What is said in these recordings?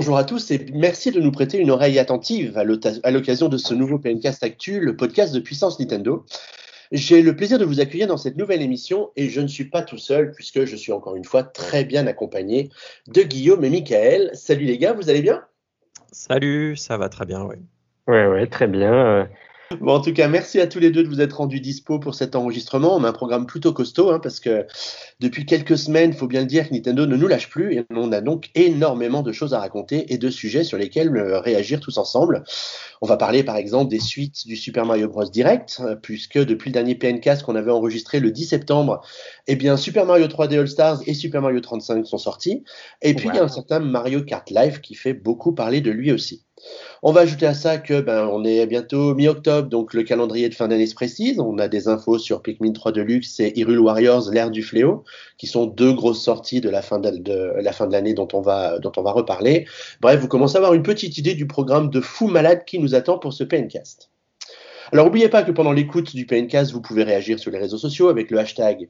Bonjour à tous et merci de nous prêter une oreille attentive à l'occasion de ce nouveau PNcast Actu, le podcast de puissance Nintendo. J'ai le plaisir de vous accueillir dans cette nouvelle émission et je ne suis pas tout seul puisque je suis encore une fois très bien accompagné de Guillaume et Michael. Salut les gars, vous allez bien? Salut, ça va très bien, oui. Ouais, ouais, très bien. Bon, en tout cas, merci à tous les deux de vous être rendus dispo pour cet enregistrement. On a un programme plutôt costaud hein, parce que depuis quelques semaines, il faut bien le dire, que Nintendo ne nous lâche plus et on a donc énormément de choses à raconter et de sujets sur lesquels euh, réagir tous ensemble. On va parler par exemple des suites du Super Mario Bros Direct euh, puisque depuis le dernier PNcast qu'on avait enregistré le 10 septembre, eh bien Super Mario 3D All Stars et Super Mario 35 sont sortis. Et puis il y a un certain Mario Kart Live qui fait beaucoup parler de lui aussi. On va ajouter à ça que ben, on est bientôt mi-octobre, donc le calendrier de fin d'année se précise. On a des infos sur Pikmin 3 Deluxe et Hyrule Warriors, l'ère du fléau, qui sont deux grosses sorties de la fin de, l'année dont on va dont on va reparler. Bref, vous commencez à avoir une petite idée du programme de fou malade qui nous attend pour ce PNcast. Alors n'oubliez pas que pendant l'écoute du PNcast, vous pouvez réagir sur les réseaux sociaux avec le hashtag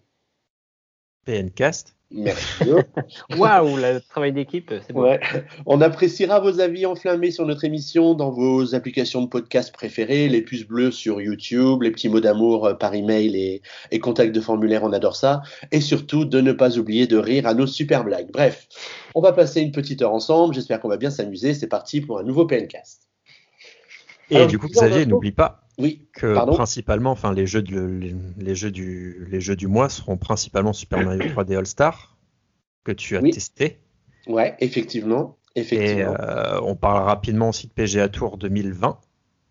PNcast. Merci. Waouh, le travail d'équipe, c'est bon. On appréciera vos avis enflammés sur notre émission dans vos applications de podcast préférées, les puces bleues sur YouTube, les petits mots d'amour euh, par email et, et contact de formulaire, on adore ça. Et surtout, de ne pas oublier de rire à nos super blagues. Bref, on va passer une petite heure ensemble. J'espère qu'on va bien s'amuser. C'est parti pour un nouveau PNcast. Et du coup, Xavier, n'oublie pas oui, que principalement, enfin, les jeux, de, les, jeux du, les jeux du mois seront principalement Super Mario 3D All Star que tu as testé. Ouais, effectivement. effectivement. Et euh, on parle rapidement aussi de PGA Tour 2020,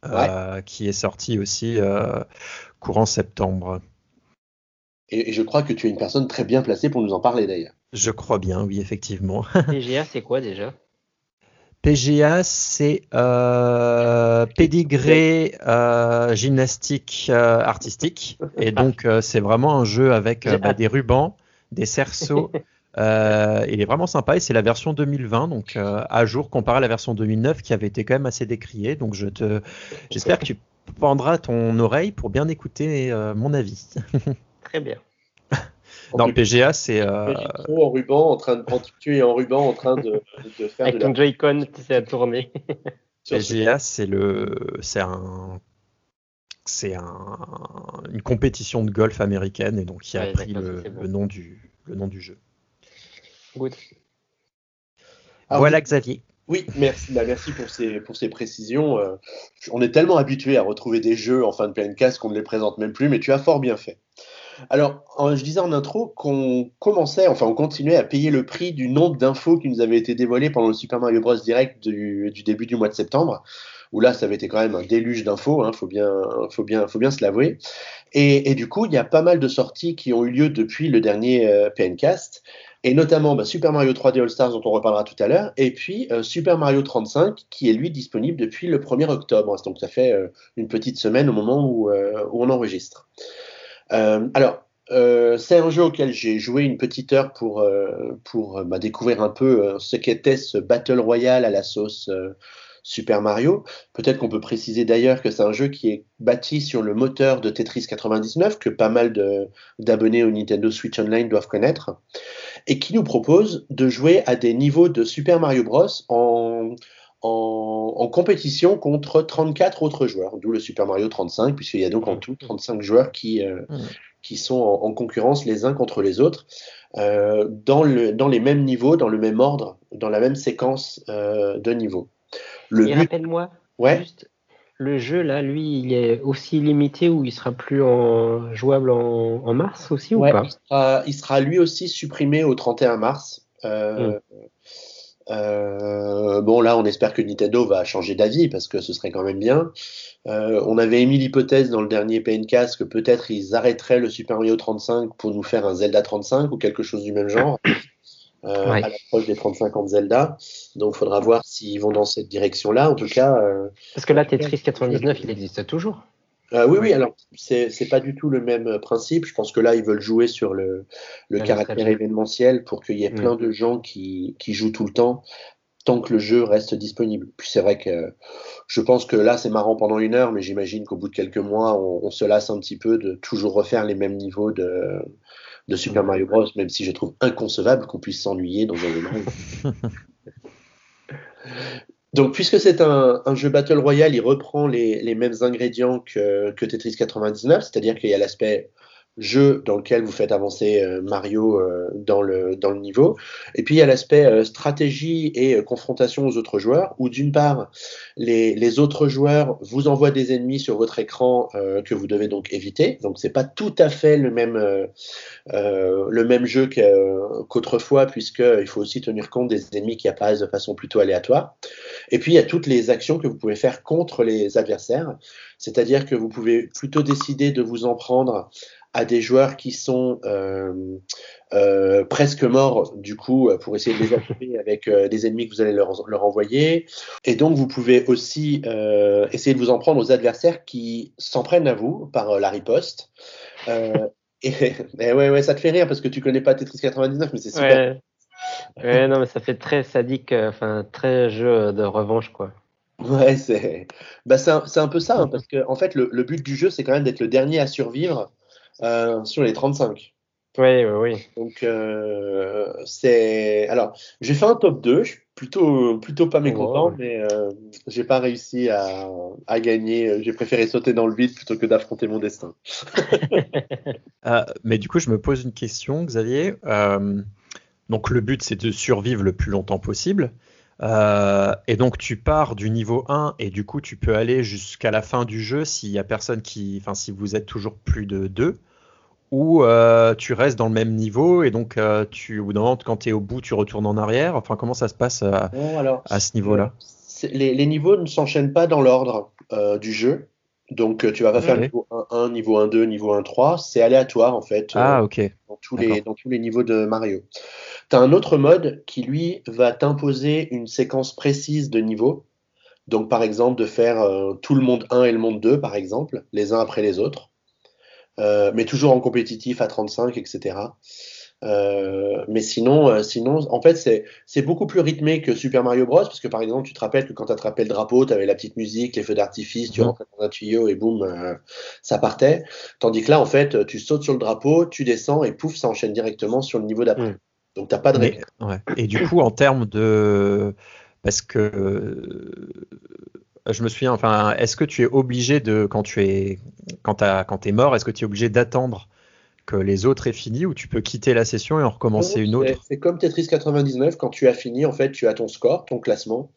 euh, qui est sorti aussi euh, courant septembre. Et, je crois que tu es une personne très bien placée pour nous en parler d'ailleurs. Je crois bien, oui, effectivement. PGA, c'est quoi déjà? PGA, c'est euh, pédigré euh, gymnastique euh, artistique. Et donc, euh, c'est vraiment un jeu avec bah, des rubans, des cerceaux. il est vraiment sympa et c'est la version 2020, donc à jour comparé à la version 2009 qui avait été quand même assez décriée. Donc, je te, j'espère que tu pendras ton oreille pour bien écouter mon avis. Très bien. Dans PGA, c'est. Euh... en ruban, en train de tu es en ruban, en train de, de faire. Avec ton Joy-Con, tu sais à tourner. PGA, c'est le, c'est un, c'est un, une compétition de golf américaine et donc qui a pris le, le, nom du, le nom du jeu. Good. Ah, voilà Xavier. Oui, merci, bah, merci pour ces, pour ces précisions. Euh, on est tellement habitué à retrouver des jeux en fin de pleine casse qu'on ne les présente même plus, mais tu as fort bien fait. Alors, je disais en intro qu'on commençait, enfin, on continuait à payer le prix du nombre d'infos qui nous avaient été dévoilées pendant le Super Mario Bros. Direct du, début du mois de septembre, où là, ça avait été quand même un déluge d'infos, hein, faut bien, faut bien, faut bien se l'avouer. Et, du coup, il y a pas mal de sorties qui ont eu lieu depuis le dernier euh, PNcast, et notamment bah, Super Mario 3D All Stars dont on reparlera tout à l'heure, et puis euh, Super Mario 35 qui est lui disponible depuis le 1er octobre, donc ça fait euh, une petite semaine au moment où, où on enregistre. Euh, alors, euh, c'est un jeu auquel j'ai joué une petite heure pour, euh, pour bah, découvrir un peu ce qu'était ce Battle Royale à la sauce Super Mario. Peut-être qu'on peut préciser d'ailleurs que c'est un jeu qui est bâti sur le moteur de Tetris 99, que pas mal d'abonnés au Nintendo Switch Online doivent connaître, et qui nous propose de jouer à des niveaux de Super Mario Bros. en, en, compétition contre 34 autres joueurs, d'où le Super Mario 35, puisqu'il y a donc en tout 35 joueurs qui, euh, mmh. qui sont en, concurrence les uns contre les autres, euh, dans, le, dans les mêmes niveaux, dans le même ordre, dans la même séquence euh, de niveaux. Le rappelle-moi, ouais. juste, le jeu là, lui, il est aussi limité ou il sera plus en, jouable en, mars aussi ou pas? il sera, lui aussi supprimé au 31 mars. Mmh. Euh, bon, là, on espère que Nintendo va changer d'avis parce que ce serait quand même bien. Euh, on avait émis l'hypothèse dans le dernier PNCast que peut-être ils arrêteraient le Super Mario 35 pour nous faire un Zelda 35 ou quelque chose du même genre. Euh, à l'approche des 35 ans de Zelda. Donc, il faudra voir s'ils vont dans cette direction-là. En tout cas. Euh, parce que là, Tetris 99, il existe toujours. Euh, oui, oui, alors c'est pas du tout le même euh, principe. Je pense que là, ils veulent jouer sur le, le caractère événementiel pour qu'il y ait plein de gens qui, qui jouent tout le temps tant que le jeu reste disponible. Puis c'est vrai que je pense que là, c'est marrant pendant une heure, mais j'imagine qu'au bout de quelques mois, on, se lasse un petit peu de toujours refaire les mêmes niveaux de, de Super. Mario Bros, même si je trouve inconcevable qu'on puisse s'ennuyer dans un jeu. Donc, puisque c'est un, jeu Battle Royale, il reprend les, mêmes ingrédients que, que Tetris 99, c'est-à-dire qu'il y a l'aspect jeu dans lequel vous faites avancer euh, Mario euh, dans, le, dans le niveau. Et puis il y a l'aspect euh, stratégie et confrontation aux autres joueurs, où d'une part, les, les, autres joueurs vous envoient des ennemis sur votre écran que vous devez donc éviter. Donc c'est pas tout à fait le même, le même jeu qu'autrefois, puisqu'il faut aussi tenir compte des ennemis qui apparaissent de façon plutôt aléatoire. Et puis il y a toutes les actions que vous pouvez faire contre les adversaires. C'est-à-dire que vous pouvez plutôt décider de vous en prendre à des joueurs qui sont euh, euh, presque morts du coup pour essayer de les attraper avec euh, des ennemis que vous allez leur, leur, envoyer. Et donc vous pouvez aussi essayer de vous en prendre aux adversaires qui s'en prennent à vous par la riposte. et, ouais, ouais, ça te fait rire parce que tu connais pas Tetris 99, mais c'est super. Ouais. non, mais ça fait très sadique, enfin très jeu de revanche, quoi. Ouais, c'est bah, un, un, peu ça, hein, parce que en fait, le, le but du jeu, c'est quand même d'être le dernier à survivre euh, sur les 35. Oui, oui, oui. Donc, euh, c'est. Alors, j'ai fait un top 2. Je suis plutôt, plutôt pas mécontent, mais euh, j'ai pas réussi à, à gagner. J'ai préféré sauter dans le vide plutôt que d'affronter mon destin. Euh, mais du coup, je me pose une question, Xavier. donc, le but, c'est de survivre le plus longtemps possible. Et donc tu pars du niveau 1 et du coup tu peux aller jusqu'à la fin du jeu s'il y a personne qui, enfin si vous êtes toujours plus de 2 ou euh, tu restes dans le même niveau et donc euh, tu, au bout d'un moment, quand tu es au bout, tu retournes en arrière Enfin, comment ça se passe euh, à, ce niveau-là? les, niveaux ne s'enchaînent pas dans l'ordre du jeu. Donc, tu vas pas faire niveau 1-1, niveau 1-2, niveau 1-3. C'est aléatoire, en fait. Ah, ok. Dans tous, les, dans tous les niveaux de Mario. Tu as un autre mode qui, lui, va t'imposer une séquence précise de niveaux. Donc, par exemple, de faire tout le monde 1 et le monde 2, par exemple, les uns après les autres. Euh, mais toujours en compétitif à 35, etc. Euh, mais sinon, euh, sinon, en fait, c'est, beaucoup plus rythmé que Super Mario Bros. Parce que par exemple, tu te rappelles que quand tu attrapais le drapeau, tu avais la petite musique, les feux d'artifice, tu rentrais dans un tuyau et boum, euh, ça partait. Tandis que là, en fait, tu sautes sur le drapeau, tu descends et pouf, ça enchaîne directement sur le niveau d'après. Mm. Donc, t'as pas de mais, ouais. Et du coup, en termes de. Parce que je me souviens, enfin, est-ce que tu es obligé de, quand tu es, quand, quand es mort, est-ce que tu es obligé d'attendre que les autres aient fini ou tu peux quitter la session et en recommencer une autre? C'est comme Tetris 99, quand tu as fini, en fait, tu as ton score, ton classement.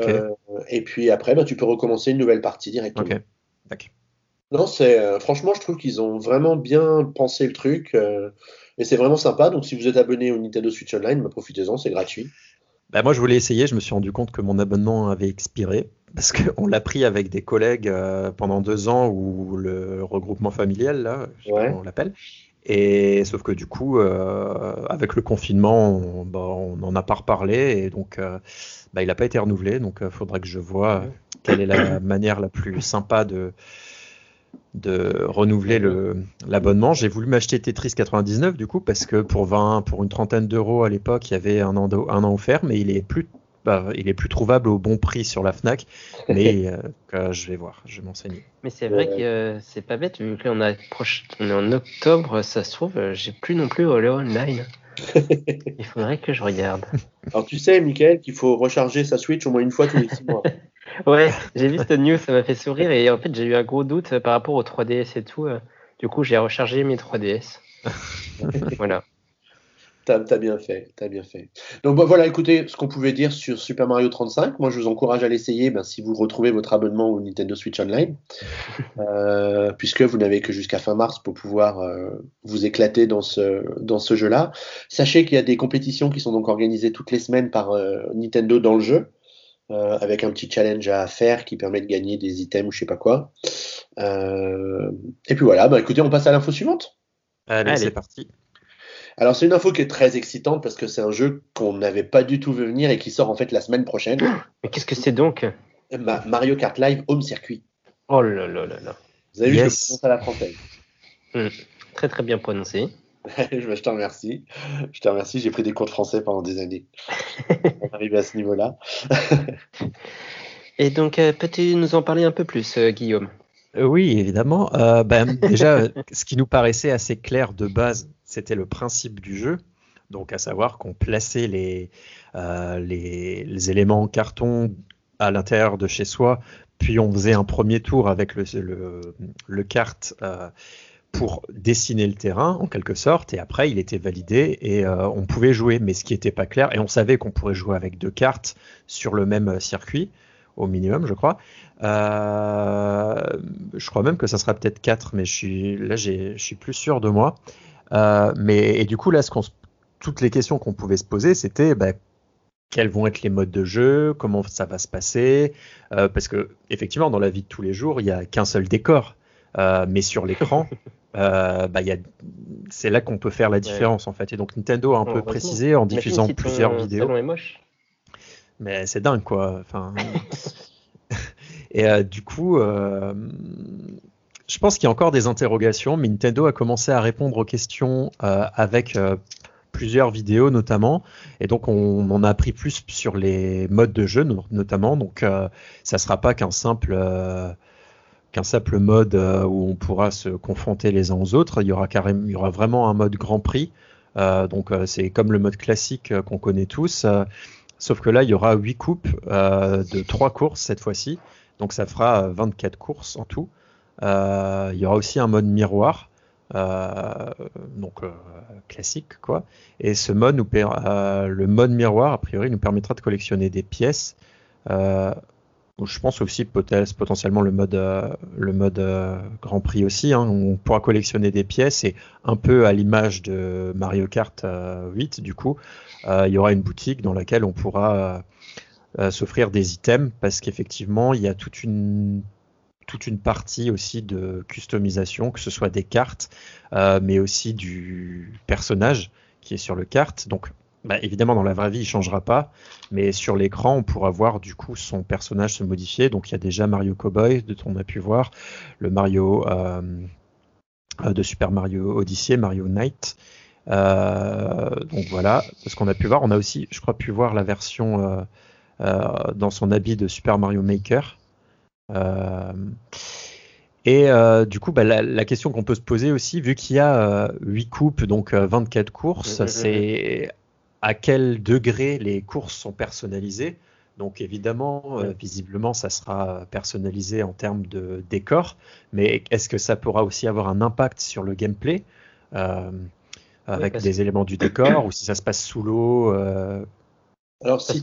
Euh, et puis après, bah, tu peux recommencer une nouvelle partie directement. Non, c'est euh, franchement, je trouve qu'ils ont vraiment bien pensé le truc euh, et c'est vraiment sympa. Donc, si vous êtes abonné au Nintendo Switch Online, bah, profitez-en, c'est gratuit. Bah, moi, je voulais essayer. Je me suis rendu compte que mon abonnement avait expiré parce qu'on l'a pris avec des collègues euh, pendant deux ans ou le regroupement familial, là, je sais pas comment on l'appelle. Et sauf que du coup, euh, avec le confinement, on, bah, en a pas reparlé et donc euh, bah, il n'a pas été renouvelé. Donc il faudrait que je vois quelle est la manière la plus sympa de, de renouveler l'abonnement. J'ai voulu m'acheter Tetris 99 du coup parce que pour 20, pour une trentaine d'euros à l'époque, il y avait un an, un an offert, mais il est plus bah, il est plus trouvable au bon prix sur la Fnac, mais euh, je vais voir, je vais m'enseigner. Mais c'est vrai que euh, c'est pas bête, vu que là on, on est en octobre, ça se trouve, euh, j'ai plus non plus Olé Online. il faudrait que je regarde. Alors tu sais, Michael, qu'il faut recharger sa Switch au moins une fois tous les six mois. ouais, j'ai vu cette news, ça m'a fait sourire et en fait j'ai eu un gros doute par rapport au 3DS et tout. Du coup, j'ai rechargé mes 3DS. voilà. T'as as bien fait, t'as bien fait. Donc voilà, écoutez, ce qu'on pouvait dire sur Super Mario 35. Moi, je vous encourage à l'essayer ben, si vous retrouvez votre abonnement au Nintendo Switch Online, euh, puisque vous n'avez que jusqu'à fin mars pour pouvoir euh, vous éclater dans ce dans ce jeu-là. Sachez qu'il y a des compétitions qui sont donc organisées toutes les semaines par euh, Nintendo dans le jeu, avec un petit challenge à faire qui permet de gagner des items ou je sais pas quoi. et puis voilà, ben, écoutez, on passe à l'info suivante. Allez. c'est parti. Alors c'est une info qui est très excitante parce que c'est un jeu qu'on n'avait pas du tout vu venir et qui sort en fait la semaine prochaine. Mais qu'est-ce que c'est donc? Mario Kart Live Home Circuit. Oh là là là là. Vous avez vu, je prononce à la française. Hmm. Très très bien prononcé. je te remercie. Je te remercie. J'ai pris des cours de français pendant des années. On arrive à ce niveau-là. et donc, euh, peux-tu nous en parler un peu plus, euh, Guillaume? Euh, Oui, évidemment. ben, déjà, ce qui nous paraissait assez clair de base c'était le principe du jeu. Donc à savoir qu'on plaçait les, les, les, éléments en carton à l'intérieur de chez soi, puis on faisait un premier tour avec le, le, le kart pour dessiner le terrain en quelque sorte et après il était validé et euh, on pouvait jouer. Mais ce qui n'était pas clair et on savait qu'on pourrait jouer avec deux cartes sur le même circuit au minimum je crois. Euh, je crois même que ça sera peut-être quatre mais je suis là je suis plus sûr de moi. Euh, mais et du coup là ce qu'on toutes les questions qu'on pouvait se poser c'était bah, quels vont être les modes de jeu, comment ça va se passer, parce que effectivement dans la vie de tous les jours il n'y a qu'un seul décor, mais sur l'écran euh, bah, c'est là qu'on peut faire la différence en fait. Et donc Nintendo a un peu précisé en diffusant plusieurs vidéos. Mais c'est dingue quoi. Enfin, et euh, du coup, euh, je pense qu'il y a encore des interrogations, mais Nintendo a commencé à répondre aux questions avec plusieurs vidéos notamment, et donc on, en a appris plus sur les modes de jeu notamment. Donc ça sera pas qu'un simple qu'un simple mode euh, où on pourra se confronter les uns aux autres. Il y aura, carrément, il y aura vraiment un mode Grand Prix. Euh, donc euh, c'est comme le mode classique qu'on connaît tous. sauf que là, il y aura 8 coupes de 3 courses cette fois-ci. Donc ça fera 24 courses en tout. il y aura aussi un mode miroir. donc classique quoi. Et ce mode nous le mode miroir a priori nous permettra de collectionner des pièces je pense aussi potentiellement le mode, euh, le mode euh, Grand Prix aussi. Hein. on pourra collectionner des pièces et un peu à l'image de Mario Kart 8, euh, du coup, il y aura une boutique dans laquelle on pourra s'offrir des items parce qu'effectivement, il y a toute une toute une partie aussi de customisation, que ce soit des cartes, mais aussi du personnage qui est sur le carte. Donc bah, évidemment, dans la vraie vie, il changera pas, mais sur l'écran, on pourra voir du coup son personnage se modifier. Donc, il y a déjà Mario Cowboy, de on a pu voir, le Mario euh, de Super Mario Odyssey, Mario Knight. Euh, donc voilà, ce qu'on a pu voir. On a aussi, je crois, pu voir la version euh, dans son habit de Super Mario Maker. Et du coup, bah, la, question qu'on peut se poser aussi, vu qu'il y a 8 coupes, donc 24 courses, c'est à quel degré les courses sont personnalisées. Donc évidemment, euh, visiblement, ça sera personnalisé en termes de décor, mais est-ce que ça pourra aussi avoir un impact sur le gameplay euh, avec des éléments du décor ou si ça se passe sous l'eau euh, Alors si,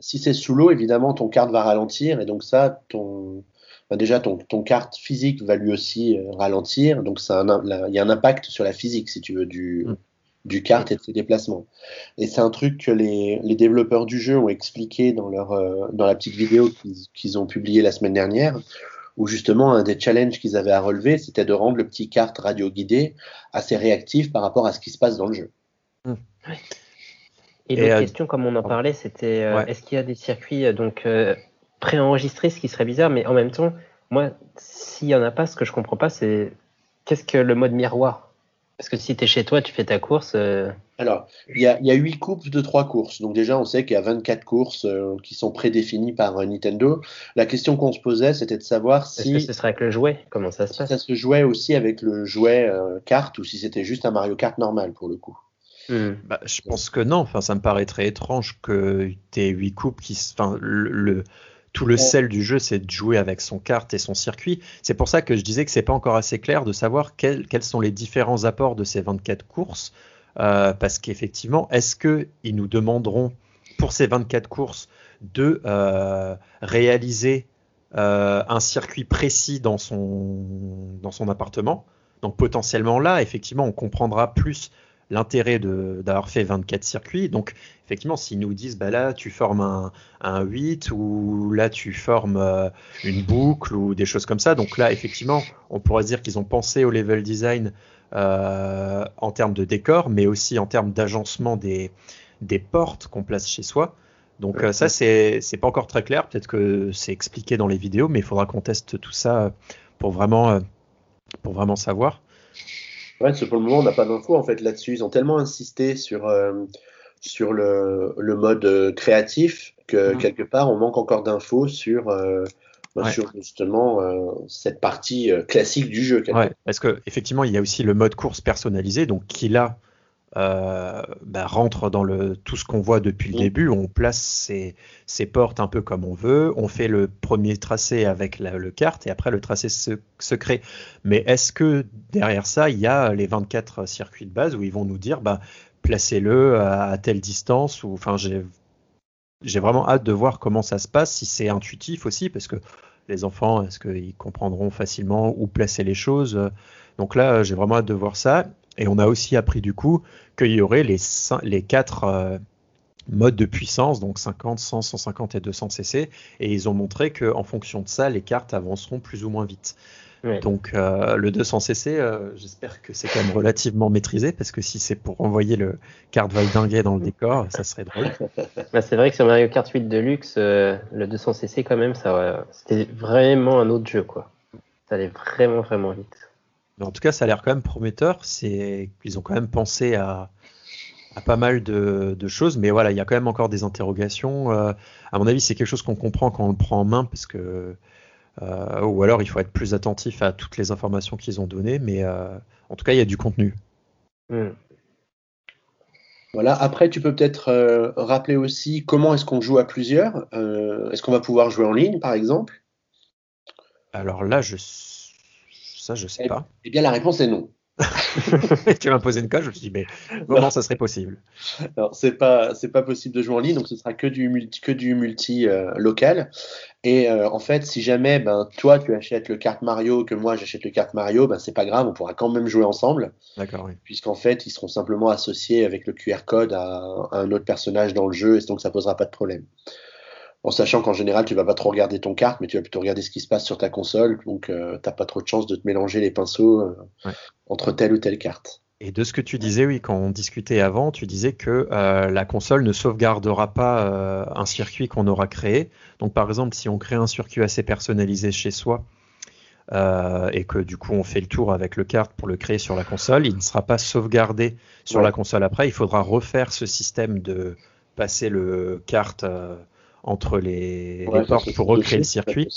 si c'est sous l'eau, évidemment, ton carte va ralentir et donc ça, ton, déjà ton, ton, carte physique va lui aussi ralentir, donc il y a un impact sur la physique, si tu veux, du, mm du kart et de ses déplacements. Et c'est un truc que les, les, développeurs du jeu ont expliqué dans, leur, euh, dans la petite vidéo qu'ils ont publiée la semaine dernière, où justement un des challenges qu'ils avaient à relever, c'était de rendre le petit kart radio guidé assez réactif par rapport à ce qui se passe dans le jeu. Mmh. Et, l'autre euh, question, comme on en parlait, c'était euh, est-ce qu'il y a des circuits donc préenregistrés, ce qui serait bizarre, mais en même temps, moi, s'il n'y en a pas, ce que je comprends pas, c'est qu'est-ce que le mode miroir parce que si tu es chez toi, tu fais ta course. Euh, Alors, il y a, y a 8 coupes de 3 courses. Donc, déjà, on sait qu'il y a 24 courses euh, qui sont prédéfinies par euh, Nintendo. La question qu'on se posait, c'était de savoir si. Est-ce que ce serait avec le jouet Comment ça se passe Ça se jouait aussi avec le jouet carte ou si c'était juste un Mario Kart normal pour le coup. Hmm. Bah, je pense que non. Enfin, ça me paraît très étrange que tu aies 8 coupes qui. Enfin, le tout le sel du jeu, c'est de jouer avec son carte et son circuit. C'est pour ça que je disais que c'est pas encore assez clair de savoir quels, sont les différents apports de ces 24 courses. Euh, parce qu'effectivement, est-ce qu'ils nous demanderont pour ces 24 courses de euh, réaliser euh, un circuit précis dans son, dans son appartement? Donc potentiellement là, effectivement, on comprendra plus l'intérêt d'avoir fait 24 circuits. Donc, effectivement, s'ils nous disent, bah là, tu formes un, un 8 ou là, tu formes euh, une boucle ou des choses comme ça. Donc là, effectivement, on pourrait dire qu'ils ont pensé au level design euh, en termes de décor, mais aussi en termes d'agencement des, des portes qu'on place chez soi. Donc euh, ça, c'est pas encore très clair. Peut-être que c'est expliqué dans les vidéos, mais il faudra qu'on teste tout ça pour vraiment, pour vraiment savoir. Ouais, parce pour le moment, on n'a pas d'infos en fait là-dessus. Ils ont tellement insisté sur, euh, sur le, le, mode euh, créatif que mm. quelque part, on manque encore d'infos sur, euh, bah, sur justement cette partie classique du jeu. Ouais, parce que effectivement, il y a aussi le mode course personnalisé, donc qui là euh, bah, rentre dans le, tout ce qu'on voit depuis le début. On place ses, portes un peu comme on veut. On fait le premier tracé avec la, le carte et après le tracé se, crée. Mais est-ce que derrière ça, il y a les 24 circuits de base où ils vont nous dire bah, placez-le à, telle distance ou enfin j'ai j'ai vraiment hâte de voir comment ça se passe, si c'est intuitif aussi, parce que les enfants, est-ce qu'ils comprendront facilement où placer les choses? Donc là, j'ai vraiment hâte de voir ça. Et on a aussi appris du coup qu'il y aurait les, les quatre euh, modes de puissance, donc 50, 100, 150 et 200 cc. Et ils ont montré qu'en fonction de ça, les cartes avanceront plus ou moins vite. Donc euh, le 200 cc, euh, j'espère que c'est quand même relativement maîtrisé parce que si c'est pour envoyer le carte Valdinguet dans le décor, ça serait drôle. Bah, c'est vrai que sur Mario Kart 8 Deluxe, le 200 cc quand même, ça, c'était vraiment un autre jeu quoi. Ça allait vraiment vraiment vite en tout cas, ça a l'air quand même prometteur. C'est qu'ils ont quand même pensé à, pas mal de, choses, mais voilà, il y a quand même encore des interrogations. Euh, à mon avis, c'est quelque chose qu'on comprend quand on le prend en main, parce que euh, ou alors il faut être plus attentif à toutes les informations qu'ils ont données, mais euh, en tout cas, il y a du contenu. Hmm. Voilà. Après, tu peux peut-être rappeler aussi comment est-ce qu'on joue à plusieurs. est-ce qu'on va pouvoir jouer en ligne, par exemple? Alors là, je ça, je sais eh, pas. Eh bien, la réponse est non. tu m'as posé une coche, je me suis dit, mais comment ça serait possible? Alors, c'est pas, c'est pas possible de jouer en ligne, donc ce sera que du multi, que du multi euh, local. Et euh, en fait, si jamais, ben, toi, tu achètes le carte Mario, que moi, j'achète le carte Mario, ben, c'est pas grave, on pourra quand même jouer ensemble. D'accord, oui. Puisqu'en fait, ils seront simplement associés avec le QR code à, à, un autre personnage dans le jeu, et donc ça posera pas de problème en sachant qu'en général, tu vas pas trop regarder ton carte, mais tu vas plutôt regarder ce qui se passe sur ta console, donc euh, tu n'as pas trop de chance de te mélanger les pinceaux euh, entre telle ou telle carte. Et de ce que tu disais, oui, quand on discutait avant, tu disais que euh, la console ne sauvegardera pas un circuit qu'on aura créé. Donc par exemple, si on crée un circuit assez personnalisé chez soi, et que du coup on fait le tour avec le carte pour le créer sur la console, il ne sera pas sauvegardé sur la console après. Il faudra refaire ce système de passer le carte entre les, portes pour recréer le circuit.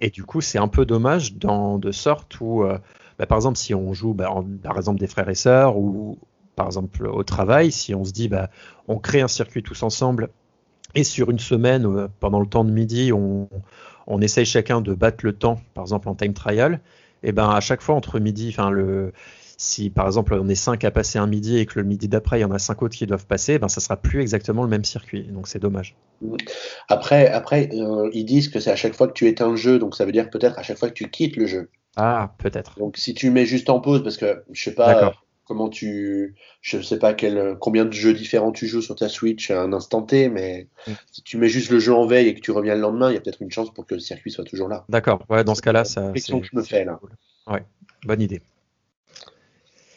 Et du coup, c'est un peu dommage dans de sorte où, euh, bah, par exemple, si on joue, bah, par exemple, des frères et sœurs ou par exemple au travail, si on se dit, bah, on crée un circuit tous ensemble et sur une semaine, euh, pendant le temps de midi, on, on essaye chacun de battre le temps, par exemple en time trial, et ben à chaque fois entre midi, enfin le si par exemple on est 5 à passer un midi et que le midi d'après il y en a 5 autres qui doivent passer, ben ça sera plus exactement le même circuit. Donc c'est dommage. Après, après euh, ils disent que c'est à chaque fois que tu éteins le jeu, donc ça veut dire peut-être à chaque fois que tu quittes le jeu. Ah, peut-être. Donc si tu mets juste en pause, parce que je sais pas comment tu, je sais pas quel, combien de jeux différents tu joues sur ta Switch à un instant T, mais mm. si tu mets juste le jeu en veille et que tu reviens le lendemain, il y a peut-être une chance pour que le circuit soit toujours là. D'accord. Ouais, dans ce cas-là, ça. C'est que je me fais là. Ouais, bonne idée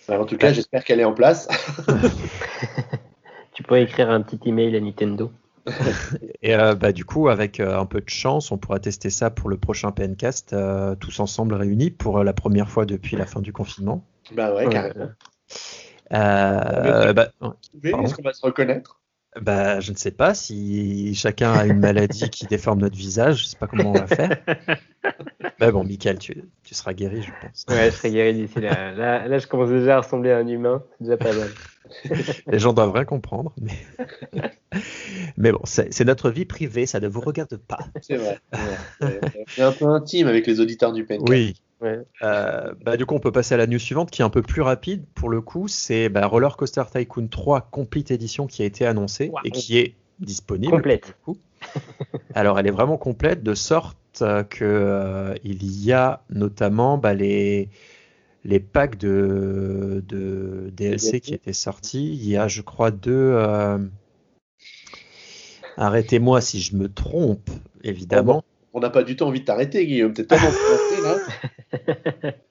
en tout cas, j'espère qu'elle est en place. tu peux écrire un petit email à Nintendo. Et euh, bah, du coup, avec euh, un peu de chance, on pourra tester ça pour le prochain PNcast, euh, tous ensemble réunis pour la première fois depuis la fin du confinement. Bah ouais, carrément. Bah, Est-ce qu'on va se reconnaître bah, je ne sais pas si chacun a une maladie qui déforme notre visage, je sais pas comment on va faire. bah bon, Michael, tu, tu, seras guéri, je pense. Ouais, je serai guéri d'ici là. là. là. je commence déjà à ressembler à un humain, c'est déjà pas mal. Les gens doivent rien comprendre, mais, mais bon, c'est notre vie privée, ça ne vous regarde pas. C'est vrai. C'est un peu intime avec les auditeurs du PNK. Oui, euh, bah, du coup, on peut passer à la news suivante qui est un peu plus rapide pour le coup. C'est bah, Roller Coaster Tycoon 3 Complete Edition qui a été annoncée et qui est disponible. Complète. Alors, elle est vraiment complète de sorte que euh, il y a notamment bah, les les packs de, de DLC qui étaient sortis. Il y a, je crois, deux. Euh, arrêtez-moi si je me trompe, évidemment. On n'a pas du tout envie de t'arrêter, Guillaume. T'es tellement là.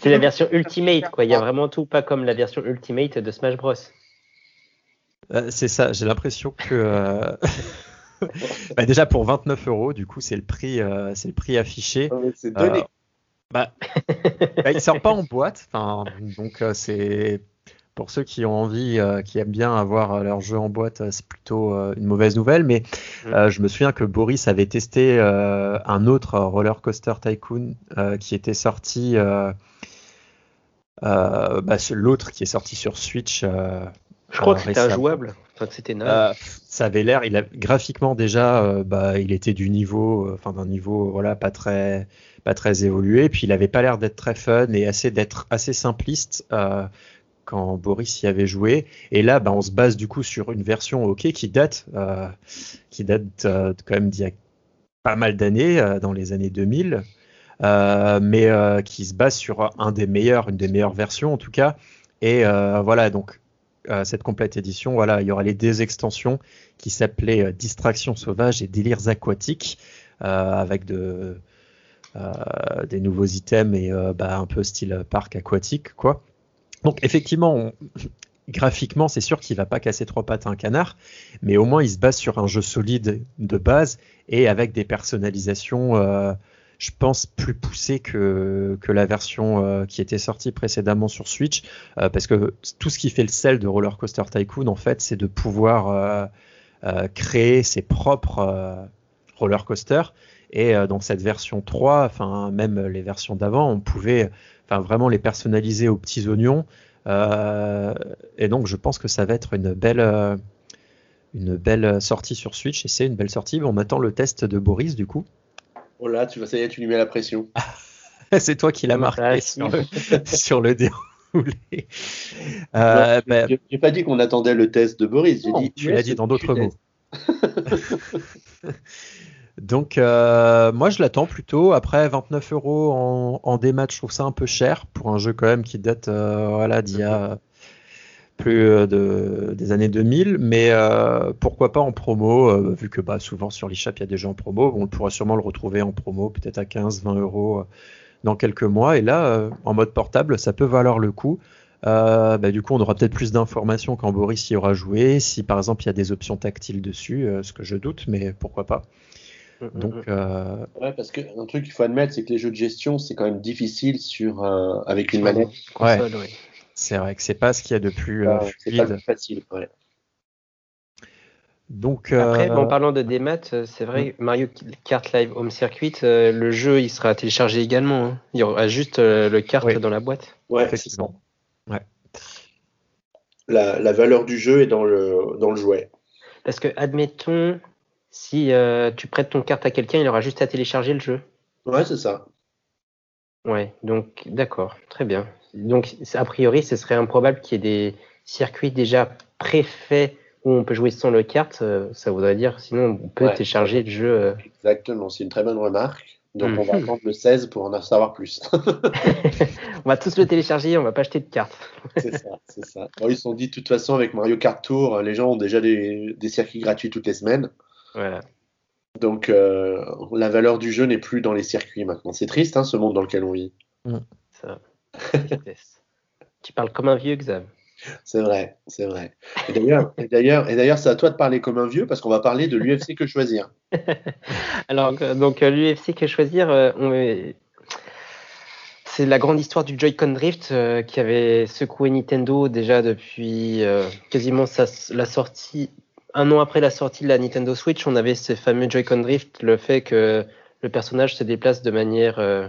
C'est la version Ultimate, quoi. Il y a vraiment tout, pas comme la version Ultimate de Smash Bros. Euh, c'est ça, j'ai l'impression que. Euh, bah, déjà pour 29 euros, du coup, c'est le prix, euh, c'est le prix affiché. c'est donné. Bah, bah, il sort pas en boîte, donc c'est pour ceux qui ont envie, euh, qui aiment bien avoir leur jeu en boîte, euh, c'est plutôt euh, une mauvaise nouvelle. Mais mm. je me souviens que Boris avait testé un autre roller coaster tycoon qui était sorti bah, l'autre qui est sorti sur Switch. je crois que c'était injouable. Enfin, c'était ça avait l'air, il a graphiquement déjà, bah, il était du niveau, enfin d'un niveau, voilà, pas très, pas très évolué. Puis il avait pas l'air d'être très fun et assez d'être assez simpliste quand Boris y avait joué. Et là, bah, on se base du coup sur une version OK qui date, euh, qui date euh, quand même d'il y a pas mal d'années, euh, dans les années 2000, mais qui se base sur une des meilleures versions en tout cas. Et voilà, donc cette complète édition, voilà, il y aura les deux extensions qui s'appelaient Distraction sauvage et Délires aquatiques, avec de, des nouveaux items et bah, un peu style parc aquatique, quoi. Donc effectivement, graphiquement, c'est sûr qu'il va pas casser trois pattes à un canard, mais au moins il se base sur un jeu solide de base et avec des personnalisations, euh, je pense, plus poussées que, que la version euh, qui était sortie précédemment sur Switch, euh, parce que tout ce qui fait le sel de Roller Coaster Tycoon, en fait, c'est de pouvoir créer ses propres roller coasters. Et dans cette version 3, enfin même les versions d'avant, on pouvait enfin vraiment les personnaliser aux petits oignons. Euh, et donc je pense que ça va être une belle, euh, une belle sortie sur Switch et c'est une belle sortie. On attend le test de Boris du coup. Oh là, tu vas ça y est, tu lui mets la pression. c'est toi qui l'as marqué sur, le, sur le déroulé. Euh, ben, J'ai pas dit qu'on attendait le test de Boris. dit, tu l'as dit dans d'autres mots. Donc, euh, moi, je l'attends plutôt. Après, 29 euros en, en démat, je trouve ça un peu cher pour un jeu quand même qui date euh, voilà, d'il y a plus euh, de, des années 2000. Mais pourquoi pas en promo, vu que bah, souvent sur l'eShop, il y a des jeux en promo. On pourra sûrement le retrouver en promo, peut-être à 15-20 euros dans quelques mois. Et là, en mode portable, ça peut valoir le coup. bah, du coup, on aura peut-être plus d'informations quand Boris y aura joué. Si par exemple il y a des options tactiles dessus, ce que je doute, mais pourquoi pas. Mm, mm, Donc, mm. euh... ouais, parce qu'un truc qu'il faut admettre, c'est que les jeux de gestion, c'est quand même difficile sur avec une manette. Ouais. C'est vrai que c'est pas ce qu'il y a de plus euh, fluide. Pas facile. Ouais. Donc, Après, euh, en parlant de démat, euh, c'est vrai, Mario Kart Live Home Circuit, le jeu il sera téléchargé également. Hein. Il y aura juste le kart dans la boîte. Ouais, effectivement. Ouais. La, la, valeur du jeu est dans le, dans le jouet. Parce que, admettons, si euh, tu prêtes ton carte à quelqu'un, il aura juste à télécharger le jeu. Ouais, c'est ça. Ouais, donc d'accord, très bien. Donc a priori, ce serait improbable qu'il y ait des circuits déjà préfaits où on peut jouer sans le carte. Euh, ça voudrait dire, sinon on peut télécharger le jeu. Euh. Exactement, c'est une très bonne remarque. Donc on va mhm. attendre le 16 pour en savoir plus. on va tous le télécharger, on va pas acheter de carte. c'est ça, c'est ça. ils se sont dit de toute façon avec Mario Kart Tour, les gens ont déjà des circuits gratuits toutes les semaines. Voilà. Donc euh, la valeur du jeu n'est plus dans les circuits maintenant. C'est triste hein, ce monde dans lequel on vit. Mm. Ça. tu parles comme un vieux, Xav. C'est vrai, c'est vrai. Et d'ailleurs, d'ailleurs, et d'ailleurs, c'est à toi de parler comme un vieux parce qu'on va parler de l'UFC que choisir. Alors, euh, donc euh, l'UFC que choisir, c'est la grande histoire du Joy-Con Drift qui avait secoué Nintendo déjà depuis quasiment la sortie un an après la sortie de la Nintendo Switch, on avait ce fameux Joy-Con Drift, le fait que le personnage se déplace de manière euh,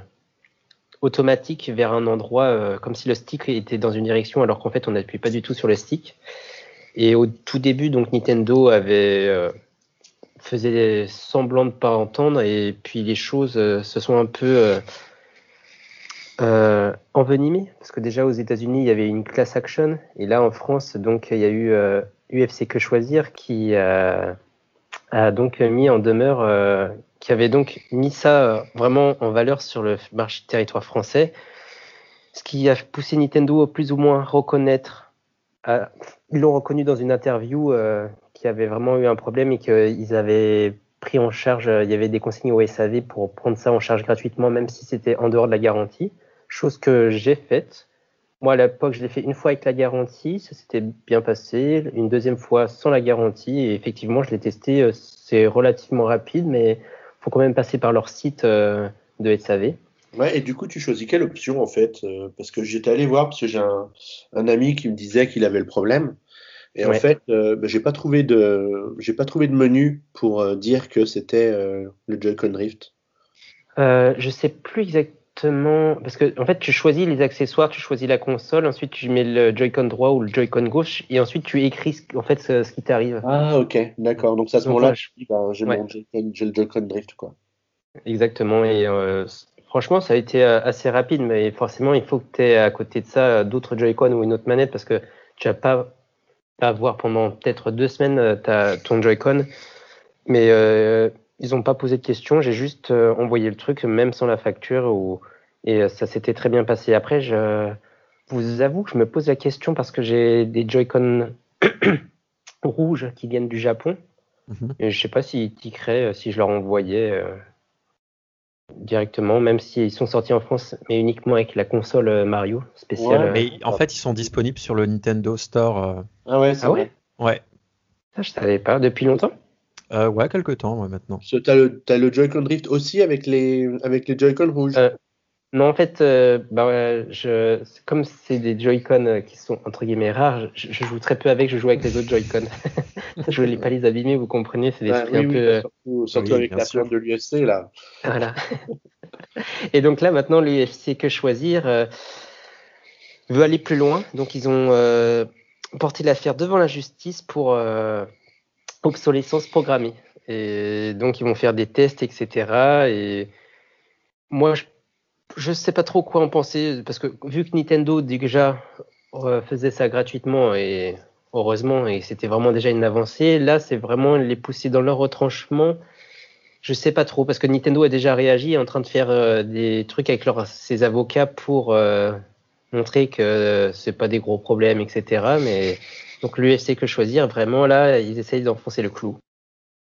automatique vers un endroit, euh, comme si le stick était dans une direction, alors qu'en fait on n'appuie pas du tout sur le stick. Et au tout début, donc Nintendo avait euh, faisait semblant de pas entendre, et puis les choses se sont un peu envenimées, parce que déjà aux États-Unis il y avait une class action, et là en France, donc il y a eu UFC Que Choisir qui euh, a donc mis en demeure, euh, qui avait donc mis ça euh, vraiment en valeur sur le marché territoire français, ce qui a poussé Nintendo à plus ou moins reconnaître, ils l'ont reconnu dans une interview qu'il y avait vraiment eu un problème et qu'ils avaient pris en charge, il y avait des consignes au SAV pour prendre ça en charge gratuitement, même si c'était en dehors de la garantie, chose que j'ai faite. Moi, à l'époque, je l'ai fait une fois avec la garantie, ça s'était bien passé. Une deuxième fois sans la garantie, et effectivement, je l'ai testé. Euh, c'est relativement rapide, mais il faut quand même passer par leur site euh, de SAV. Ouais, et du coup, tu choisis quelle option en fait euh, Parce que j'étais allé voir, parce que j'ai un, ami qui me disait qu'il avait le problème. Et en fait, bah, j'ai pas trouvé de, j'ai pas trouvé de menu pour dire que c'était le Joy-Con Drift. je sais plus exactement exactement. Parce que, en fait, tu choisis les accessoires, tu choisis la console, ensuite tu mets le Joy-Con droit ou le Joy-Con gauche, et ensuite tu écris en fait ce, qui t'arrive. Ah, ok, d'accord. Donc, à ce moment-là, bah, j'ai le Joy-Con drift, quoi. Exactement. Et euh, franchement, ça a été euh, assez rapide, mais forcément, il faut que tu aies à côté de ça d'autres Joy-Con ou une autre manette parce que tu vas pas, pas avoir pendant peut-être deux semaines ta, ton Joy-Con. Mais ils n'ont pas posé de questions, j'ai juste euh, envoyé le truc, même sans la facture, ou... et euh, ça s'était très bien passé. Après, je vous avoue que je me pose la question parce que j'ai des Joy-Con rouges qui viennent du Japon. Mhm. Et je sais pas s'ils tiqueraient euh, si je leur envoyais directement, même s'ils sont sortis en France, mais uniquement avec la console Mario spéciale. mais en fait, ils sont disponibles sur le Nintendo Store. Ah ouais, c'est ah ouais Ouais. Ça, je savais pas. Depuis longtemps euh, ouais, quelques temps ouais, maintenant. Tu as le, le Joy-Con Drift aussi avec les, avec les Joy-Con rouges euh, Non, en fait, euh, bah, je, comme c'est des Joy-Con qui sont entre guillemets rares, je, joue très peu avec, je joue avec les autres Joy-Con. je voulais pas les abîmer, vous comprenez, c'est des un peu. Surtout, surtout avec la plante de l'UFC là. Voilà. Et donc là, maintenant, l'UFC que choisir veut aller plus loin. Donc ils ont porté l'affaire devant la justice pour obsolescence programmée. Et donc, ils vont faire des tests, etc. Et moi, je ne sais pas trop quoi en penser, parce que vu que Nintendo déjà euh, faisait ça gratuitement, et heureusement, et c'était vraiment déjà une avancée, là, c'est vraiment les pousser dans leur retranchement. Je sais pas trop, parce que Nintendo a déjà réagi, en train de faire euh, des trucs avec leurs, ses avocats pour euh, montrer que c'est pas des gros problèmes, etc. Mais donc l'UFC que choisir, vraiment là, ils essayent d'enfoncer le clou.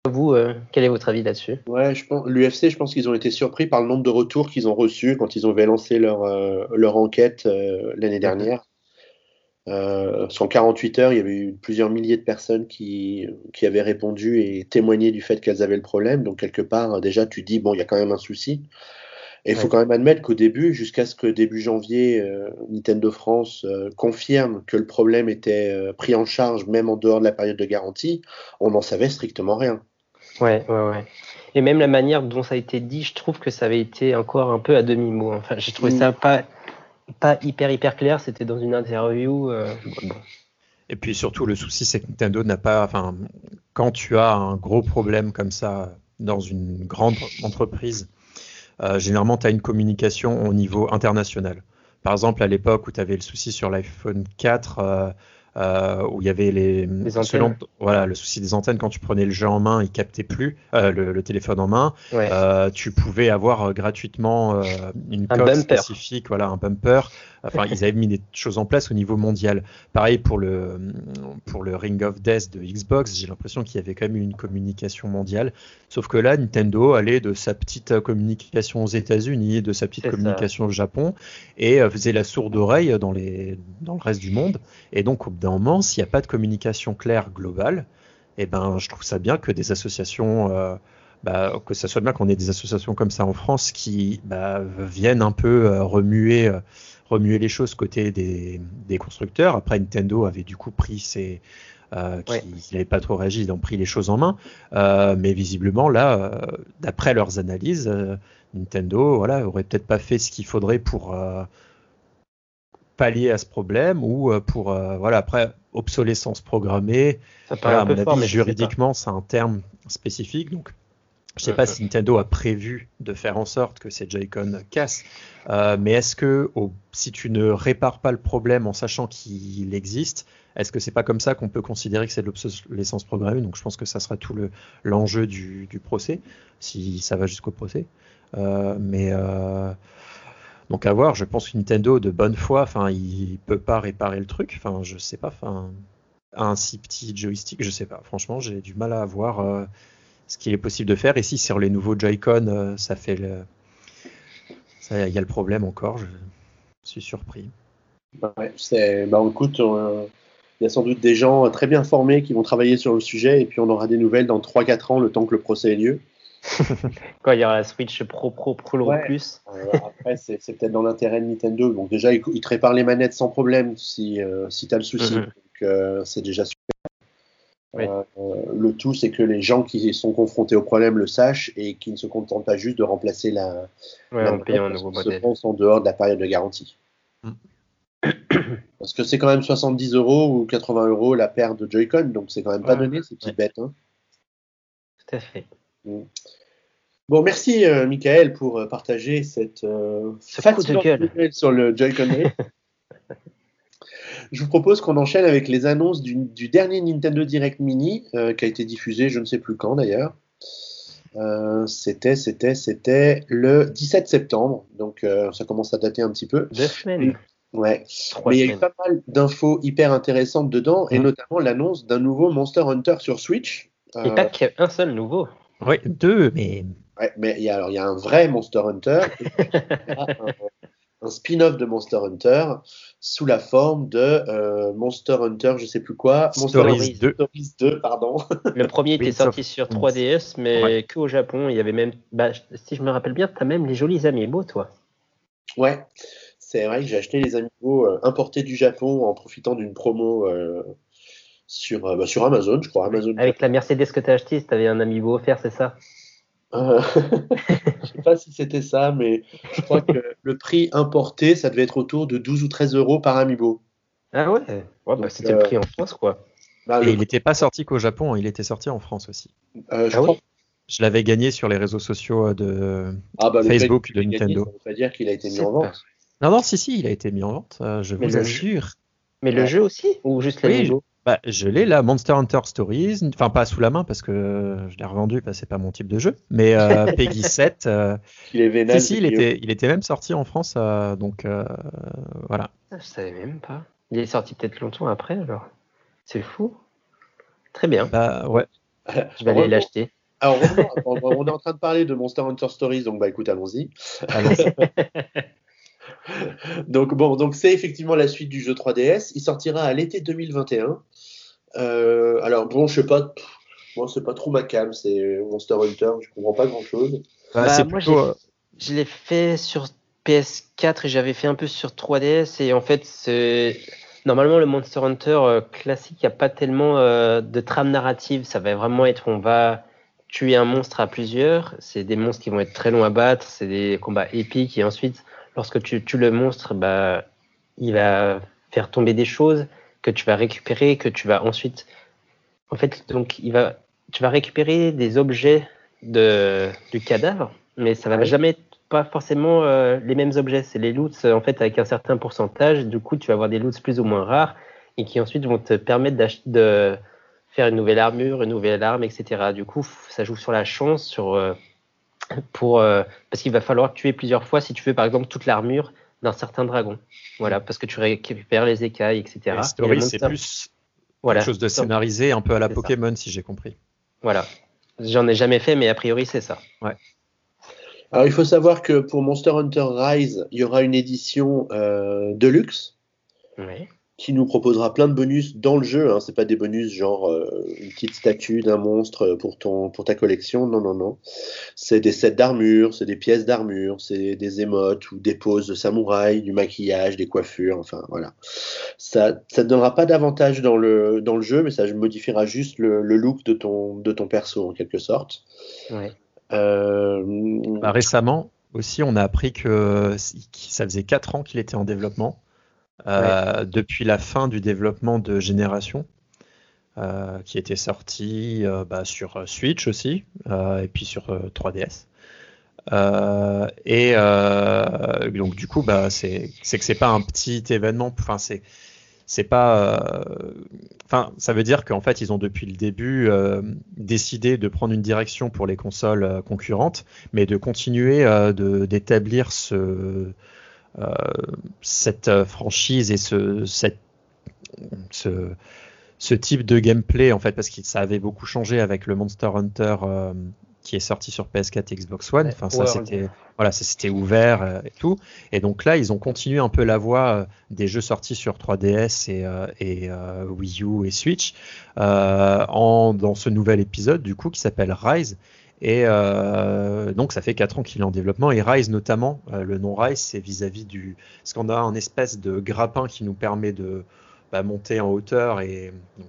Vous, euh, quel est votre avis là-dessus? Ouais, je pense l'UFC, je pense qu'ils ont été surpris par le nombre de retours qu'ils ont reçus quand ils ont lancé leur, euh, leur enquête euh, l'année dernière. sur 48 heures, il y avait eu plusieurs milliers de personnes qui, qui avaient répondu et témoigné du fait qu'elles avaient le problème. Donc quelque part, déjà, tu dis bon, il y a quand même un souci. Et il faut quand même admettre qu'au début, jusqu'à ce que début janvier, euh, Nintendo France euh, confirme que le problème était euh, pris en charge même en dehors de la période de garantie, on n'en savait strictement rien. Ouais, ouais, ouais. Et même la manière dont ça a été dit, je trouve que ça avait été encore un peu à demi-mot. Enfin, j'ai trouvé ça pas, pas hyper, hyper clair. C'était dans une interview. Et puis surtout, le souci, c'est que Nintendo n'a pas. Enfin, quand tu as un gros problème comme ça dans une grande entreprise, généralement, tu as une communication au niveau international. Par exemple, à l'époque où tu avais le souci sur l'iPhone 4, euh, où il y avait les, voilà, le souci des antennes quand tu prenais le jeu en main, il captait plus euh, le, téléphone en main. Euh, tu pouvais avoir gratuitement une un spécifique, voilà, un bumper. Enfin, ils avaient mis des choses en place au niveau mondial. Pareil pour le pour le Ring of Death de Xbox, j'ai l'impression qu'il y avait quand même une communication mondiale. Sauf que là, Nintendo allait de sa petite communication aux États-Unis, de sa petite communication au Japon, et faisait la sourde oreille dans les dans le reste du monde. Et donc, au moment, s'il n'y a pas de communication claire globale, eh ben, je trouve ça bien que des associations, euh, bah, que ça soit bien qu'on ait des associations comme ça en France qui bah, viennent un peu euh, remuer, euh, remuer les choses côté des, constructeurs. Après, Nintendo avait du coup pris ses, qui n'avait pas trop réagi, ils ont pris les choses en main. mais visiblement, là, d'après leurs analyses, Nintendo, voilà, aurait peut-être pas fait ce qu'il faudrait pour pallier à ce problème ou euh, pour euh, voilà après obsolescence programmée. Ça peu fort, mais juridiquement c'est un terme spécifique donc je sais pas si Nintendo a prévu de faire en sorte que ces Joy-Con cassent, euh, mais est-ce que si tu ne répares pas le problème en sachant qu'il existe, est-ce que c'est pas comme ça qu'on peut considérer que c'est de l'obsolescence programmée? Donc je pense que ça sera tout l'enjeu du, procès, si ça va jusqu'au procès. mais donc à voir, je pense que Nintendo de bonne foi, enfin, il peut pas réparer le truc. Enfin, je sais pas, un si petit joystick, je sais pas. Franchement, j'ai du mal à voir euh, ce qu'il est possible de faire. Et si sur les nouveaux Joy-Con, euh, ça fait le, il y a le problème encore. Je suis surpris. Ouais, c'est, bah écoute, euh, il y a sans doute des gens très bien formés qui vont travailler sur le sujet et puis on aura des nouvelles dans 3-4 ans, le temps que le procès ait lieu. Quand il y aura la Switch Pro Pro Pro Plus. après, c'est, peut-être dans l'intérêt de Nintendo. Donc, déjà, ils, te réparent les manettes sans problème si, euh, si tu as le souci. Mhm. Donc, euh, c'est déjà super. Le tout, c'est que les gens qui sont confrontés au problème le sachent et qui ne se contentent pas juste de remplacer la. Ouais, la un nouveau modèle. en dehors de la période de garantie. Mm. Parce que c'est quand même 70 euros ou 80 euros la paire de Joy-Con, donc c'est quand même pas donné ces petites bêtes. Hein. Tout à fait. Mm. Bon, merci euh, Michael pour euh, partager cette euh, de gueule sur le Joy-Con. je vous propose qu'on enchaîne avec les annonces du, dernier Nintendo Direct Mini euh, qui a été diffusé, je ne sais plus quand d'ailleurs. c'était, c'était, c'était le 17 septembre, donc ça commence à dater un petit peu. Deux semaines. Ouais. Mais il y a eu pas mal d'infos hyper intéressantes dedans, et notamment l'annonce d'un nouveau Monster Hunter sur Switch. Et pas qu'un seul nouveau. Oui, deux, mais Ouais, mais il y, a, alors, il y a un vrai Monster Hunter, un, spin-off de Monster Hunter sous la forme de euh, Monster Hunter, je sais plus quoi, Monster Stories 2. Stories 2 pardon. Le premier était sorti sur 3DS, mais que au Japon. Il y avait même, bah, si je me rappelle bien, tu as même les jolis amiibo, toi. Ouais, c'est vrai que j'ai acheté les amiibo euh, importés du Japon en profitant d'une promo. Euh, sur, bah, sur Amazon, je crois. Amazon. Avec la Mercedes que tu as acheté, tu avais un amiibo offert, c'est ça? Euh, je sais pas si c'était ça, mais je crois que le prix importé, ça devait être autour de 12 ou 13 euros par amiibo. Ah ouais, ouais bah, C'était le prix en France, quoi. Bah, Et il n'était pas sorti qu'au Japon, il était sorti en France aussi. Euh, je, ah je l'avais gagné sur les réseaux sociaux de ah bah, Facebook de Nintendo. ça veut pas dire qu'il a été mis en vente. Non, non, si, si, il a été mis en vente, euh, je vous assure. Mais le jeu aussi Ou juste l'amiibo bah, je l'ai là, Monster Hunter Stories, enfin pas sous la main parce que je l'ai revendu, que c'est pas mon type de jeu, mais euh, Peggy 7. Euh, il est vénal, si, si, il était, il était même sorti en France, euh, donc voilà. Ah, je savais même pas. Il est sorti peut-être longtemps après alors. C'est fou. Très bien. Bah ouais. je vais aller l'acheter. Alors, on est en train de parler de Monster Hunter Stories, donc bah écoute, allons-y. Allons donc bon, donc c'est effectivement la suite du jeu 3DS. Il sortira à l'été 2021. Euh, alors bon, je sais pas, moi c'est pas trop ma cam, c'est Monster Hunter, je comprends pas grand chose. Bah, bah, moi, euh, je l'ai fait sur PS4 et j'avais fait un peu sur 3DS et en fait c'est normalement le Monster Hunter euh, classique, il n'y a pas tellement de trame narrative, ça va vraiment être on va tuer un monstre à plusieurs, c'est des monstres qui vont être très longs à battre, c'est des combats épiques. Et ensuite lorsque tu tues le monstre, bah il va faire tomber des choses que tu vas récupérer, que tu vas ensuite. En fait, donc, il va, tu vas récupérer des objets de, du cadavre, mais ça va jamais être pas forcément euh, les mêmes objets. C'est les loots, en fait, avec un certain pourcentage. Du coup, tu vas avoir des loots plus ou moins rares et qui ensuite vont te permettre de faire une nouvelle armure, une nouvelle arme, etc. Du coup, ça joue sur la chance, sur. Euh, pour, euh, parce qu'il va falloir tuer plusieurs fois si tu veux, par exemple, toute l'armure d'un certain dragon. Voilà, parce que tu récupères les écailles, etc. story, c'est plus voilà. quelque chose de scénarisé, un peu à la Pokémon, si j'ai compris. Voilà. J'en ai jamais fait, mais a priori, c'est ça. Ouais. Alors, il faut savoir que pour Monster Hunter Rise, il y aura une édition euh, deluxe. Oui qui nous proposera plein de bonus dans le jeu. Hein. C'est pas des bonus genre euh, une petite statue d'un monstre pour ton pour ta collection. Non, non, non. C'est des sets d'armure, c'est des pièces d'armure, c'est des émotes ou des poses de samouraï, du maquillage, des coiffures. Enfin voilà. Ça ça te donnera pas d'avantage dans le dans le jeu, mais ça modifiera juste le, le, look de ton de ton perso en quelque sorte. Ouais. Euh... Bah, récemment aussi, on a appris que ça faisait 4 ans qu'il était en développement euh, depuis la fin du développement de Génération, euh, qui était sorti euh, bah, sur Switch aussi, et puis sur 3DS. et donc du coup, bah, c'est que c'est pas un petit événement. Enfin, c'est pas. Enfin, ça veut dire qu'en fait, ils ont depuis le début décidé de prendre une direction pour les consoles concurrentes, mais de continuer d'établir ce cette euh, franchise et ce, cette, ce, ce, type de gameplay en fait parce que ça avait beaucoup changé avec le Monster Hunter euh, qui est sorti sur PS4 et Xbox One. Enfin, ça c'était voilà, c'était ouvert et tout. Et donc là, ils ont continué un peu la voie des jeux sortis sur 3DS et, et Wii U et Switch en, dans ce nouvel épisode du coup qui s'appelle Rise et euh, donc ça fait 4 ans qu'il est en développement. Et Rise notamment, euh, le nom Rise, c'est vis-à-vis du... Parce qu'on a un espèce de grappin qui nous permet de bah, monter en hauteur. Et donc,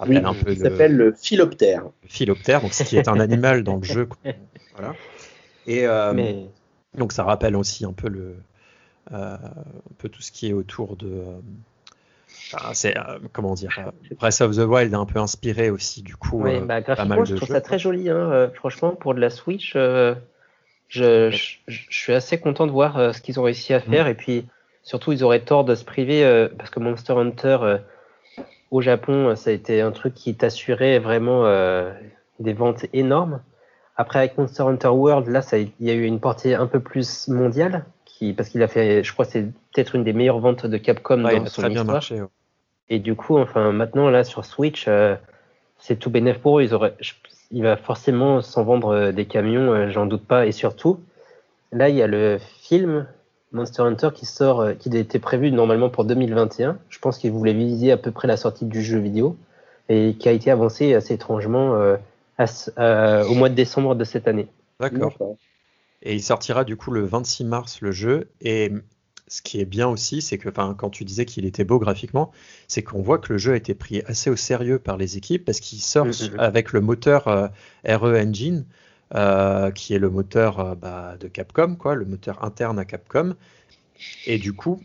euh, oui, un peu s'appelle le philoptère. Le philoptère, donc ce qui est un animal dans le jeu. Voilà. Et euh, donc ça rappelle aussi un peu le, euh, un peu tout ce qui est autour de. Euh, c'est comment dire, Breath of the Wild est un peu inspiré aussi du coup. Oui, bah, graphiquement, je trouve ça très joli. Hein, franchement, pour de la Switch, je, je, suis assez content de voir ce qu'ils ont réussi à faire. Mm. Et puis, surtout, ils auraient tort de se priver parce que Monster Hunter au Japon, ça a été un truc qui t'assurait vraiment des ventes énormes. Après, avec Monster Hunter World, là, ça, il y a eu une portée un peu plus mondiale, qui, parce qu'il a fait, je crois, c'est peut-être une des meilleures ventes de Capcom dans il son très Bien marché, Et du coup, enfin, maintenant, là, sur Switch, euh, c'est tout bénéf pour eux. Ils auraient, il va forcément s'en vendre euh, des camions, euh, j'en doute pas. Et surtout, là, il y a le film Monster Hunter qui sort, qui était prévu normalement pour 2021. Je pense qu'ils voulaient viser à peu près la sortie du jeu vidéo et qui a été avancé assez étrangement euh, au mois de décembre de cette année. D'accord. Et il sortira du coup le 26 mars le jeu. Et ce qui est bien aussi, c'est que quand tu disais qu'il était beau graphiquement, c'est qu'on voit que le jeu a été pris assez au sérieux par les équipes parce qu'il sort mm-hmm. avec le moteur euh, RE Engine, euh, qui est le moteur bah, de Capcom, quoi, le moteur interne à Capcom. Et du coup,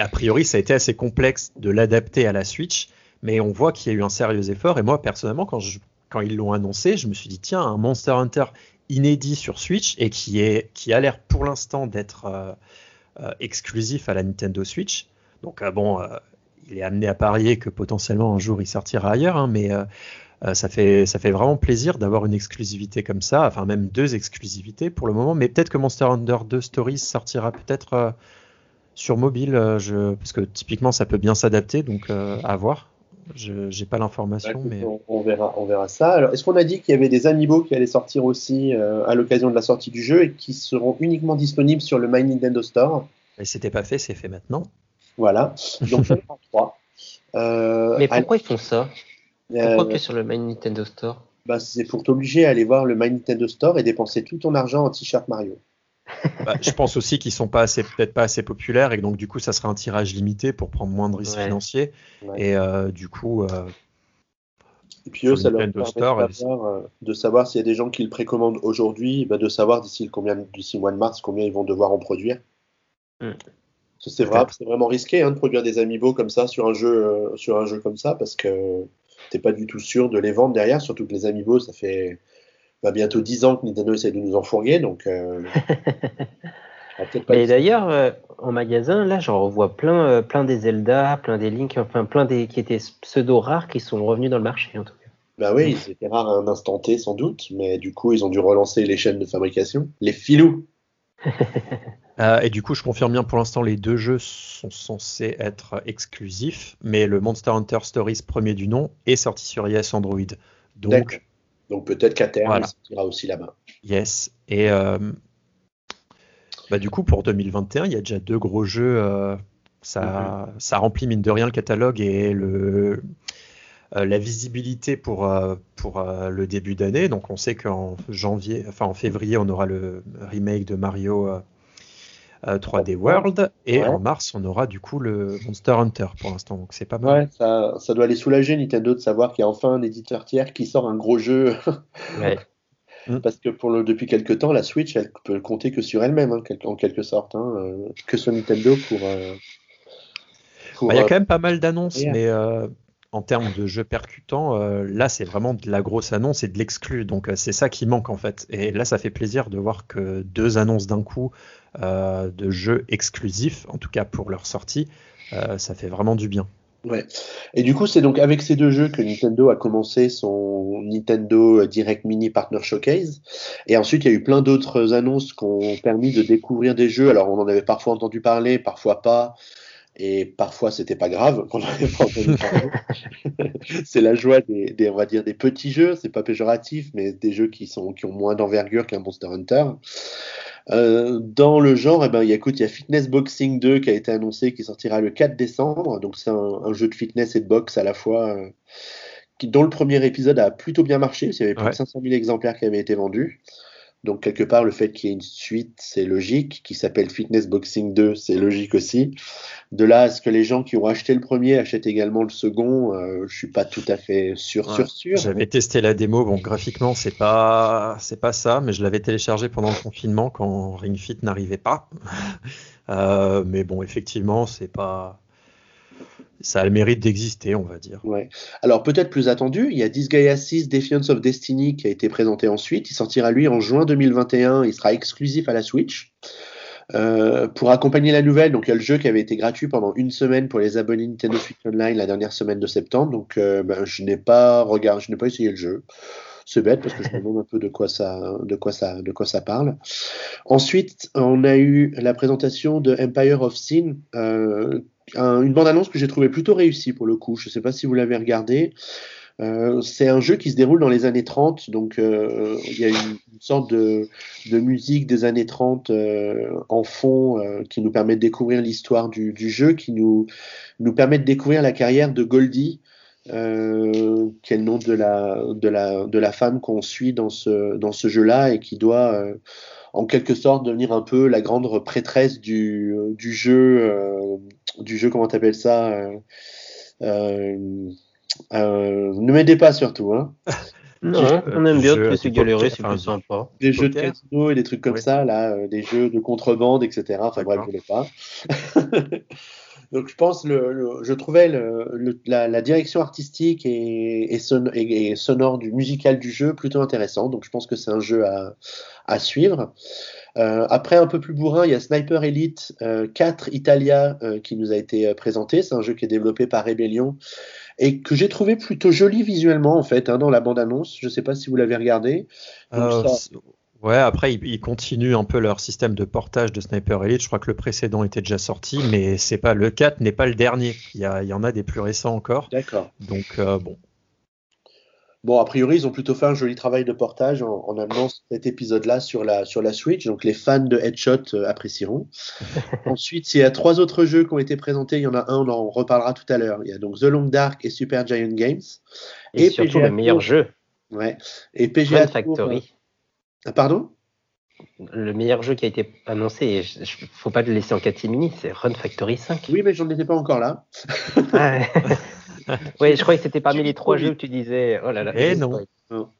a priori, ça a été assez complexe de l'adapter à la Switch, mais on voit qu'il y a eu un sérieux effort. Et moi, personnellement, quand je quand ils l'ont annoncé, je me suis dit tiens, un Monster Hunter inédit sur Switch et qui est qui a l'air pour l'instant d'être euh, euh, exclusif à la Nintendo Switch. Donc euh, bon, il est amené à parier que potentiellement un jour il sortira ailleurs, hein, mais ça fait ça fait vraiment plaisir d'avoir une exclusivité comme ça, enfin même deux exclusivités pour le moment. Mais peut-être que Monster Hunter 2 Stories sortira peut-être sur mobile, parce que typiquement ça peut bien s'adapter, donc à voir. Je n'ai pas l'information, mais on, verra, on verra ça. Alors, est-ce qu'on a dit qu'il y avait des amiibo qui allaient sortir aussi euh, à l'occasion de la sortie du jeu et qui seront uniquement disponibles sur le My Nintendo Store? Et c'était pas fait, c'est fait maintenant. Voilà. Donc, trois. Euh, mais pourquoi ils font ça? Pourquoi euh, que sur le My Nintendo Store? bah, C'est pour t'obliger à aller voir le My Nintendo Store et dépenser tout ton argent en t-shirt Mario. Bah, je pense aussi qu'ils sont pas assez, peut-être pas assez populaires et donc du coup ça sera un tirage limité pour prendre moins de risques financiers et euh, du coup. Euh, et puis eux, ça leur permet euh, de savoir s'il y a des gens qui le précommandent aujourd'hui, bah, de savoir d'ici combien d'ici le mois de mars combien ils vont devoir en produire. Hmm. C'est vrai, vraiment risqué hein, de produire des amiibo comme ça sur un jeu, sur un jeu comme ça parce que t'es pas du tout sûr de les vendre derrière, surtout que les amiibo ça fait va bientôt 10 ans que Nintendo essaie de nous enfourguer, donc. Euh, Et d'ailleurs, euh, en magasin, là, j'en revois plein, euh, plein des Zelda, plein des Link, enfin plein des qui étaient pseudo rares qui sont revenus dans le marché en tout cas. Bah oui, ils étaient rares à un instant T sans doute, mais du coup, ils ont dû relancer les chaînes de fabrication, les filous. et du coup, je confirme bien pour l'instant, les deux jeux sont censés être exclusifs, mais le Monster Hunter Stories premier du nom est sorti sur iOS Android. Donc, donc peut-être qu'à terme, il ira aussi là-bas. Yes. Et euh, bah, du coup, pour 2021, il y a déjà deux gros jeux. Euh, ça, mhm. ça remplit mine de rien le catalogue et le, euh, la visibilité pour, pour le début d'année. Donc on sait qu'en janvier, enfin en février, on aura le remake de Mario 3D euh, World. Et en mars, on aura du coup le Monster Hunter pour l'instant. Donc c'est pas mal. Ouais, ça, ça, doit les soulager Nintendo de savoir qu'il y a enfin un éditeur tiers qui sort un gros jeu. Parce que pour le, depuis quelques temps, la Switch, elle peut compter que sur elle-même, hein, en quelque sorte, hein, euh, que sur Nintendo pour. Euh, bah, il y a quand même pas mal d'annonces, mais en termes de jeux percutants, là c'est vraiment de la grosse annonce et de l'exclu. Donc c'est ça qui manque en fait. Et là ça fait plaisir de voir que deux annonces d'un coup euh, de jeux exclusifs, en tout cas pour leur sortie, euh, ça fait vraiment du bien. Ouais. Et du coup, c'est donc avec ces deux jeux que Nintendo a commencé son Nintendo Direct Mini Partner Showcase. Et ensuite, il y a eu plein d'autres annonces qui ont permis de découvrir des jeux. Alors, on en avait parfois entendu parler, parfois pas. Et parfois, c'était pas grave qu'on avait pas entendu parler. c'est la joie des, des, on va dire, des petits jeux. C'est pas péjoratif, mais des jeux qui sont, qui ont moins d'envergure qu'un Monster Hunter. Euh, dans le genre, eh ben, il y a, écoute, il y a Fitness Boxing 2 qui a été annoncé, qui sortira le 4 décembre. Donc c'est un, jeu de fitness et de boxe à la fois, euh, qui, dont le premier épisode a plutôt bien marché. Il y avait plus de 500 000 exemplaires qui avaient été vendus. Donc quelque part, le fait qu'il y ait une suite, c'est logique. Qui s'appelle Fitness Boxing 2, c'est logique aussi. De là à ce que les gens qui ont acheté le premier achètent également le second, euh, je suis pas tout à fait sûr, sûr, sûr. J'avais testé la démo. Bon, graphiquement, c'est pas, c'est pas ça, mais je l'avais téléchargé pendant le confinement quand Ring Fit n'arrivait pas. Euh, mais bon, effectivement, c'est pas ça a le mérite d'exister, on va dire. Ouais. Alors peut-être plus attendu, il y a Disgaea 6 Defiance of Destiny qui a été présenté ensuite. Il sortira lui en juin 2021. Il sera exclusif à la Switch. Euh, pour accompagner la nouvelle, donc il y a le jeu qui avait été gratuit pendant une semaine pour les abonnés Nintendo Switch Online la dernière semaine de septembre. Donc euh, ben, je n'ai pas regardé, je n'ai pas essayé le jeu. C'est bête parce que je me demande un peu de quoi ça, de quoi ça, de quoi ça parle. Ensuite, on a eu la présentation de Empire of Sin, euh, une bande-annonce que j'ai trouvé plutôt réussie pour le coup. Je ne sais pas si vous l'avez regardé. Euh, c'est un jeu qui se déroule dans les années 30, donc euh, il y a une, sorte de, musique des années 30 euh, en fond qui nous permet de découvrir l'histoire du, du, jeu, qui nous, nous permet de découvrir la carrière de Goldie, qui est le nom de la, de la, de la femme qu'on suit dans ce, dans ce jeu-là et qui doit en quelque sorte devenir un peu la grande prêtresse du, du jeu du jeu, comment t'appelles ça euh, euh, euh, Ne m'aidez pas surtout. Hein. Non, on aime bien te laisser galérer, c'est plus sympa. Des jeux de casino et des trucs comme ça, là, des jeux de contrebande, etc. Enfin bref, je voulais pas. Donc je pense, le, je trouvais le, la, direction artistique et, et, sonore du musical du jeu plutôt intéressant. Donc je pense que c'est un jeu à, à suivre. Euh, après, un peu plus bourrin, il y a Sniper Elite 4 euh, Italia euh, qui nous a été présenté. C'est un jeu qui est développé par Rebellion et que j'ai trouvé plutôt joli visuellement en fait hein, dans la bande-annonce. Je ne sais pas si vous l'avez regardé. Ouais, après ils, continuent un peu leur système de portage de Sniper Elite. Je crois que le précédent était déjà sorti, mais c'est pas le 4 n'est pas le dernier. Il y, il y en a des plus récents encore. D'accord. Donc bon, Bon, a priori, ils ont plutôt fait un joli travail de portage en, amenant cet épisode-là sur la, sur la Switch. Donc, les fans de Headshot euh, apprécieront. Ensuite, il y a trois autres jeux qui ont été présentés. Il y en a un, on en reparlera tout à l'heure. Il y a donc The Long Dark et Super Giant Games. Et, surtout le meilleur jeu. Ouais. Et PGA Run Factory. Ah, pardon? Le meilleur jeu qui a été annoncé, il ne faut pas le laisser en catimini, c'est Run Factory 5. Oui, mais j'en étais pas encore là. Ah oui, je croyais que c'était parmi les trois jeux que tu disais. Oh là là. Eh non. non.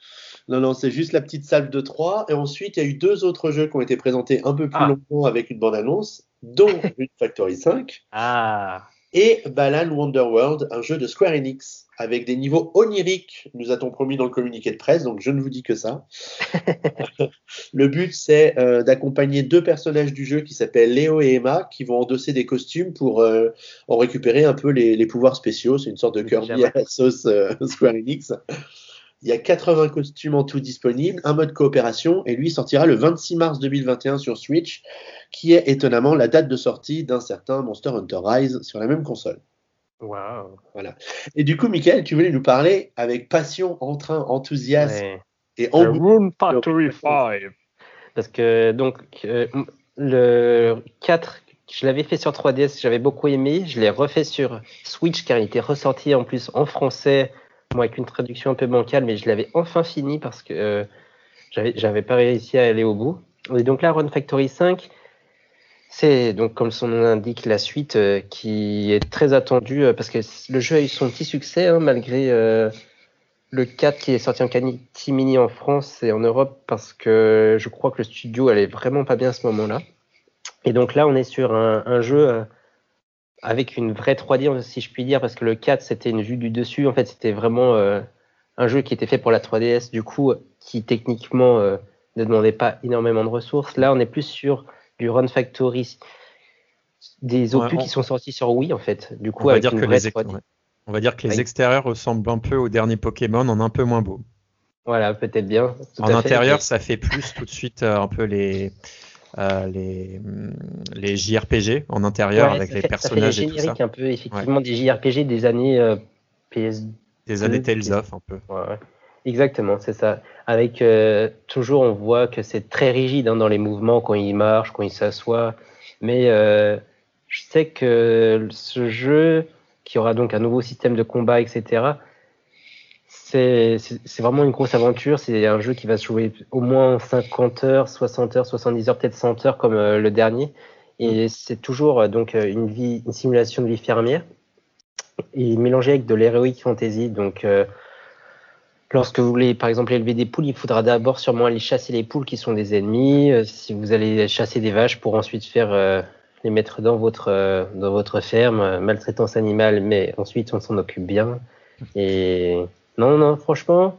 Non, c'est juste la petite salve de trois. Et ensuite, il y a eu deux autres jeux qui ont été présentés un peu plus ah. longtemps avec une bande-annonce, dont une Factory 5. Ah. Et Balan Wonderworld, un jeu de Square Enix avec des niveaux oniriques, nous a-t-on promis dans le communiqué de presse, donc je ne vous dis que ça. le but, c'est euh, d'accompagner deux personnages du jeu qui s'appellent Léo et Emma, qui vont endosser des costumes pour euh, en récupérer un peu les, pouvoirs spéciaux. C'est une sorte de Kirby à la sauce euh, Square Enix. Il y a 80 costumes en tout disponibles, un mode coopération, et lui sortira le 26 mars 2021 sur Switch, qui est étonnamment la date de sortie d'un certain Monster Hunter Rise sur la même console. Wow. Voilà. Et du coup, Michael, tu voulais nous parler avec passion, entrain, enthousiasme et en Room Factory 5. Parce que donc euh, le 4, je l'avais fait sur 3DS, j'avais beaucoup aimé. Je l'ai refait sur Switch car il était ressorti en plus en français, moi avec une traduction un peu bancale, mais je l'avais enfin fini parce que euh, j'avais pas réussi à aller au bout. Et donc là, Run Factory 5, c'est donc comme son nom l'indique la suite euh, qui est très attendue euh, parce que le jeu a eu son petit succès hein, malgré euh, le 4 qui est sorti en mini en France et en Europe parce que je crois que le studio allait vraiment pas bien à ce moment-là. Et donc là on est sur un, jeu avec une vraie 3D si je puis dire parce que le 4 c'était une vue du dessus en fait c'était vraiment un jeu qui était fait pour la 3DS du coup qui techniquement ne demandait pas énormément de ressources. Là on est plus sur du Run Factory, des opus qui sont sortis sur Wii en fait. Du coup, on va dire que les on va dire que les extérieurs ressemblent un peu au dernier Pokémon, en un peu moins beau. Voilà, peut-être bien. en intérieur, ça fait plus tout de suite euh, un peu les euh, les, les JRPG en intérieur avec les personnages et tout ça. un peu effectivement des JRPG des années euh, PS. Des années Tales of un peu. Exactement, c'est ça. Avec euh, toujours, on voit que c'est très rigide hein, dans les mouvements quand il marche, quand il s'assoit. Mais euh, je sais que ce jeu, qui aura donc un nouveau système de combat, etc., c'est vraiment une grosse aventure. C'est un jeu qui va se jouer au moins 50 heures, 60 heures, 70 heures, peut-être 100 heures comme euh, le dernier. Et mm. c'est toujours donc une, vie, une simulation de vie fermière. Et mélangé avec de l'heroic fantasy. Donc, lorsque vous voulez, par exemple, élever des poules, il faudra d'abord sûrement aller chasser les poules qui sont des ennemis. si vous allez chasser des vaches pour ensuite faire les mettre dans votre, dans votre ferme, maltraitance animale, mais ensuite on s'en occupe bien. Et non, non, franchement,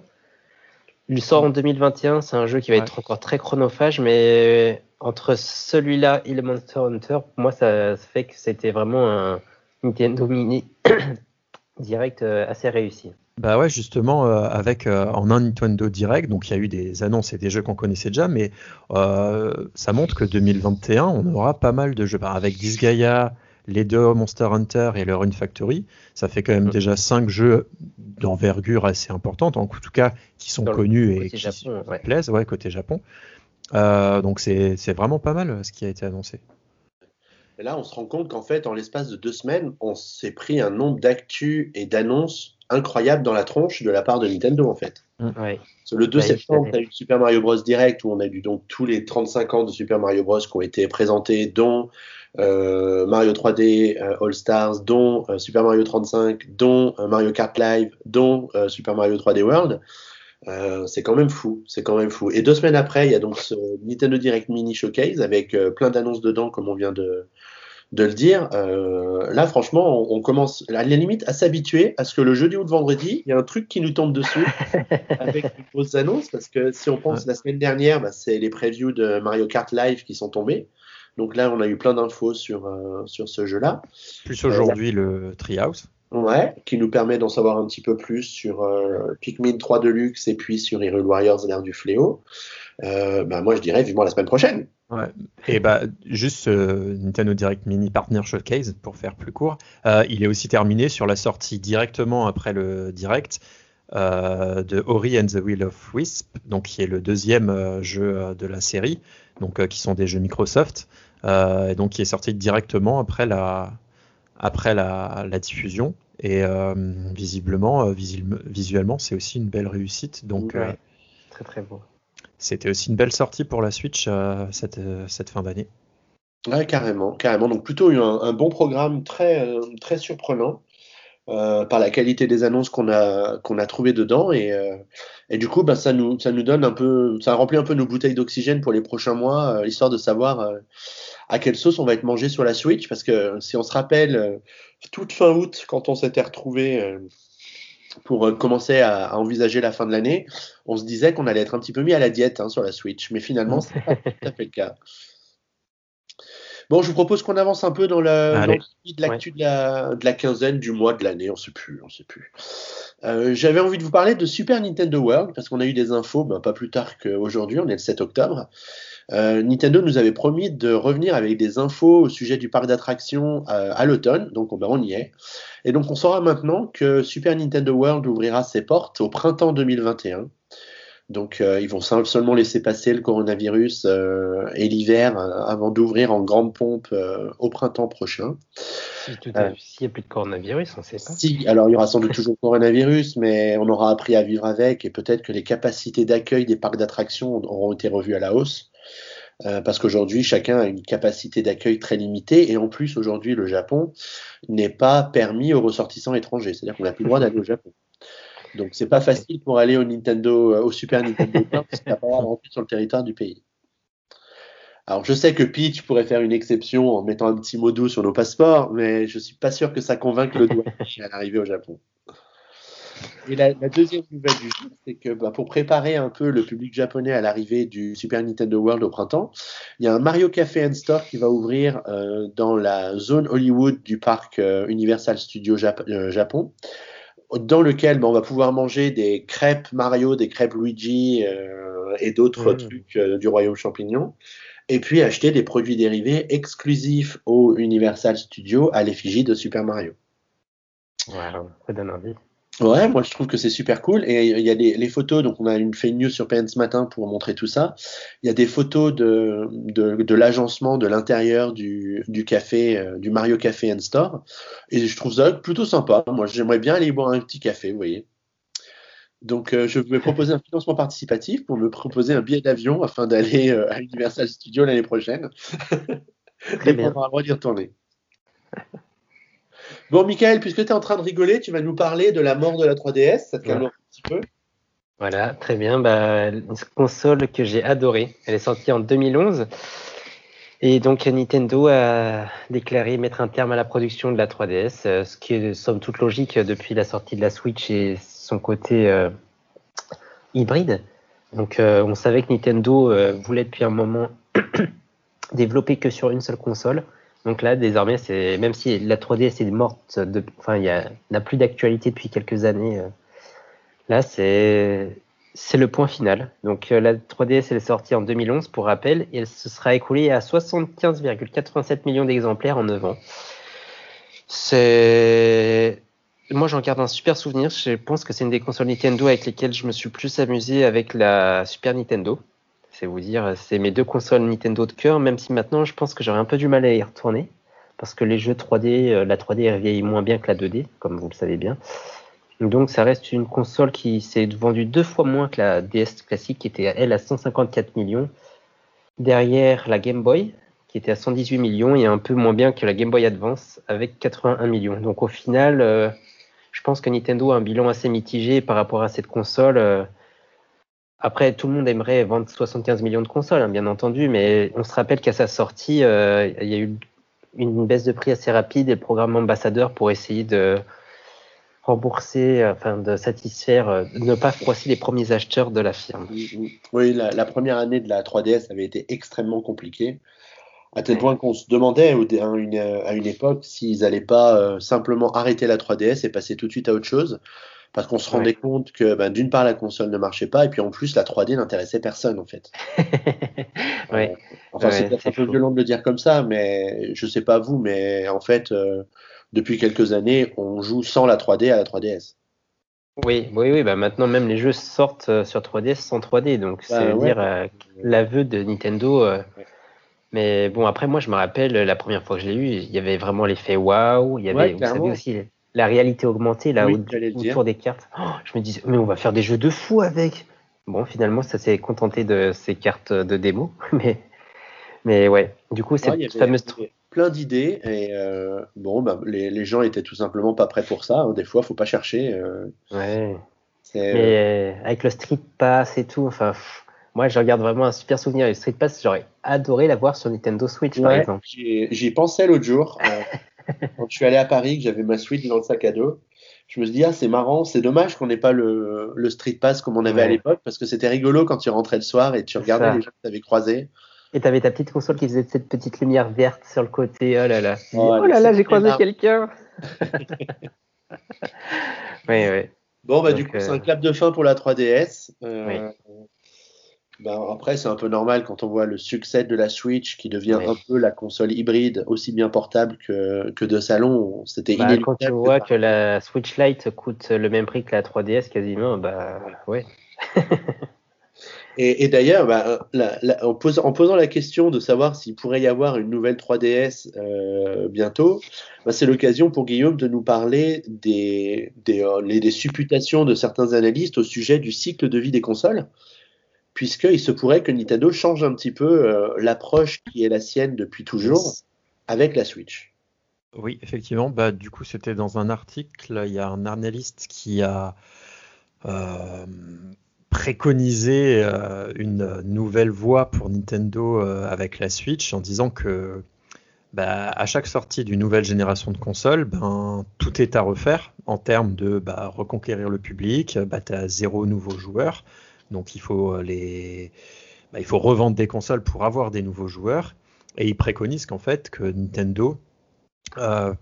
il sort en 2021. C'est un jeu qui va être encore très chronophage, mais entre celui-là et le Monster Hunter, pour moi, ça, fait que c'était vraiment un Nintendo Mini direct euh, assez réussi. Bah ouais, justement, euh, avec euh, en un Nintendo Direct, donc il y a eu des annonces et des jeux qu'on connaissait déjà, mais ça montre que 2021, on aura pas mal de jeux. avec Disgaea, les deux Monster Hunter et le Rune Factory, ça fait quand même déjà cinq jeux d'envergure assez importante, en tout cas qui sont connus et qui Japon, plaisent, ouais, côté Japon. Euh, donc c'est vraiment pas mal ce qui a été annoncé. Et là, on se rend compte qu'en fait, en l'espace de deux semaines, on s'est pris un nombre d'actus et d'annonces incroyables dans la tronche de la part de Nintendo, en fait. Mm. Le 2 septembre, tu as eu Super Mario Bros. Direct, où on a eu donc tous les 35 ans de Super Mario Bros. qui ont été présentés, dont euh, Mario 3D euh, All Stars, dont euh, Super Mario 35, dont Mario Kart Live, dont Super Mario 3D World. c'est quand même fou, c'est quand même fou. Et deux semaines après, il y a donc ce Nintendo Direct Mini Showcase avec plein d'annonces dedans, comme on vient de, de le dire. là, franchement, on, commence à la limite à s'habituer à ce que le jeudi ou le vendredi, il y a un truc qui nous tombe dessus avec une grosses annonces, parce que si on pense la semaine dernière, bah, c'est les previews de Mario Kart Live qui sont tombés. Donc là, on a eu plein d'infos sur, euh, sur ce jeu-là. Plus aujourd'hui le Treehouse. Ouais, qui nous permet d'en savoir un petit peu plus sur euh, Pikmin 3 Deluxe et puis sur Hyrule Warriors l'ère du fléau. Euh, bah, moi, je dirais vivement la semaine prochaine. Ouais. Et bah, juste Nintendo Direct Mini Partner Showcase, pour faire plus court, il est aussi terminé sur la sortie directement après le Direct de Ori and the Will of Wisp, donc qui est le deuxième jeu de la série, donc qui sont des jeux Microsoft. Euh, et donc qui est sorti directement après la, après la, la diffusion. Et euh, visiblement, euh, visuellement, c'est aussi une belle réussite. Donc, très très beau. C'était aussi une belle sortie pour la Switch cette, cette fin d'année. Ouais, carrément, carrément. Donc plutôt un, un bon programme très, très surprenant. Euh, par la qualité des annonces qu'on a qu'on a trouvé dedans et, euh, et du coup bah, ça nous ça nous donne un peu ça remplit un peu nos bouteilles d'oxygène pour les prochains mois euh, histoire de savoir à quelle sauce on va être mangé sur la Switch parce que si on se rappelle toute fin août quand on s'était retrouvé pour commencer à, envisager la fin de l'année on se disait qu'on allait être un petit peu mis à la diète hein, sur la Switch mais finalement c'est pas tout à fait le cas Bon, je vous propose qu'on avance un peu dans la de l'actu de, la, de la quinzaine du mois de l'année, on sait plus, on sait plus. Euh, J'avais envie de vous parler de Super Nintendo World parce qu'on a eu des infos, ben, pas plus tard qu'aujourd'hui, on est le 7 octobre. Euh, Nintendo nous avait promis de revenir avec des infos au sujet du parc d'attractions euh, à l'automne, donc ben, on y est. Et donc on saura maintenant que Super Nintendo World ouvrira ses portes au printemps 2021. Donc euh, ils vont seulement laisser passer le coronavirus euh, et l'hiver euh, avant d'ouvrir en grande pompe au printemps prochain. S'il n'y a plus de coronavirus, on ne sait pas. Si, alors il y aura sans doute toujours coronavirus, mais on aura appris à vivre avec et peut-être que les capacités d'accueil des parcs d'attractions auront été revues à la hausse. parce qu'aujourd'hui, chacun a une capacité d'accueil très limitée, et en plus, aujourd'hui, le Japon n'est pas permis aux ressortissants étrangers. C'est-à-dire qu'on n'a plus le droit d'aller au Japon. Donc c'est pas facile pour aller au Nintendo, euh, au Super Nintendo parce qu'il n'y a pas rentrer sur le territoire du pays. Alors je sais que Peach pourrait faire une exception en mettant un petit mot doux sur nos passeports, mais je suis pas sûr que ça convainque le doigt à l'arrivée au Japon. Et la, deuxième nouvelle du jour, c'est que bah, pour préparer un peu le public japonais à l'arrivée du Super Nintendo World au printemps, il y a un Mario Café and Store qui va ouvrir euh, dans la zone Hollywood du parc euh, Universal Studios Japon dans lequel ben, on va pouvoir manger des crêpes Mario, des crêpes Luigi euh, et d'autres mmh. trucs euh, du royaume champignon. Et puis acheter des produits dérivés exclusifs au Universal Studios à l'effigie de Super Mario. Wow, ça donne envie. Ouais, moi je trouve que c'est super cool. Et il y a les, photos, donc on a une fait une news sur PN ce matin pour montrer tout ça. Il y a des photos de, l'agencement de l'intérieur du, du café, euh, du Mario Café and Store. Et je trouve ça plutôt sympa. Moi j'aimerais bien aller boire un petit café, vous voyez. Donc, euh, je vais proposer un financement participatif pour me proposer un billet d'avion afin d'aller euh, à Universal Studios l'année prochaine. Très bien. On aura le droit d'y retourner. Bon, Michael, puisque tu es en train de rigoler, tu vas nous parler de la mort de la 3DS. Ça te calme un petit peu Voilà, très bien. Bah, une console que j'ai adorée. Elle est sortie en 2011. Et donc Nintendo a déclaré mettre un terme à la production de la 3DS, euh, ce qui est somme toute logique depuis la sortie de la Switch et son côté euh, hybride. Donc euh, on savait que Nintendo voulait depuis un moment développer que sur une seule console. Donc là désormais c'est même si la 3DS est morte, enfin il n'a plus d'actualité depuis quelques années. là c'est c'est le point final. Donc euh, la 3DS elle est sortie en 2011 pour rappel et elle se sera écoulée à 75,87 millions d'exemplaires en 9 ans. C'est moi j'en garde un super souvenir. Je pense que c'est une des consoles Nintendo avec lesquelles je me suis plus amusé avec la Super Nintendo. C'est vous dire, c'est mes deux consoles Nintendo de cœur, même si maintenant je pense que j'aurais un peu du mal à y retourner parce que les jeux 3D, euh, la 3D vieillit moins bien que la 2D, comme vous le savez bien. Donc ça reste une console qui s'est vendue deux fois moins que la DS classique, qui était elle à 154 millions. Derrière la Game Boy, qui était à 118 millions, et un peu moins bien que la Game Boy Advance, avec 81 millions. Donc au final, euh, je pense que Nintendo a un bilan assez mitigé par rapport à cette console. Euh. Après, tout le monde aimerait vendre 75 millions de consoles, hein, bien entendu, mais on se rappelle qu'à sa sortie, euh, il y a eu une baisse de prix assez rapide et le programme ambassadeur pour essayer de rembourser, enfin de satisfaire, euh, de ne pas froisser les premiers acheteurs de la firme. Oui, la, première année de la 3DS avait été extrêmement compliquée, à tel point qu'on se demandait à une, à une époque s'ils n'allaient pas euh, simplement arrêter la 3DS et passer tout de suite à autre chose, parce qu'on se rendait compte que ben, d'une part la console ne marchait pas, et puis en plus la 3D n'intéressait personne en fait. ouais. enfin, c'est un peu violent de le dire comme ça, mais je sais pas vous, mais en fait depuis quelques années, on joue sans la 3D à la 3DS. Oui, oui, oui. Bah maintenant, même les jeux sortent euh, sur 3DS sans 3D. Donc, bah c'est dire euh, l'aveu de Nintendo. Euh. Mais bon, après, moi, je me rappelle la première fois que je l'ai eu, il y avait vraiment l'effet waouh. Il y avait, vous savez aussi, la réalité augmentée là autour des cartes. Oh, je me disais, mais on va faire des jeux de fou avec. Bon, finalement, ça s'est contenté de ces cartes de démo. Mais, mais ouais, du coup, cette fameuse plein d'idées et euh, bon, bah, les, les, gens étaient tout simplement pas prêts pour ça. Hein. Des fois, faut pas chercher. Euh, ouais. Mais euh, avec le Street Pass et tout, enfin, moi, je regarde vraiment un super souvenir. Le Street Pass, j'aurais adoré l'avoir sur Nintendo Switch, par exemple. J'y pensais l'autre jour quand je suis allé à Paris, que j'avais ma Switch dans le sac à dos. Je me suis dit, ah, c'est marrant, c'est dommage qu'on n'ait pas le, le, Street Pass comme on avait à l'époque, parce que c'était rigolo quand tu rentrais le soir et tu regardais les gens que tu avais croisés. Et t'avais ta petite console qui faisait cette petite lumière verte sur le côté. Oh là là. Oh, là là, j'ai croisé quelqu'un. oui, oui. Bon, bah, du coup, c'est un euh, clap de fin pour la 3DS. Euh, bah, après, c'est un peu normal quand on voit le succès de la Switch qui devient un peu la console hybride, aussi bien portable que, que de salon. C'était bah, Quand tu vois que la Switch Lite coûte le même prix que la 3DS quasiment, bah ouais. Et, d'ailleurs, bah, en, posant la question de savoir s'il pourrait y avoir une nouvelle 3DS euh, bientôt, bah, c'est l'occasion pour Guillaume de nous parler des, euh, des, supputations de certains analystes au sujet du cycle de vie des consoles, puisqu'il se pourrait que Nintendo change un petit peu euh, l'approche qui est la sienne depuis toujours avec la Switch. Oui, effectivement. Bah, du coup, c'était dans un article. Il y a un analyste qui a préconiser euh, une nouvelle voie pour Nintendo euh, avec la Switch en disant que bah, à chaque sortie d'une nouvelle génération de consoles, ben, tout est à refaire en termes de bah, reconquérir le public. Tu as zéro nouveau joueur, donc il faut, euh, les... Bah, il faut revendre des consoles pour avoir des nouveaux joueurs. Et il préconise qu'en fait, que Nintendo euh,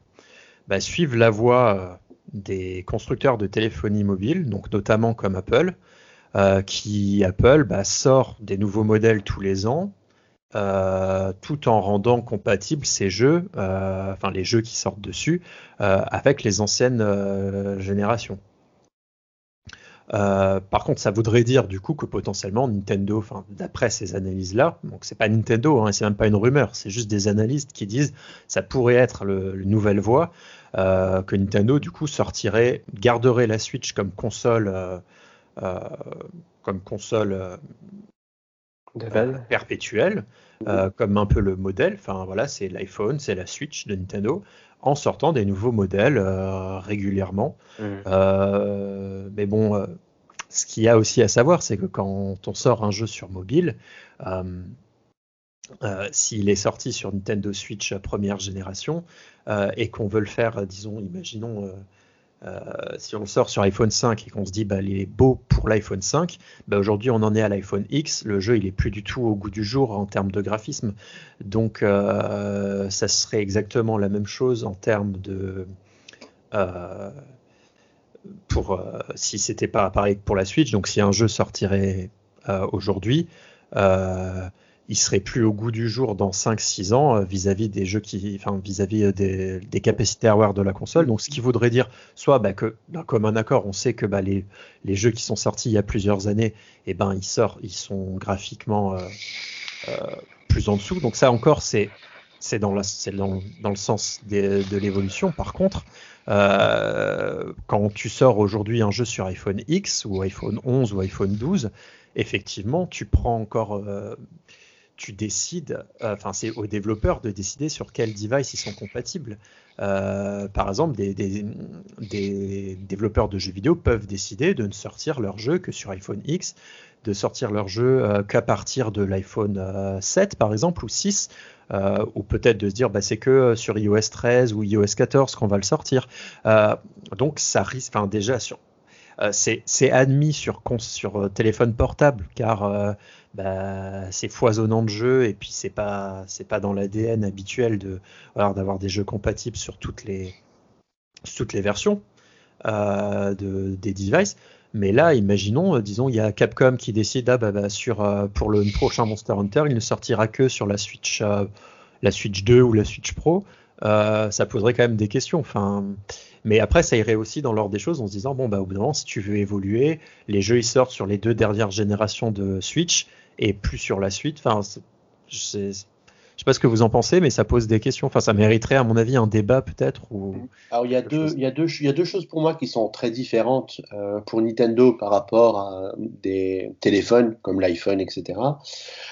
bah, suive la voie des constructeurs de téléphonie mobile, donc notamment comme Apple, euh, qui Apple bah, sort des nouveaux modèles tous les ans, euh, tout en rendant compatibles ces jeux, euh, enfin les jeux qui sortent dessus, avec les anciennes générations. Par contre, ça voudrait dire du coup que potentiellement Nintendo, d'après ces analyses-là, donc c'est pas Nintendo, hein, c'est même pas une rumeur, c'est juste des analystes qui disent ça pourrait être le, nouvelle voie que Nintendo du coup sortirait, garderait la Switch comme console comme console perpétuelle, comme un peu le modèle. Enfin voilà, c'est l'iPhone, c'est la Switch de Nintendo en sortant des nouveaux modèles régulièrement. Mmh. mais bon, ce qu'il y a aussi à savoir, c'est que quand on sort un jeu sur mobile, euh, euh, s'il est sorti sur Nintendo Switch première génération euh, et qu'on veut le faire, disons, imaginons, si on sort sur iPhone 5 et qu'on se dit, bah, il est beau pour l'iPhone 5, bah, aujourd'hui on en est à l'iPhone X, le jeu il est plus du tout au goût du jour en termes de graphisme, donc ça serait exactement la même chose en termes de pour euh, si c'était pas pareil pour la Switch, donc si un jeu sortirait euh, aujourd'hui, euh, il serait plus au goût du jour dans 5-6 ans vis-à-vis des jeux qui, enfin vis-à-vis des, capacités hardware de la console. Donc ce qui voudrait dire soit bah, que comme un accord, on sait que bah, les, les, jeux qui sont sortis il y a plusieurs années, et eh ben ils sortent, ils sont graphiquement plus en dessous. Donc ça encore c'est c'est dans, dans, dans, le sens de l'évolution. Par contre, euh, quand tu sors aujourd'hui un jeu sur iPhone X ou iPhone 11 ou iPhone 12, effectivement, tu prends encore, euh, tu décides, euh, enfin c'est aux développeurs de décider sur quel device ils sont compatibles. par exemple, des, développeurs de jeux vidéo peuvent décider de ne sortir leur jeu que sur iPhone X, de sortir leur jeu qu'à partir de l'iPhone 7 par exemple ou 6 euh, ou peut-être de se dire bah, c'est que euh, sur iOS 13 ou iOS 14 qu'on va le sortir. Euh, donc ça risque, enfin déjà sur c'est admis sur, sur téléphone portable car bah, c'est foisonnant de jeux et puis c'est pas pas dans l'ADN habituel de d'avoir des jeux compatibles sur toutes les toutes les versions de, des devices. Mais là, imaginons, euh, disons, il y a Capcom qui décide, ah, bah, bah, sur, euh, pour le prochain Monster Hunter, il ne sortira que sur la Switch, euh, la Switch 2 ou la Switch Pro. Ça poserait quand même des questions. Enfin, mais après, ça irait aussi dans l'ordre des choses en se disant, bon, bah, au bout d'un moment, si tu veux évoluer, les jeux ils sortent sur les deux dernières générations de Switch et plus sur la suite. Enfin, je sais pas ce que vous en pensez, mais ça pose des questions. Enfin, ça mériterait, à mon avis, un débat peut-être. Ou... Alors, il y, a deux, il, y a deux, il y a deux choses pour moi qui sont très différentes euh, pour Nintendo par rapport à des téléphones comme l'iPhone, etc.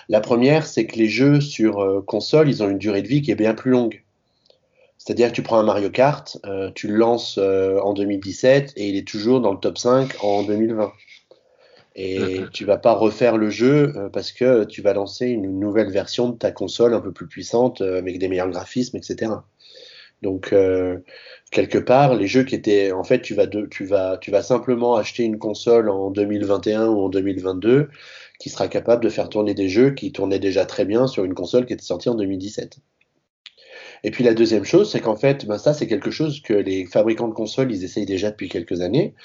La première, c'est que les jeux sur euh, console, ils ont une durée de vie qui est bien plus longue. C'est-à-dire que tu prends un Mario Kart, euh, tu le lances en 2017 et il est toujours dans le top 5 en 2020. Et tu vas pas refaire le jeu euh, parce que tu vas lancer une nouvelle version de ta console un peu plus puissante euh, avec des meilleurs graphismes, etc. Donc euh, quelque part, les jeux qui étaient, en fait, tu vas, tu vas, tu vas simplement acheter une console en 2021 ou en 2022 qui sera capable de faire tourner des jeux qui tournaient déjà très bien sur une console qui était sortie en 2017. Et puis la deuxième chose, c'est qu'en fait, ben ça, c'est quelque chose que les fabricants de consoles, ils essayent déjà depuis quelques années.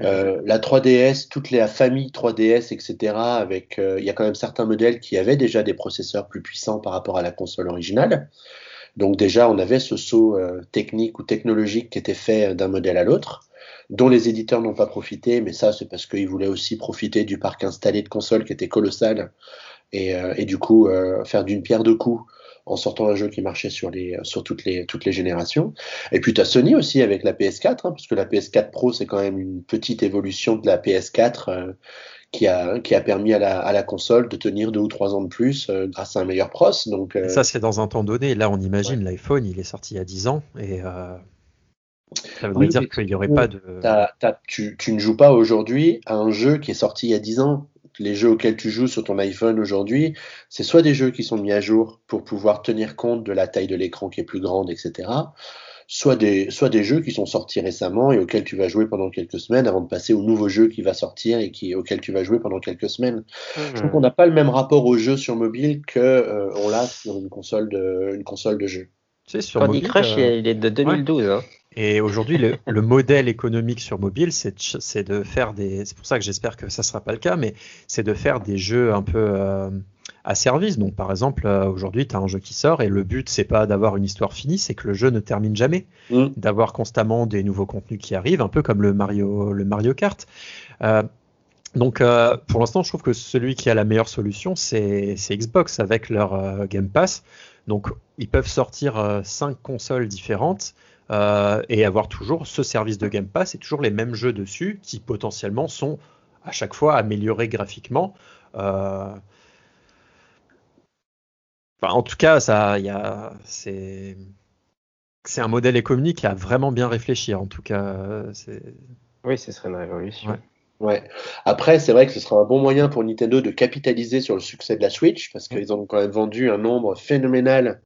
Euh, la 3DS, toute la famille 3DS, etc., avec, euh, il y a quand même certains modèles qui avaient déjà des processeurs plus puissants par rapport à la console originale. Donc déjà, on avait ce saut euh, technique ou technologique qui était fait d'un modèle à l'autre, dont les éditeurs n'ont pas profité, mais ça, c'est parce qu'ils voulaient aussi profiter du parc installé de consoles qui était colossal et, et du coup faire d'une pierre deux coups en sortant un jeu qui marchait sur, les, sur toutes, les, toutes les générations. Et puis tu as Sony aussi avec la PS4, hein, parce que la PS4 Pro, c'est quand même une petite évolution de la PS4 euh, qui, a, qui a permis à la, à la console de tenir deux ou trois ans de plus euh, grâce à un meilleur pros. Donc, euh, Ça, c'est dans un temps donné. Là, on imagine l'iPhone, il est sorti il y a 10 ans. Et. Ça voudrait dire qu'il n'y aurait pas de. tu, tu, ne joues pas aujourd'hui à un jeu qui est sorti il y a 10 ans les jeux auxquels tu joues sur ton iPhone aujourd'hui, c'est soit des jeux qui sont mis à jour pour pouvoir tenir compte de la taille de l'écran qui est plus grande, etc. Soit des, soit des jeux qui sont sortis récemment et auxquels tu vas jouer pendant quelques semaines avant de passer au nouveau jeu qui va sortir et qui, auquel tu vas jouer pendant quelques semaines. Mmh. Je trouve qu'on n'a pas le même rapport aux jeux sur mobile que euh, on l'a sur une console de, une console de jeu. Sur Candy Crush, euh, il est de 2012. Hein. Et aujourd'hui, le, modèle économique sur mobile, c'est de faire des. C'est pour ça que j'espère que ça sera pas le cas, mais c'est de faire des jeux un peu euh, à service. Donc, par exemple, euh, aujourd'hui, tu as un jeu qui sort et le but, c'est pas d'avoir une histoire finie, c'est que le jeu ne termine jamais, mm. d'avoir constamment des nouveaux contenus qui arrivent, un peu comme le Mario, le Mario Kart. Euh, donc, pour l'instant, je trouve que celui qui a la meilleure solution, c'est Xbox avec leur Game Pass. Donc, ils peuvent sortir cinq consoles différentes. Euh, et avoir toujours ce service de Game Pass et toujours les mêmes jeux dessus qui potentiellement sont à chaque fois amélioré graphiquement. en tout cas, ça, c'est c'est un modèle économique a vraiment bien réfléchi. En tout cas, oui, ce serait une révolution. Ouais. Après, c'est vrai que ce sera un bon moyen pour Nintendo de capitaliser sur le succès de la Switch, parce qu'ils ont quand même vendu un nombre phénoménal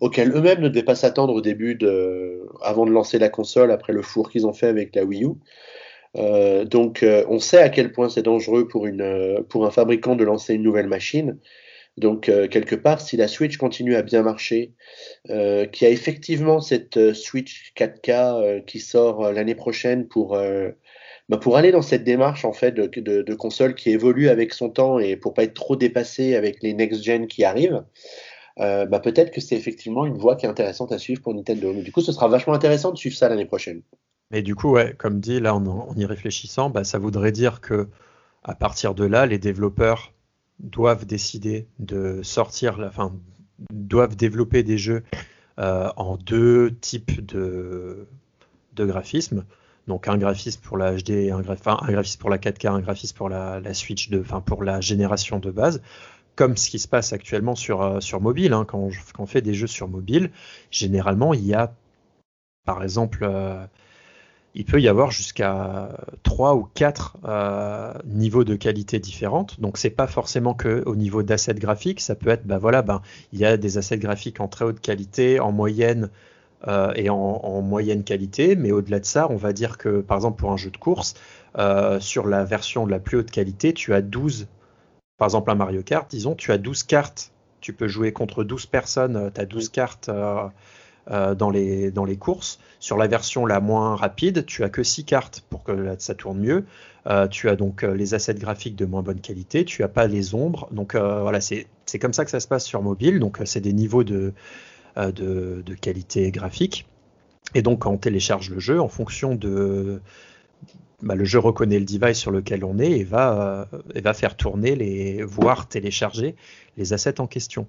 auquel eux-mêmes ne devaient pas s'attendre au début de, avant de lancer la console, après le four qu'ils ont fait avec la Wii U. Euh, donc, euh, on sait à quel point c'est dangereux pour, une, euh, pour un fabricant de lancer une nouvelle machine. Donc, quelque part, si la Switch continue à bien marcher, qu'il y a effectivement cette Switch 4K qui sort l'année prochaine pour bah, pour aller dans cette démarche en fait de, console qui évolue avec son temps et pour pas être trop dépassé avec les next gen qui arrivent, euh, bah, peut-être que c'est effectivement une voie qui est intéressante à suivre pour Nintendo. Du coup, ce sera vachement intéressant de suivre ça l'année prochaine. Mais du coup, ouais, comme dit là en, y réfléchissant, bah, ça voudrait dire que à partir de là, les développeurs doivent décider de sortir, enfin, doivent développer des jeux euh, en deux types de graphismes. Donc un graphisme pour la HD, un, un graphisme pour la 4K, un graphisme pour la, Switch, de, enfin pour la génération de base, comme ce qui se passe actuellement sur, euh, sur mobile. Hein. quand, on, fait des jeux sur mobile, généralement il y a, par exemple, euh, il peut y avoir jusqu'à 3 ou 4 euh, niveaux de qualité différentes. Donc c'est pas forcément que au niveau d'assets graphiques, ça peut être, bah voilà, ben il y a des assets graphiques en très haute qualité, en moyenne euh, et en, moyenne qualité. Mais au-delà de ça, on va dire que, par exemple, pour un jeu de course, euh, sur la version de la plus haute qualité, tu as 12, par exemple un Mario Kart, disons, tu as 12 cartes. Tu peux jouer contre 12 personnes, tu as 12 cartes euh, dans, les, dans les courses. Sur la version la moins rapide, tu as que 6 cartes pour que ça tourne mieux. tu as donc les assets graphiques de moins bonne qualité, tu as pas les ombres. Donc voilà, c'est comme ça que ça se passe sur mobile. Donc c'est des niveaux de, euh, de, qualité graphique. Et donc, quand on télécharge le jeu, en fonction de. Bah, le jeu reconnaît le device sur lequel on est et va, euh, et va faire tourner, les, voire télécharger les assets en question.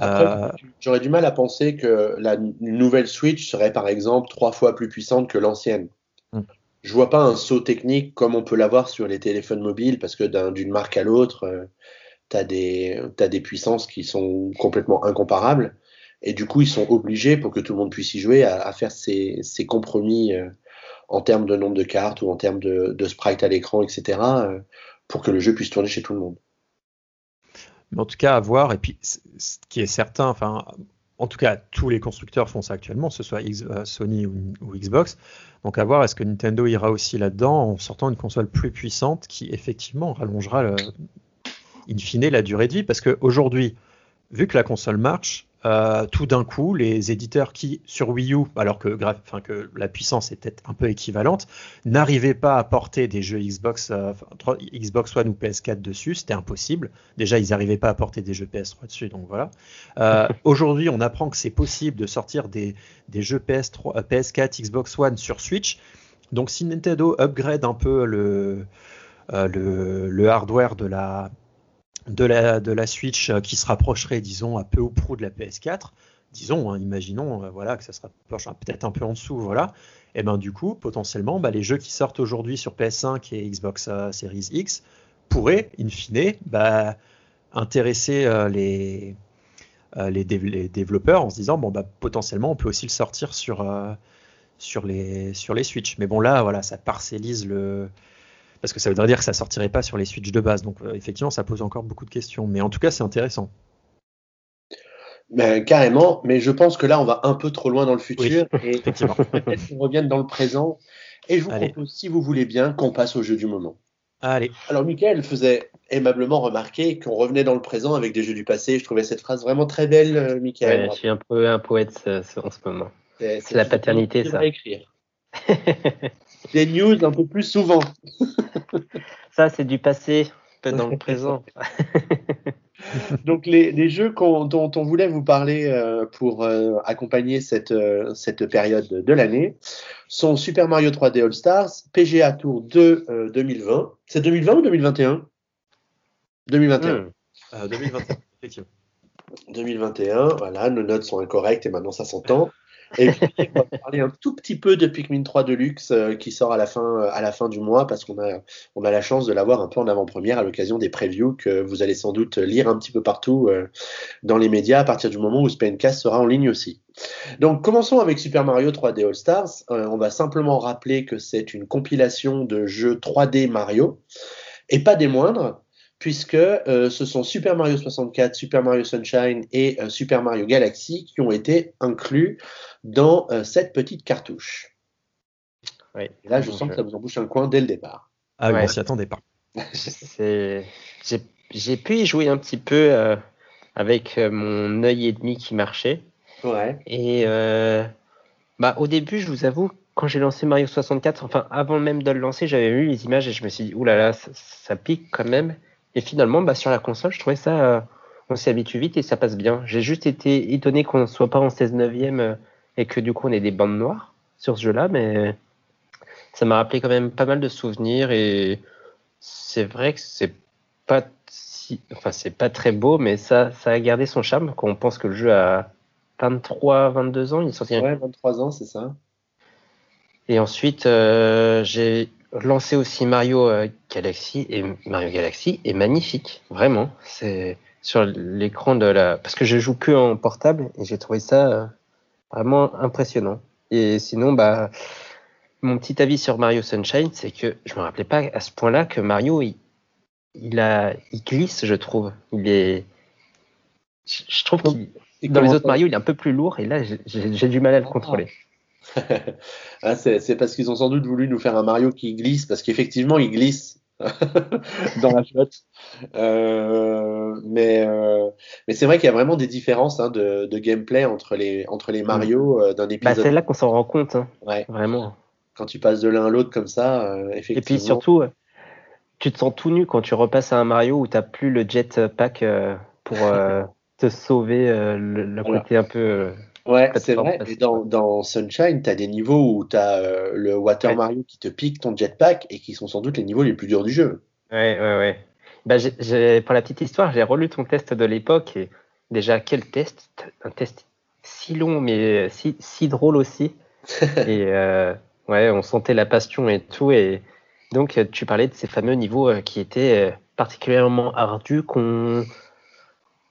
Euh, j'aurais du mal à penser que la nouvelle Switch serait par exemple trois fois plus puissante que l'ancienne. Je hmm. Je vois pas un saut technique comme on peut l'avoir sur les téléphones mobiles parce que d'une marque à l'autre, tu as, as, des puissances qui sont complètement incomparables. Et du coup, ils sont obligés, pour que tout le monde puisse y jouer, à, faire ces, compromis euh, en termes de nombre de cartes ou en termes de, de sprite à l'écran, etc., euh, pour que le jeu puisse tourner chez tout le monde. Mais en tout cas, à voir. Et puis, ce qui est certain, enfin, en tout cas, tous les constructeurs font ça actuellement, que ce soit euh, Sony ou, Xbox. Donc, à voir, est-ce que Nintendo ira aussi là-dedans en sortant une console plus puissante qui, effectivement, rallongera, in fine, la durée de vie? Parce qu'aujourd'hui, vu que la console marche, euh, tout d'un coup, les éditeurs qui, sur Wii U, alors que, enfin, que la puissance était un peu équivalente, n'arrivaient pas à porter des jeux Xbox, euh, Xbox One ou PS4 dessus, c'était impossible. Déjà, ils n'arrivaient pas à porter des jeux PS3 dessus, donc voilà. Euh, aujourd'hui, on apprend que c'est possible de sortir des, des jeux PS3, PS4, Xbox One sur Switch. Donc, si Nintendo upgrade un peu le, le, le hardware de la, de la, Switch euh, qui se rapprocherait, disons, à peu ou prou de la PS4, disons, hein, imaginons, euh, voilà, que ça se rapproche peut-être un peu en dessous, voilà, et ben du coup, potentiellement, bah, les jeux qui sortent aujourd'hui sur PS5 et Xbox euh, Series X pourraient, in fine, bah, intéresser les, les, développeurs en se disant, bon, bah, potentiellement, on peut aussi le sortir sur, sur, les, sur les Switch. Mais bon, là, voilà, ça parcellise le, parce que ça voudrait dire que ça sortirait pas sur les Switch de base. Donc euh, effectivement, ça pose encore beaucoup de questions. Mais en tout cas, c'est intéressant. Ben, carrément, mais je pense que là, on va un peu trop loin dans le futur. et effectivement. peut-être qu'on revienne dans le présent. Et je vous propose, si vous voulez bien, qu'on passe au jeu du moment. Allez. Alors, Michael faisait aimablement remarquer qu'on revenait dans le présent avec des jeux du passé. Je trouvais cette phrase vraiment très belle, euh, Michael. je suis un peu un poète en ce moment. C'est la paternité, ça. Écrire. des news un peu plus souvent. Ça, c'est du passé, pas dans le présent. Donc, les, jeux dont on voulait vous parler euh, pour euh, accompagner cette, euh, cette période de l'année sont Super Mario 3D All Stars, PGA Tour 2 2020. C'est 2020 ou 2021 2021. 2021, effectivement. 2021, voilà, nos notes sont incorrectes et maintenant ça s'entend. Et puis, on va parler un tout petit peu de Pikmin 3 Deluxe euh, qui sort à la fin, à la fin du mois parce qu'on a, on a la chance de l'avoir un peu en avant-première à l'occasion des previews que vous allez sans doute lire un petit peu partout euh, dans les médias à partir du moment où Spaincast sera en ligne aussi. Donc commençons avec Super Mario 3D All Stars. Euh, on va simplement rappeler que c'est une compilation de jeux 3D Mario et pas des moindres puisque euh, ce sont Super Mario 64, Super Mario Sunshine et euh, Super Mario Galaxy qui ont été inclus dans euh, cette petite cartouche. Oui, là, je sens que ça vous embouche un coin dès le départ. Ah oui, on s'y attendait pas. J'ai pu y jouer un petit peu avec mon œil et demi qui marchait. Ouais. Et bah, au début, je vous avoue, quand j'ai lancé Mario 64, enfin avant même de le lancer, j'avais vu les images et je me suis dit, oulala, là là, ça pique quand même. Et finalement, bah, sur la console, je trouvais ça, euh, on s'y habitue vite et ça passe bien. J'ai juste été étonné qu'on ne soit pas en 16 neuvième euh, et que du coup on ait des bandes noires sur ce jeu-là, mais ça m'a rappelé quand même pas mal de souvenirs et c'est vrai que c'est pas si, enfin c'est pas très beau, mais ça, ça a gardé son charme quand on pense que le jeu a 23, 22 ans, il est sorti. Ouais, 23 ans, c'est ça. Et ensuite, euh, j'ai lancé aussi Mario euh, Galaxy et Mario Galaxy est magnifique, vraiment. C'est sur l'écran de la parce que je joue que en portable et j'ai trouvé ça euh, vraiment impressionnant. Et sinon, bah mon petit avis sur Mario Sunshine, c'est que je me rappelais pas à ce point-là que Mario il, a il glisse, je trouve. Il est je trouve que dans les autres Mario, il est un peu plus lourd et là j'ai du mal à le contrôler. ah, c'est parce qu'ils ont sans doute voulu nous faire un Mario qui glisse, parce qu'effectivement, il glisse dans la flotte. Euh, mais euh, mais c'est vrai qu'il y a vraiment des différences hein, de, de, gameplay entre les, entre les Mario mm. euh, d'un bah, épisode. Bah, c'est là qu'on s'en rend compte, hein, ouais. vraiment. Quand tu passes de l'un à l'autre comme ça, effectivement. Et puis surtout, tu te sens tout nu quand tu repasses à un Mario où tu n'as plus le jetpack pour te sauver le, côté un peu Ouais, c'est vrai. Et dans, dans Sunshine, tu as des niveaux où tu as euh, le Water Mario qui te pique ton jetpack et qui sont sans doute les niveaux les plus durs du jeu. Ouais, ouais, ouais. Bah, pour la petite histoire, j'ai relu ton test de l'époque et déjà, quel test? Un test si long, mais si, si drôle aussi. et euh, ouais, on sentait la passion et tout. Et donc, tu parlais de ces fameux niveaux euh, qui étaient particulièrement ardus qu'on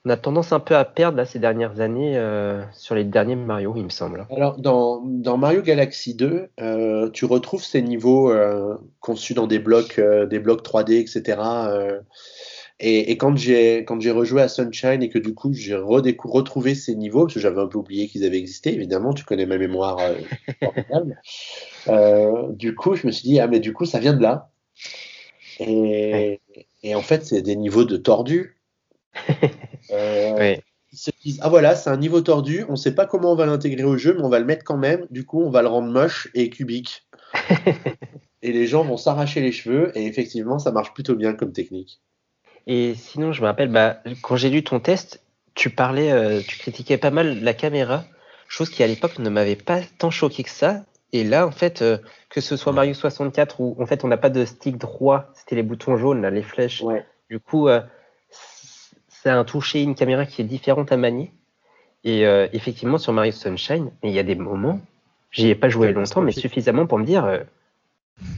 on a tendance un peu à perdre là, ces dernières années euh, sur les derniers Mario, il me semble. Alors, dans, dans Mario Galaxy 2, euh, tu retrouves ces niveaux euh, conçus dans des blocs, des blocs 3D, etc. Et, et, quand j'ai quand j'ai rejoué à Sunshine et que du coup j'ai retrouvé ces niveaux parce que j'avais un peu oublié qu'ils avaient existé, évidemment, tu connais ma mémoire du coup, je me suis dit ah mais du coup ça vient de là. Et, et en fait, c'est des niveaux de tordus. Euh, ils se disent ah voilà c'est un niveau tordu, on sait pas comment on va l'intégrer au jeu, mais on va le mettre quand même. Du coup on va le rendre moche et cubique. et les gens vont s'arracher les cheveux et effectivement ça marche plutôt bien comme technique. Et sinon je me rappelle bah, quand j'ai lu ton test, tu parlais, euh, tu critiquais pas mal la caméra, chose qui à l'époque ne m'avait pas tant choqué que ça. Et là, en fait, euh, que ce soit Mario 64 où en fait on n'a pas de stick droit, c'était les boutons jaunes, là, les flèches. Du coup, c'est un toucher, une caméra qui est différente à manier. Et euh, effectivement, sur Mario Sunshine, il y a des moments, j'y ai pas joué longtemps, mais suffisamment pour me dire, euh,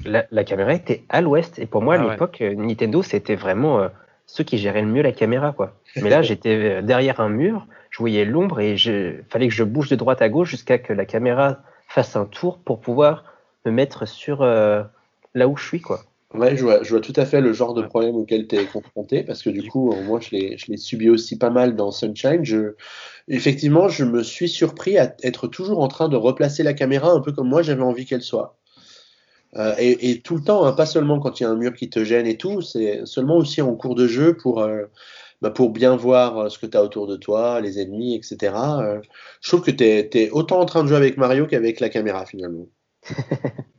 la, caméra était à l'ouest. Et pour moi, à ah l'époque, euh, Nintendo, c'était vraiment ceux qui géraient le mieux la caméra. quoi. Mais là, j'étais derrière un mur, je voyais l'ombre et il fallait que je bouge de droite à gauche jusqu'à que la caméra fasse un tour pour pouvoir me mettre sur là où je suis. quoi. Ouais, je vois, je vois, tout à fait le genre de problème auquel tu es confronté, parce que du coup, moi, je l'ai subi aussi pas mal dans Sunshine. Je, effectivement, je me suis surpris à être toujours en train de replacer la caméra un peu comme moi j'avais envie qu'elle soit. Euh, et, et, tout le temps, hein, pas seulement quand il y a un mur qui te gêne et tout, c'est seulement aussi en cours de jeu pour, euh, bah pour bien voir euh, ce que tu as autour de toi, les ennemis, etc. Euh, je trouve que tu es, es, autant en train de jouer avec Mario qu'avec la caméra finalement.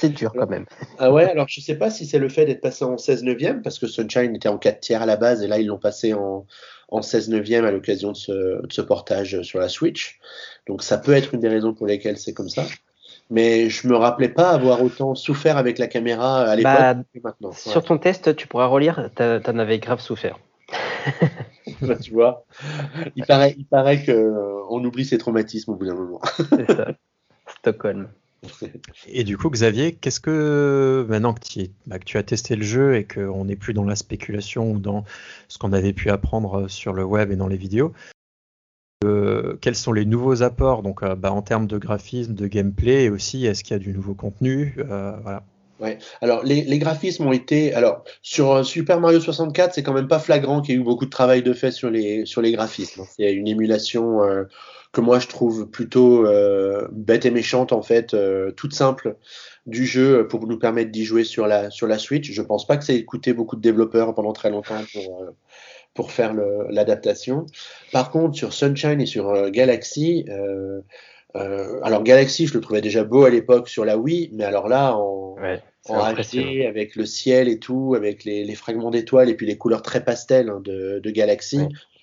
C'est dur quand même. Ah ouais, alors je sais pas si c'est le fait d'être passé en 16 neuvième, parce que Sunshine était en 4 tiers à la base, et là ils l'ont passé en, en 16 neuvième à l'occasion de ce, de ce, portage sur la Switch. Donc ça peut être une des raisons pour lesquelles c'est comme ça. Mais je me rappelais pas avoir autant souffert avec la caméra à l'époque bah, maintenant. Sur ton test, tu pourras relire, tu en avais grave souffert. Bah, tu vois, il paraît, il paraît qu'on oublie ses traumatismes au bout d'un moment. C'est ça. Stockholm. Et du coup, Xavier, qu'est-ce que maintenant que tu, bah, tu, as testé le jeu et qu'on n'est plus dans la spéculation ou dans ce qu'on avait pu apprendre sur le web et dans les vidéos, euh, quels sont les nouveaux apports donc euh, bah, en termes de graphisme, de gameplay et aussi est-ce qu'il y a du nouveau contenu euh. Ouais. Alors les, les, graphismes ont été alors sur Super Mario 64 c'est quand même pas flagrant qu'il y ait eu beaucoup de travail de fait sur les sur les graphismes. C'est une émulation euh, que moi je trouve plutôt euh, bête et méchante en fait, euh, toute simple du jeu pour nous permettre d'y jouer sur la sur la Switch. Je pense pas que ça ait coûté beaucoup de développeurs pendant très longtemps pour pour faire l'adaptation. Par contre sur Sunshine et sur Galaxy euh, alors Galaxy, je le trouvais déjà beau à l'époque sur la Wii, mais alors là, en, en HD, avec le ciel et tout, avec les, les fragments d'étoiles et puis les couleurs très pastel hein, de, de, Galaxy,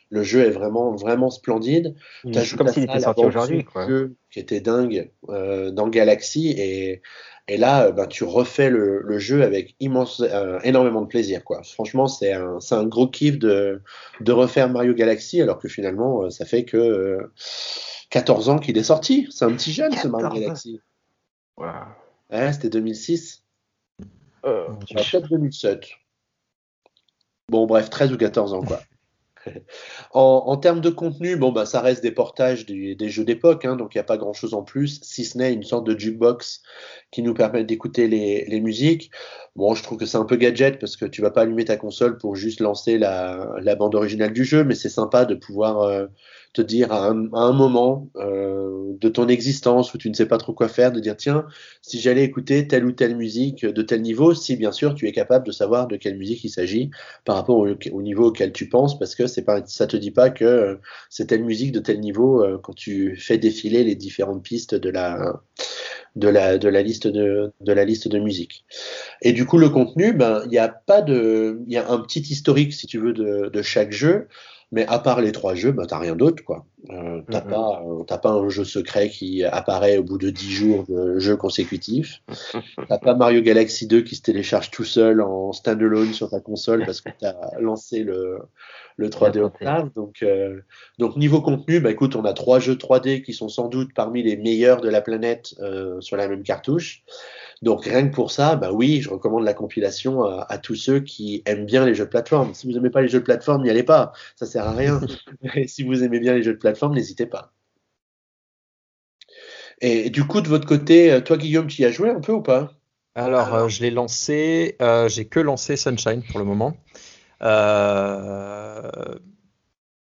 le jeu est vraiment vraiment splendide. C'est comme s'il était sorti aujourd'hui, quoi. Qui était dingue euh, dans Galaxy et et là, ben, tu refais le, le, jeu avec immense, euh, énormément de plaisir, quoi. Franchement, c'est un, gros kiff de, de refaire Mario Galaxy, alors que finalement, euh, ça fait que 14 ans qu'il est sorti. C'est un petit jeune, ce Mario Galaxy. Ouais, c'était 2006. Euh, peut-être 2007. Bon, bref, 13 ou 14 ans, quoi. en, en, termes de contenu, bon, bah, ça reste des portages des, des jeux d'époque, hein, donc il n'y a pas grand chose en plus, si ce n'est une sorte de jukebox qui nous permet d'écouter les, les, musiques. Bon, je trouve que c'est un peu gadget parce que tu vas pas allumer ta console pour juste lancer la, la bande originale du jeu, mais c'est sympa de pouvoir euh, te dire à un, moment euh, de ton existence où tu ne sais pas trop quoi faire, de dire tiens, si j'allais écouter telle ou telle musique de tel niveau, si bien sûr tu es capable de savoir de quelle musique il s'agit par rapport au, au, niveau auquel tu penses, parce que c'est pas, ça te dit pas que c'est telle musique de tel niveau euh, quand tu fais défiler les différentes pistes de la de la de la liste de de la liste de musique. Et du coup le contenu, ben il y a pas de, il y a un petit historique si tu veux de chaque jeu. Mais à part les trois jeux, bah, t'as rien d'autre, quoi. Euh, t'as mm -hmm. pas, t'as pas un jeu secret qui apparaît au bout de dix jours de jeu consécutif. t'as pas Mario Galaxy 2 qui se télécharge tout seul en standalone sur ta console parce que t'as lancé le, le 3D Octave. Donc, euh, donc niveau contenu, bah écoute, on a trois jeux 3D qui sont sans doute parmi les meilleurs de la planète euh, sur la même cartouche. Donc rien que pour ça, bah oui, je recommande la compilation à, à, tous ceux qui aiment bien les jeux de plateforme. Si vous n'aimez pas les jeux de plateforme, n'y allez pas, ça sert à rien. Et si vous aimez bien les jeux de plateforme, n'hésitez pas. Et du coup, de votre côté, toi Guillaume, tu y as joué un peu ou pas? Alors. Euh, je l'ai lancé, euh, j'ai que lancé Sunshine pour le moment. Euh,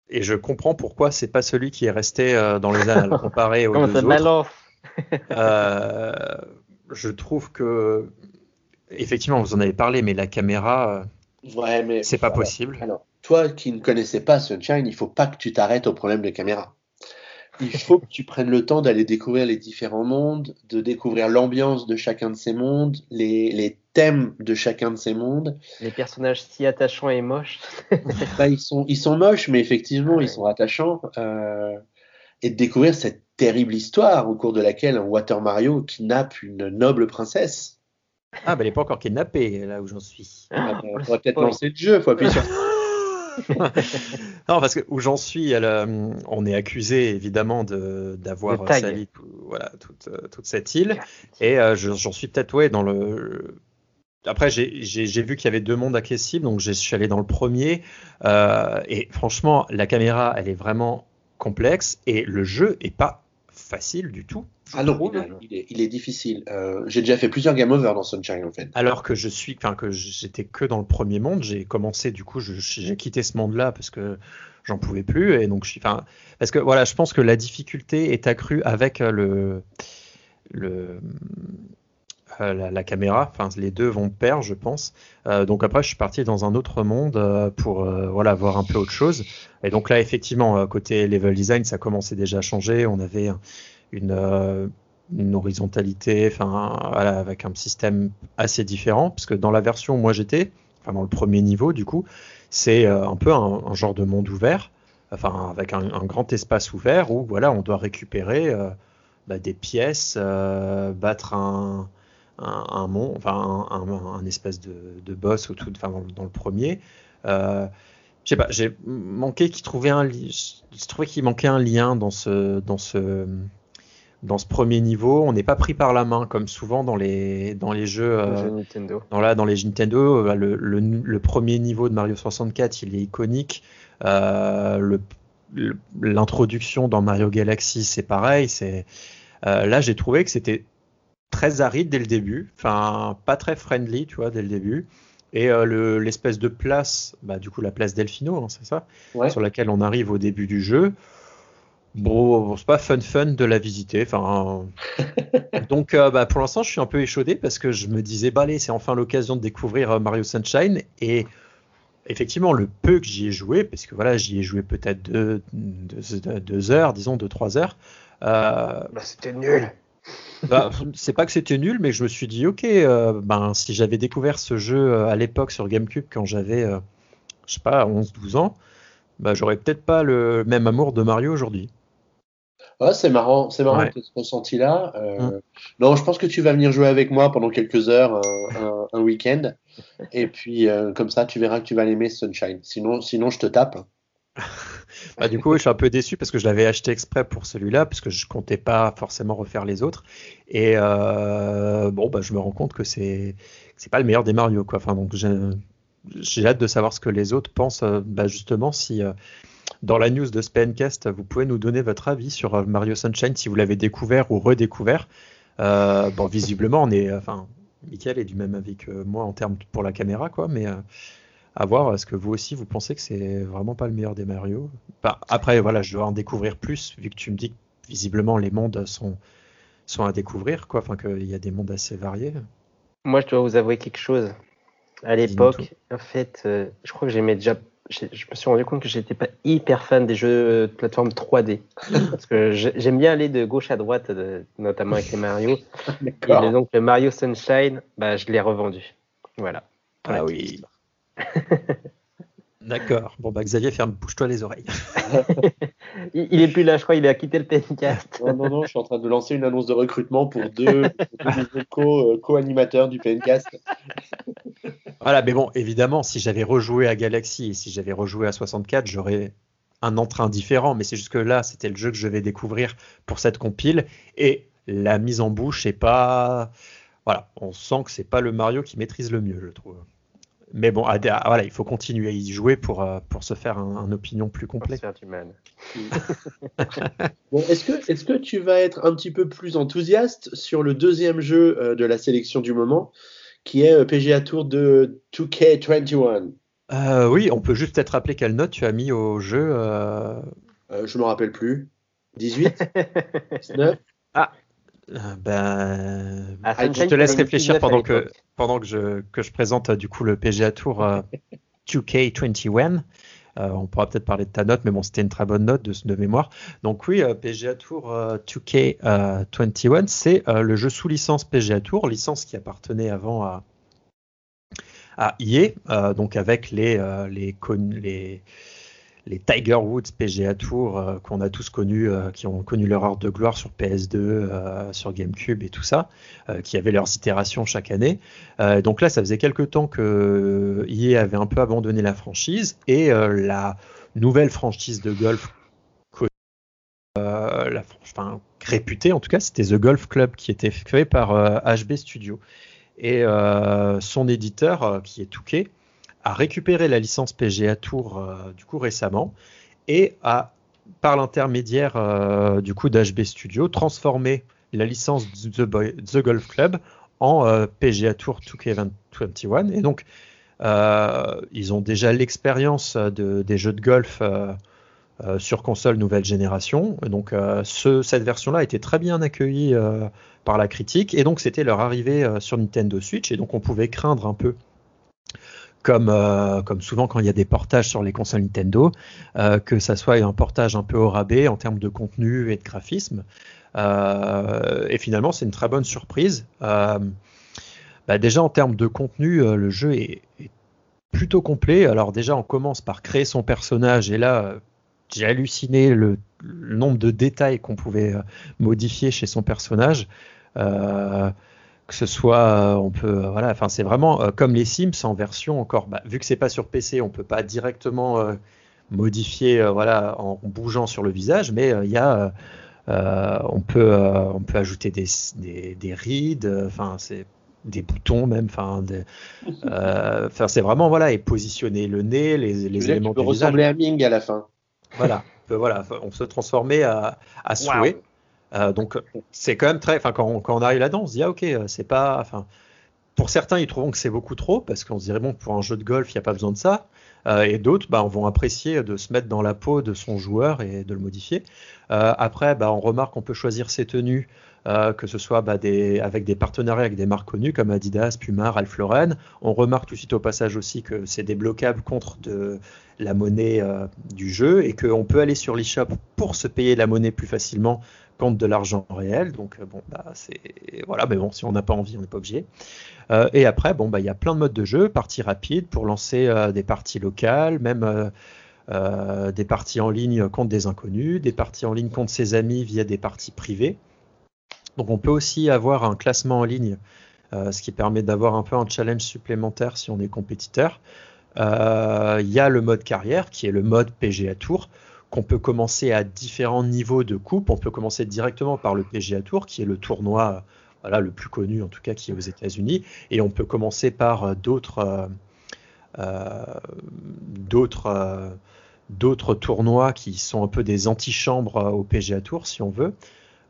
et je comprends pourquoi c'est pas celui qui est resté euh, dans les annales comparé aux Comment deux autres. Euh, je trouve que effectivement vous en avez parlé, mais la caméra, ouais, mais c'est pas possible. Alors, toi qui ne connaissais pas Sunshine, il faut pas que tu t'arrêtes au problème de caméra il faut que tu prennes le temps d'aller découvrir les différents mondes, de découvrir l'ambiance de chacun de ces mondes, les, les, thèmes de chacun de ces mondes. Les personnages si attachants et moches. bah, ils, sont, ils sont moches, mais effectivement, ouais. ils sont attachants. Euh, et de découvrir cette terrible histoire au cours de laquelle un Water Mario kidnappe une noble princesse. Ah, bah, elle n'est pas encore kidnappée, là où j'en suis. Ah, bah, on va peut-être lancer le jeu, il faut appuyer sur non, parce que où j'en suis, elle, euh, on est accusé évidemment d'avoir sali voilà, toute, euh, toute, cette île. Et euh, j'en suis peut-être ouais, dans le. Après, j'ai vu qu'il y avait deux mondes accessibles, donc je suis allé dans le premier. Euh, et franchement, la caméra, elle est vraiment complexe et le jeu est pas facile du tout. Ah non, il est, il est, difficile. Euh, j'ai déjà fait plusieurs game over dans Sunshine en fait. Alors que je suis, enfin que j'étais que dans le premier monde, j'ai commencé du coup, j'ai quitté ce monde-là parce que j'en pouvais plus et donc je suis, enfin parce que voilà, je pense que la difficulté est accrue avec euh, le le la, la, caméra. Enfin, les deux vont pair, je pense. Euh, donc après, je suis parti dans un autre monde euh, pour voilà voir un peu autre chose. Et donc là, effectivement, côté level design, ça commençait déjà à changer. On avait une, horizontalité, enfin voilà, avec un système assez différent, parce que dans la version où moi j'étais, enfin dans le premier niveau, du coup, c'est un peu un, genre de monde ouvert, enfin avec un, un, grand espace ouvert où voilà, on doit récupérer bah, des pièces, battre un un, un mont, enfin un, un, un espèce de, de, boss tout, enfin dans, dans, le premier. Euh, Je sais pas, j'ai manqué qu'il trouvait un, je trouvais qu'il manquait un lien dans ce, dans ce, dans ce premier niveau. On n'est pas pris par la main comme souvent dans les, dans les jeux, euh, Nintendo. Dans, là, dans les Nintendo, euh, le, le, le, premier niveau de Mario 64, il est iconique. Euh, L'introduction dans Mario Galaxy, c'est pareil. C'est euh, là, j'ai trouvé que c'était très aride dès le début, enfin pas très friendly, tu vois, dès le début. Et euh, l'espèce de place, bah, du coup la place Delfino, hein, c'est ça, sur laquelle on arrive au début du jeu. Bon, c'est pas fun fun de la visiter. Enfin, donc euh, bah, pour l'instant, je suis un peu échaudé parce que je me disais, bah allez, c'est enfin l'occasion de découvrir euh, Mario Sunshine. Et effectivement, le peu que j'y ai joué, parce que voilà, j'y ai joué peut-être deux, deux, heures, disons deux trois heures. bah, c'était nul. Bah, c'est pas que c'était nul, mais je me suis dit, ok, euh, ben, si j'avais découvert ce jeu euh, à l'époque sur GameCube quand j'avais, euh, je sais pas, 11-12 ans, bah, j'aurais peut-être pas le même amour de Mario aujourd'hui. c'est marrant, c'est marrant ce ressenti-là. Hum. Non, je pense que tu vas venir jouer avec moi pendant quelques heures, un, week-end, et puis comme ça, tu verras que tu vas l'aimer Sunshine. Sinon, sinon, je te tape. bah, du coup, je suis un peu déçu parce que je l'avais acheté exprès pour celui-là, parce que je comptais pas forcément refaire les autres. Et euh, bon, bah, je me rends compte que c'est c'est pas le meilleur des Mario. Enfin, donc j'ai hâte de savoir ce que les autres pensent, euh, bah, justement, si euh, dans la news de Spencast, vous pouvez nous donner votre avis sur Mario Sunshine, si vous l'avez découvert ou redécouvert. bon, visiblement, on est, enfin, Michael est du même avis que moi en termes pour la caméra, quoi, mais à voir. Est-ce que vous aussi, vous pensez que c'est vraiment pas le meilleur des Mario? Bah, Après, voilà, je dois en découvrir plus, vu que tu me dis que visiblement les mondes sont, sont à découvrir, quoi. Enfin, qu'il y a des mondes assez variés. Moi, je dois vous avouer quelque chose. À l'époque, en fait, euh, je crois que j'aimais déjà. Je me suis rendu compte que j'étais pas hyper fan des jeux de plateforme 3D. parce que j'aime bien aller de gauche à droite, notamment avec les Mario. Et donc, le Mario Sunshine, bah, je l'ai revendu. Voilà. Ah oui. D'accord. Bon, bah, Xavier, ferme, bouge-toi les oreilles. il, est plus là, je crois, il a quitté le PNcast. non, non, non, je suis en train de lancer une annonce de recrutement pour deux, euh, co-animateurs du PNcast. voilà, mais bon, évidemment, si j'avais rejoué à Galaxy et si j'avais rejoué à 64, j'aurais un entrain différent. Mais c'est juste que là, c'était le jeu que je vais découvrir pour cette compile. Et la mise en bouche est pas. Voilà, on sent que c'est pas le Mario qui maîtrise le mieux, je trouve. Mais bon, voilà, il faut continuer à y jouer pour, euh, pour se faire un, opinion plus complet. bon, est-ce que, est que tu vas être un petit peu plus enthousiaste sur le deuxième jeu euh, de la sélection du moment, qui est euh, PGA Tour de 2K21 Oui, on peut juste peut-être rappeler quelle note tu as mis au jeu. je me rappelle plus. 18 19 Ah, euh, ben, ah, je te laisse réfléchir pendant que, pendant que je, que je présente du coup le PGA Tour 2K21. Euh, on pourra peut-être parler de ta note, mais bon, c'était une très bonne note de, de mémoire. Donc oui, PGA Tour 2K21, c'est le jeu sous licence PGA Tour, licence qui appartenait avant à, à EA, donc avec les, les, les les Tiger Woods PGA Tour euh, qu'on a tous connus, euh, qui ont connu leur heure de gloire sur PS2, euh, sur GameCube et tout ça, qui avaient leurs itérations chaque année. donc là, ça faisait quelques temps que EA avait un peu abandonné la franchise et la nouvelle franchise de golf la, enfin, réputée en tout cas, c'était The Golf Club qui était fait par HB Studio. Et son éditeur, qui est Touquet, a récupéré la licence PGA Tour euh, du coup récemment et a par l'intermédiaire euh, du coup d'HB Studio transformé la licence The, Golf Club en euh, PGA Tour 2K21 et donc ils ont déjà l'expérience de, des jeux de golf sur console nouvelle génération. Donc ce, cette version-là a été très bien accueillie par la critique. Et donc c'était leur arrivée sur Nintendo Switch. Et donc on pouvait craindre un peu comme, euh, comme souvent quand il y a des portages sur les consoles Nintendo, euh, que ça soit un portage un peu au rabais en termes de contenu et de graphisme. Euh, et finalement, c'est une très bonne surprise. Bah déjà en termes de contenu, le jeu est, plutôt complet. Alors déjà, on commence par créer son personnage et là, j'ai halluciné le, nombre de détails qu'on pouvait modifier chez son personnage. que que ce soit, on peut, voilà, enfin c'est vraiment comme les Sims en version encore, bah, vu que c'est pas sur PC, on peut pas directement modifier, voilà, en bougeant sur le visage, mais il y a, on peut, on peut ajouter des, des, des rides, enfin c'est des boutons même, enfin, euh, c'est vraiment voilà et positionner le nez, les, les éléments tu peux ressembler à Ming à la fin. Voilà, on voilà, on se transformer à, à souhait. Euh, donc c'est quand même très, enfin quand, on arrive là-dedans, on se dit ah ok, c'est pas, enfin pour certains ils trouveront que c'est beaucoup trop parce qu'on se dirait bon pour un jeu de golf il n'y a pas besoin de ça. Euh, et d'autres bah, vont apprécier de se mettre dans la peau de son joueur et de le modifier. après, bah, on remarque qu'on peut choisir ses tenues euh, que ce soit bah, des, avec des partenariats avec des marques connues comme Adidas, Puma, Ralph Lauren. On remarque tout de suite au passage aussi que c'est débloquable contre de la monnaie euh, du jeu et qu'on peut aller sur l'eShop pour se payer la monnaie plus facilement contre de l'argent réel. Donc euh, bon, bah, c'est voilà, mais bon, si on n'a pas envie, on n'est pas obligé. et après, bon, bah, il y a plein de modes de jeu, parties rapides pour lancer des parties locales, même des parties en ligne contre des inconnus, des parties en ligne contre ses amis via des parties privées. Donc on peut aussi avoir un classement en ligne, euh, ce qui permet d'avoir un peu un challenge supplémentaire si on est compétiteur. Euh, il y a le mode carrière qui est le mode PGA Tour qu'on peut commencer à différents niveaux de coupe. On peut commencer directement par le PGA Tour qui est le tournoi le plus connu en tout cas qui est aux États-Unis et on peut commencer par euh, d'autres d'autres d'autres tournois qui sont un peu des antichambres au PGA Tour si on veut.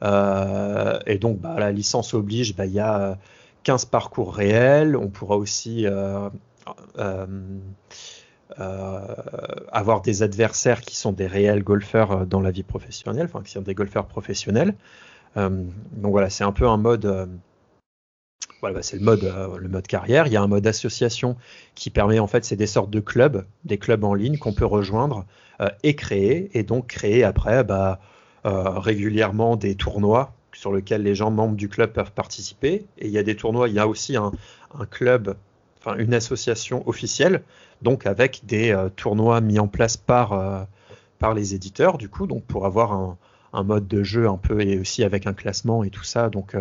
Euh, et donc, bah, la licence oblige, bah, il y a 15 parcours réels. On pourra aussi euh, euh, avoir des adversaires qui sont des réels golfeurs dans la vie professionnelle, enfin qui sont des golfeurs professionnels. donc voilà, c'est un peu un mode. voilà, bah, c'est le mode, le mode carrière. Il y a un mode association qui permet en fait, c'est des sortes de clubs, des clubs en ligne qu'on peut rejoindre et créer, et donc créer après, bah, euh, régulièrement des tournois sur lesquels les gens membres du club peuvent participer. Et il y a des tournois, il y a aussi un, club, une association officielle, donc avec des euh, tournois mis en place par, euh, par les éditeurs, du coup, donc pour avoir un, mode de jeu un peu et aussi avec un classement et tout ça, donc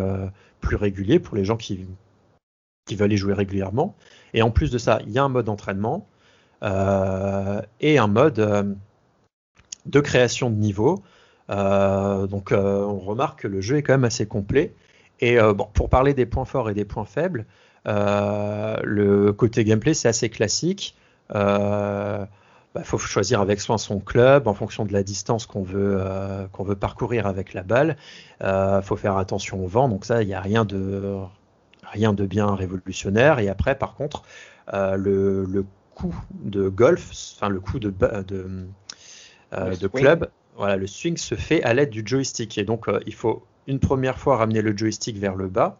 plus régulier pour les gens qui, qui veulent y jouer régulièrement. Et en plus de ça, il y a un mode entraînement et un mode de création de niveau euh, donc euh, on remarque que le jeu est quand même assez complet. Et euh, bon, pour parler des points forts et des points faibles, le côté gameplay c'est assez classique. Il bah, faut choisir avec soin son club en fonction de la distance qu'on veut, qu'on veut parcourir avec la balle. Il faut faire attention au vent, donc ça, il n'y a rien de, rien de bien révolutionnaire. Et après, par contre, le, le coup de golf, enfin le coup de, de, de club, voilà, le swing se fait à l'aide du joystick. Et donc, euh, il faut une première fois ramener le joystick vers le bas,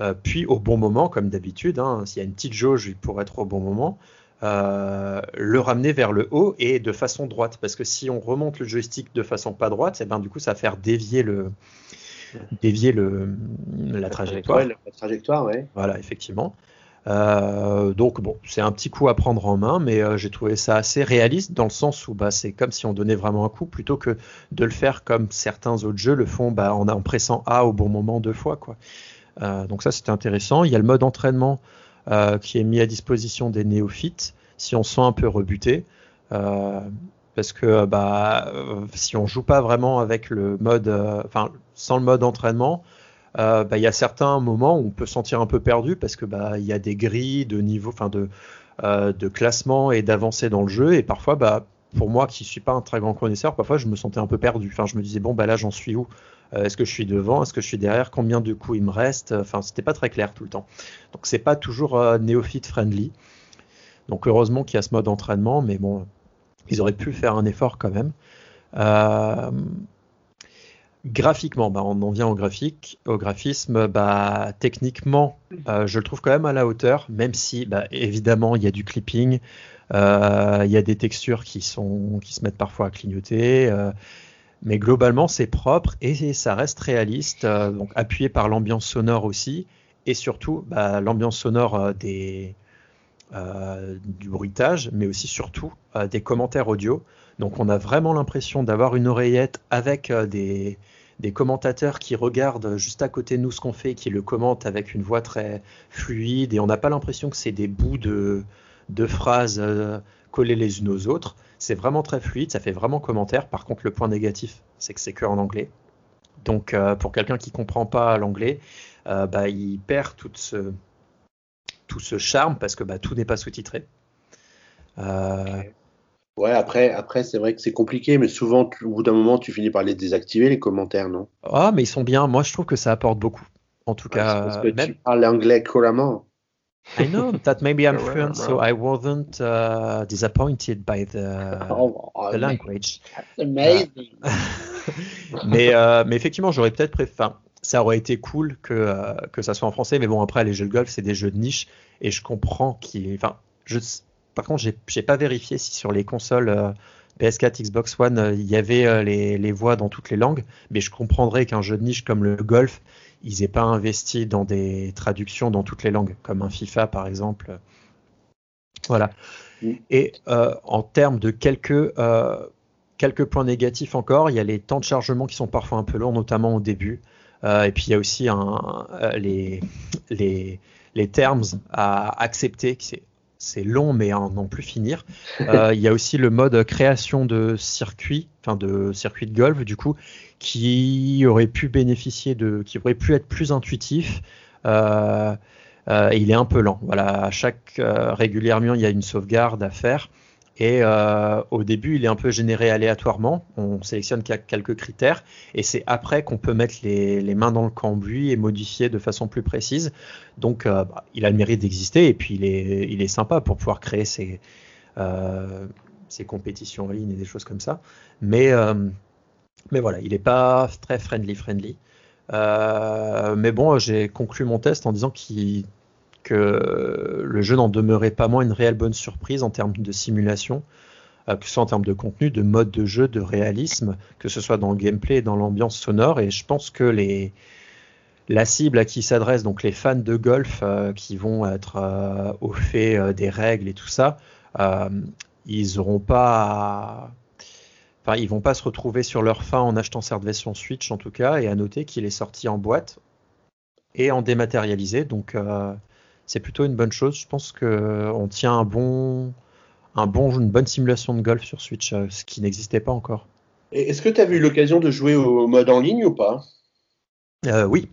euh, puis au bon moment, comme d'habitude, hein, s'il y a une petite jauge pour être au bon moment, euh, le ramener vers le haut et de façon droite. Parce que si on remonte le joystick de façon pas droite, et eh ben, du coup, ça va faire dévier le, dévier le, la trajectoire. la trajectoire, ouais. Voilà, effectivement. Euh, donc bon, c'est un petit coup à prendre en main, mais euh, j'ai trouvé ça assez réaliste dans le sens où bah, c'est comme si on donnait vraiment un coup plutôt que de le faire comme certains autres jeux le font bah, en, en, pressant A au bon moment deux fois. Quoi. Euh, donc ça c'était intéressant. Il y a le mode entraînement qui est mis à disposition des néophytes si on se sent un peu rebuté. parce que bah, si on joue pas vraiment avec le mode, enfin sans le mode entraînement, euh, bah, il y a certains moments où on peut se sentir un peu perdu parce que bah il y a des grilles de niveau, enfin de euh, classement et d'avancée dans le jeu et parfois pour moi qui suis pas un très grand connaisseur, parfois je me sentais un peu perdu. Enfin je me disais bon bah là j'en suis où? Euh, Est-ce que je suis devant Est-ce que je suis derrière Combien de coups il me reste Enfin c'était pas très clair tout le temps. Donc c'est pas toujours néophyte friendly. Donc heureusement qu'il y a ce mode entraînement, mais bon ils auraient pu faire un effort quand même. Euh, Graphiquement, bah, on en vient au graphique, au graphisme. Bah, techniquement, euh, je le trouve quand même à la hauteur, même si, bah, évidemment, il y a du clipping, euh, il y a des textures qui sont, qui se mettent parfois à clignoter, euh, mais globalement, c'est propre et ça reste réaliste, donc appuyé par l'ambiance sonore aussi, et surtout l'ambiance sonore des, du bruitage, mais aussi surtout des commentaires audio. Donc on a vraiment l'impression d'avoir une oreillette avec des, commentateurs qui regardent juste à côté de nous ce qu'on fait, qui le commentent avec une voix très fluide, et on n'a pas l'impression que c'est des bouts de, de phrases euh, collées les unes aux autres. C'est vraiment très fluide, ça fait vraiment commentaire. Par contre, le point négatif, c'est que c'est que en anglais. Donc, euh, pour quelqu'un qui comprend pas l'anglais, euh, bah, il perd tout ce, tout ce charme parce que bah, tout n'est pas sous-titré. Ouais, après, après c'est vrai que c'est compliqué, mais souvent, au bout d'un moment, tu finis par les désactiver, les commentaires, non? Ah, mais ils sont bien. Moi, je trouve que ça apporte beaucoup. En tout cas, parce que tu parles anglais couramment. I know that maybe I'm fluent, so I wasn't uh, disappointed by the, oh, oh, the language. That's amazing. mais, euh, mais effectivement, j'aurais peut-être préféré. ça aurait été cool que, euh, que ça soit en français, mais bon, après, les jeux de golf, c'est des jeux de niche, et je comprends qu'il. Enfin, je, par contre, j'ai pas vérifié si sur les consoles euh, PS4, Xbox One, il y avait euh, les, voix dans toutes les langues, mais je comprendrais qu'un jeu de niche comme le golf, ils aient pas investi dans des traductions dans toutes les langues, comme un FIFA par exemple. Voilà. Et en termes de quelques, quelques points négatifs encore, il y a les temps de chargement qui sont parfois un peu longs, notamment au début. et puis il y a aussi un, les, les, les terms à accepter, qui c'est long, mais à n'en plus finir. Euh, il y a aussi le mode création de circuit, enfin de circuit de golf, du coup, qui aurait pu bénéficier de, qui aurait pu être plus intuitif. Euh, euh, il est un peu lent. Voilà, à chaque régulièrement, il y a une sauvegarde à faire. Et euh, au début, il est un peu généré aléatoirement. On sélectionne quelques critères et c'est après qu'on peut mettre les, mains dans le cambouis et modifier de façon plus précise. Donc, euh, bah, il a le mérite d'exister et puis il est, il est sympa pour pouvoir créer ses, euh, compétitions en ligne et des choses comme ça. Mais, mais voilà, il n'est pas très friendly friendly. mais bon, j'ai conclu mon test en disant que le jeu n'en demeurait pas moins une réelle bonne surprise en termes de simulation, euh, que ce soit en termes de contenu, de mode de jeu, de réalisme, que ce soit dans le gameplay et dans l'ambiance sonore. Et je pense que les, la cible à qui s'adresse, donc les fans de golf euh, qui vont être euh, au fait des règles et tout ça, ils auront pas. Enfin, ils vont pas se retrouver sur leur fin en achetant cette version Switch en tout cas, et à noter qu'il est sorti en boîte et en dématérialisé. Donc c'est plutôt une bonne chose. Je pense qu'on tient un bon, un bon, une bonne simulation de golf sur Switch, euh, ce qui n'existait pas encore. Est-ce que tu as eu l'occasion de jouer au mode en ligne ou pas? Euh, Oui.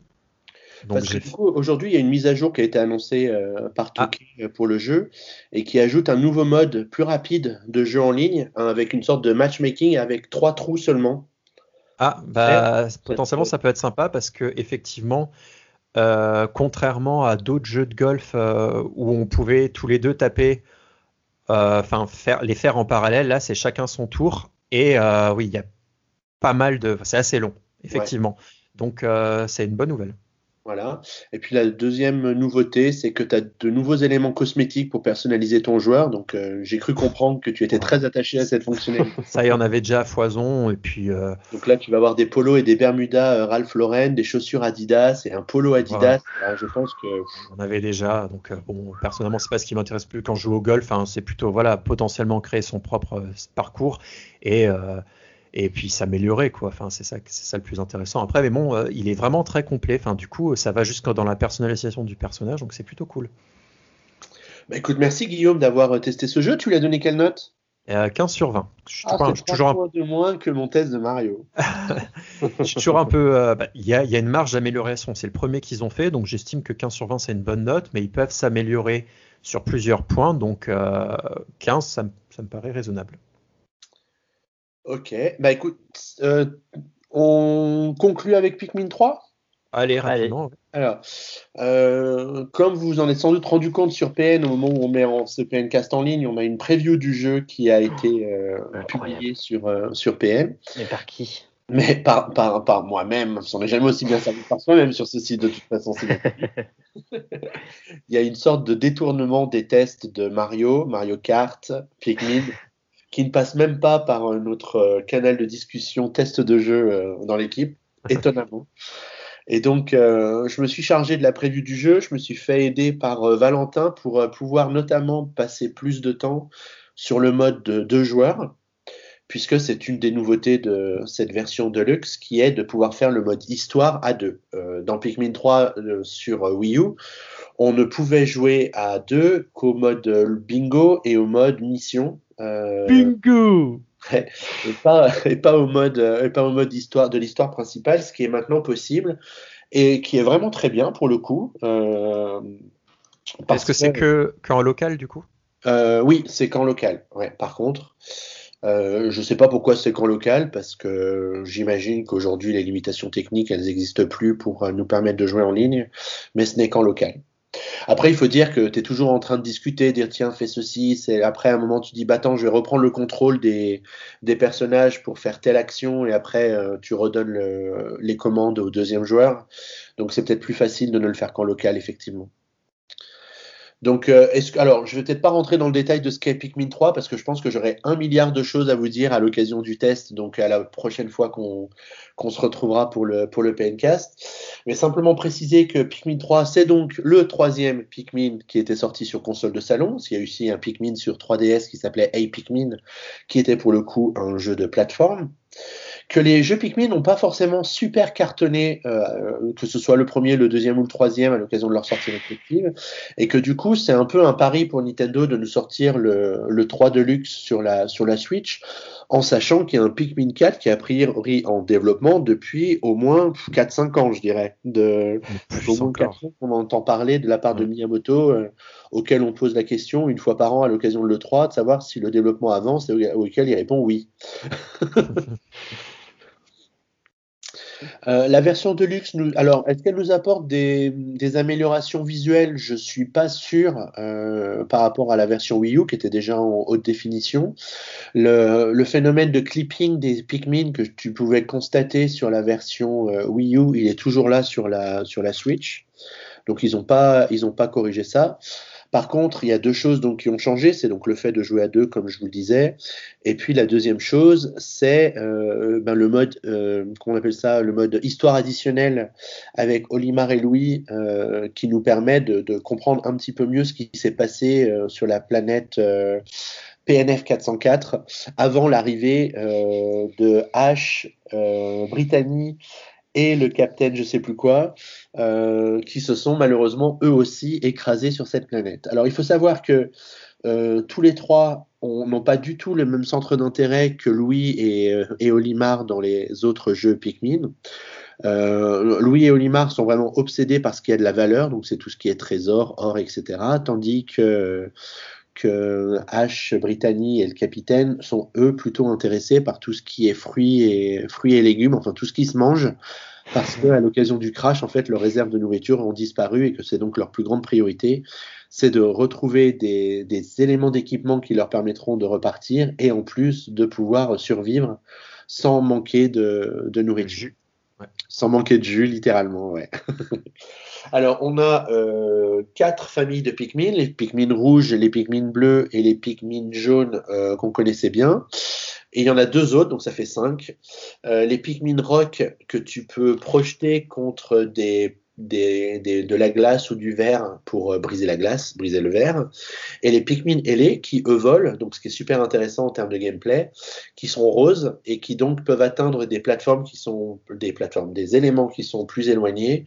Donc Parce que du coup, aujourd'hui, il y a une mise à jour qui a été annoncée euh, par ah. Toki pour le jeu et qui ajoute un nouveau mode plus rapide de jeu en ligne hein, avec une sorte de matchmaking avec trois trous seulement. Ah, bah, potentiellement, ça peut être sympa parce que effectivement, euh, contrairement à d'autres jeux de golf euh, où on pouvait tous les deux taper, euh, enfin faire les faire en parallèle, là c'est chacun son tour et oui il y a pas mal de, c'est assez long effectivement. Donc c'est une bonne nouvelle. Voilà. Et puis la deuxième nouveauté, c'est que tu as de nouveaux éléments cosmétiques pour personnaliser ton joueur. Donc euh, j'ai cru comprendre que tu étais très attaché à cette fonctionnalité. Ça y en avait déjà à foison. Et puis, euh, Donc là, tu vas avoir des polos et des Bermudas euh, Ralph Lauren, des chaussures Adidas et un polo Adidas. je pense que. On avait déjà. Donc bon, personnellement, c'est pas ce qui m'intéresse plus quand je joue au golf. Hein. c'est plutôt voilà, potentiellement créer son propre parcours. Et et puis s'améliorer quoi. Enfin, c'est ça, c'est ça le plus intéressant. Après, mais bon, euh, il est vraiment très complet. Enfin, du coup, ça va jusque dans la personnalisation du personnage, donc c'est plutôt cool. Bah, écoute, merci Guillaume d'avoir euh, testé ce jeu. Tu lui as donné quelle note? 15 euh, sur 20. Je suis, ah, toujours un de moins que mon test de Mario. je suis toujours un peu. Bah, il y, a, y, a, une marge d'amélioration. C'est le premier qu'ils ont fait, donc j'estime que 15 sur 20 c'est une bonne note, mais ils peuvent s'améliorer sur plusieurs points. Donc 15, ça, ça me paraît raisonnable. Ok, bah écoute, euh, on conclut avec Pikmin 3 Allez, rapidement. Alors, euh, comme vous en êtes sans doute rendu compte sur PN, au moment où on met en, ce PN cast en ligne, on a une preview du jeu qui a été euh, publiée sur, sur PN. Mais par qui? Mais par, par, par moi-même. On n'est jamais aussi bien servi par soi-même sur ce site, de toute façon. Il y a une sorte de détournement des tests de Mario, Mario Kart, Pikmin qui ne passe même pas par notre euh, canal de discussion test de jeu euh, dans l'équipe, étonnamment. Et donc, euh, je me suis chargé de la prévue du jeu, je me suis fait aider par Valentin pour pouvoir notamment passer plus de temps sur le mode de deux joueurs. puisque c'est une des nouveautés de cette version Deluxe qui est de pouvoir faire le mode histoire à deux. Euh, dans Pikmin 3 euh, sur Wii U, on ne pouvait jouer à deux qu'au mode bingo et au mode mission. Bingo et, pas, et, pas, au mode, et pas au mode histoire, de l'histoire principale, ce qui est maintenant possible et qui est vraiment très bien pour le coup. Est-ce que c'est que qu'en local du coup? Euh, Oui, c'est qu'en local. Ouais. Par contre, euh, je ne sais pas pourquoi c'est qu'en local, parce que j'imagine qu'aujourd'hui les limitations techniques elles n'existent plus pour euh, nous permettre de jouer en ligne, mais ce n'est qu'en local. Après, il faut dire que tu es toujours en train de discuter, dire tiens, fais ceci. C'est après à un moment tu dis bah attends, je vais reprendre le contrôle des, personnages pour faire telle action et après tu redonnes le, les commandes au deuxième joueur. Donc c'est peut-être plus facile de ne le faire qu'en local effectivement. Donc, euh, est-ce alors, je vais peut-être pas rentrer dans le détail de ce qu'est Pikmin 3 parce que je pense que j'aurai un milliard de choses à vous dire à l'occasion du test, donc à la prochaine fois qu'on se retrouvera pour le, pour le PNcast. Mais simplement préciser que Pikmin 3, c'est donc le troisième Pikmin qui était sorti sur console de salon. Il y a aussi un Pikmin sur 3DS qui s'appelait Hey Pikmin, qui était pour le coup un jeu de plateforme que les jeux Pikmin n'ont pas forcément super cartonné, euh, que ce soit le premier, le deuxième ou le troisième à l'occasion de leur sortie respective, et que du coup c'est un peu un pari pour Nintendo de nous sortir le, le 3 Deluxe sur la, sur la Switch, en sachant qu'il y a un Pikmin 4 qui a priori en développement depuis au moins 4-5 ans, je dirais. De, au moins 4 ans qu'on entend parler de la part de Miyamoto, euh, auquel on pose la question une fois par an à l'occasion de l'E3, de savoir si le développement avance et auquel il répond oui. Euh, la version Deluxe, nous, alors, est-ce qu'elle nous apporte des, améliorations visuelles? Je suis pas sûr euh, par rapport à la version Wii U qui était déjà en haute définition. Le, phénomène de clipping des Pikmin que tu pouvais constater sur la version euh, Wii U, il est toujours là sur la, Switch. Donc ils n'ont pas corrigé ça. Par contre, il y a deux choses qui ont changé, c'est donc le fait de jouer à deux, comme je vous le disais, et puis la deuxième chose, c'est euh, ben, le mode, euh, comment on appelle ça, le mode histoire additionnelle avec Olimar et Louis, euh, qui nous permet de, comprendre un petit peu mieux ce qui s'est passé euh, sur la planète. PNF 404 avant l'arrivée de H, Brittany et le capitaine je sais plus quoi, euh, qui se sont malheureusement eux aussi écrasés sur cette planète. Alors il faut savoir que euh, tous les trois n'ont pas du tout le même centre d'intérêt que Louis et, euh, Olimar dans les autres jeux Pikmin. Louis et Olimar sont vraiment obsédés par ce qui a de la valeur, donc c'est tout ce qui est trésor, or, etc. Tandis que que H, Brittany et le capitaine sont eux plutôt intéressés par tout ce qui est fruits et fruits et légumes, enfin tout ce qui se mange, parce que à l'occasion du crash, en fait, leurs réserves de nourriture ont disparu et que c'est donc leur plus grande priorité, c'est de retrouver des, éléments d'équipement qui leur permettront de repartir et en plus de pouvoir survivre sans manquer de nourriture. Ouais. Sans manquer de jus, littéralement, ouais. Alors, on a euh, quatre familles de Pikmin, les Pikmin rouges, les Pikmin bleus et les Pikmin jaunes euh, qu'on connaissait bien. Et il y en a deux autres, donc ça fait cinq. Euh, les Pikmin rock que tu peux projeter contre des des, de la glace ou du verre pour euh, briser la glace, briser le verre, et les Pikmin ailés qui eux volent, donc ce qui est super intéressant en termes de gameplay, qui sont roses et qui donc peuvent atteindre des plateformes qui sont des plateformes, des éléments qui sont plus éloignés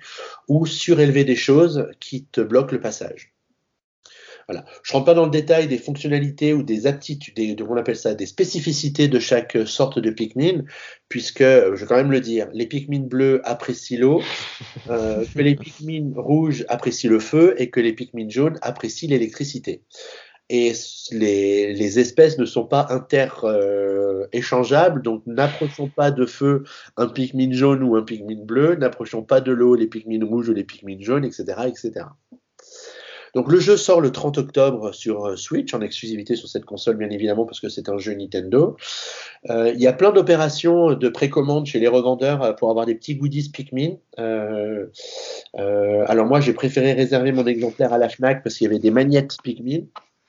ou surélever des choses qui te bloquent le passage. Voilà. Je rentre pas dans le détail des fonctionnalités ou des aptitudes, des, on appelle ça, des spécificités de chaque sorte de Pikmin, puisque, je vais quand même le dire, les Pikmin bleus apprécient l'eau, euh, que les Pikmin rouges apprécient le feu et que les Pikmin jaunes apprécient l'électricité. Et les, les, espèces ne sont pas inter-échangeables, donc n'approchons pas de feu un Pikmin jaune ou un Pikmin bleu, n'approchons pas de l'eau les Pikmin rouges ou les Pikmin jaunes, etc., etc. Donc le jeu sort le 30 octobre sur euh, Switch en exclusivité sur cette console bien évidemment parce que c'est un jeu Nintendo. Euh, il y a plein d'opérations de précommande chez les revendeurs euh, pour avoir des petits goodies Pikmin. Euh, euh, alors moi j'ai préféré réserver mon exemplaire à la Fnac parce qu'il y avait des magnettes Pikmin.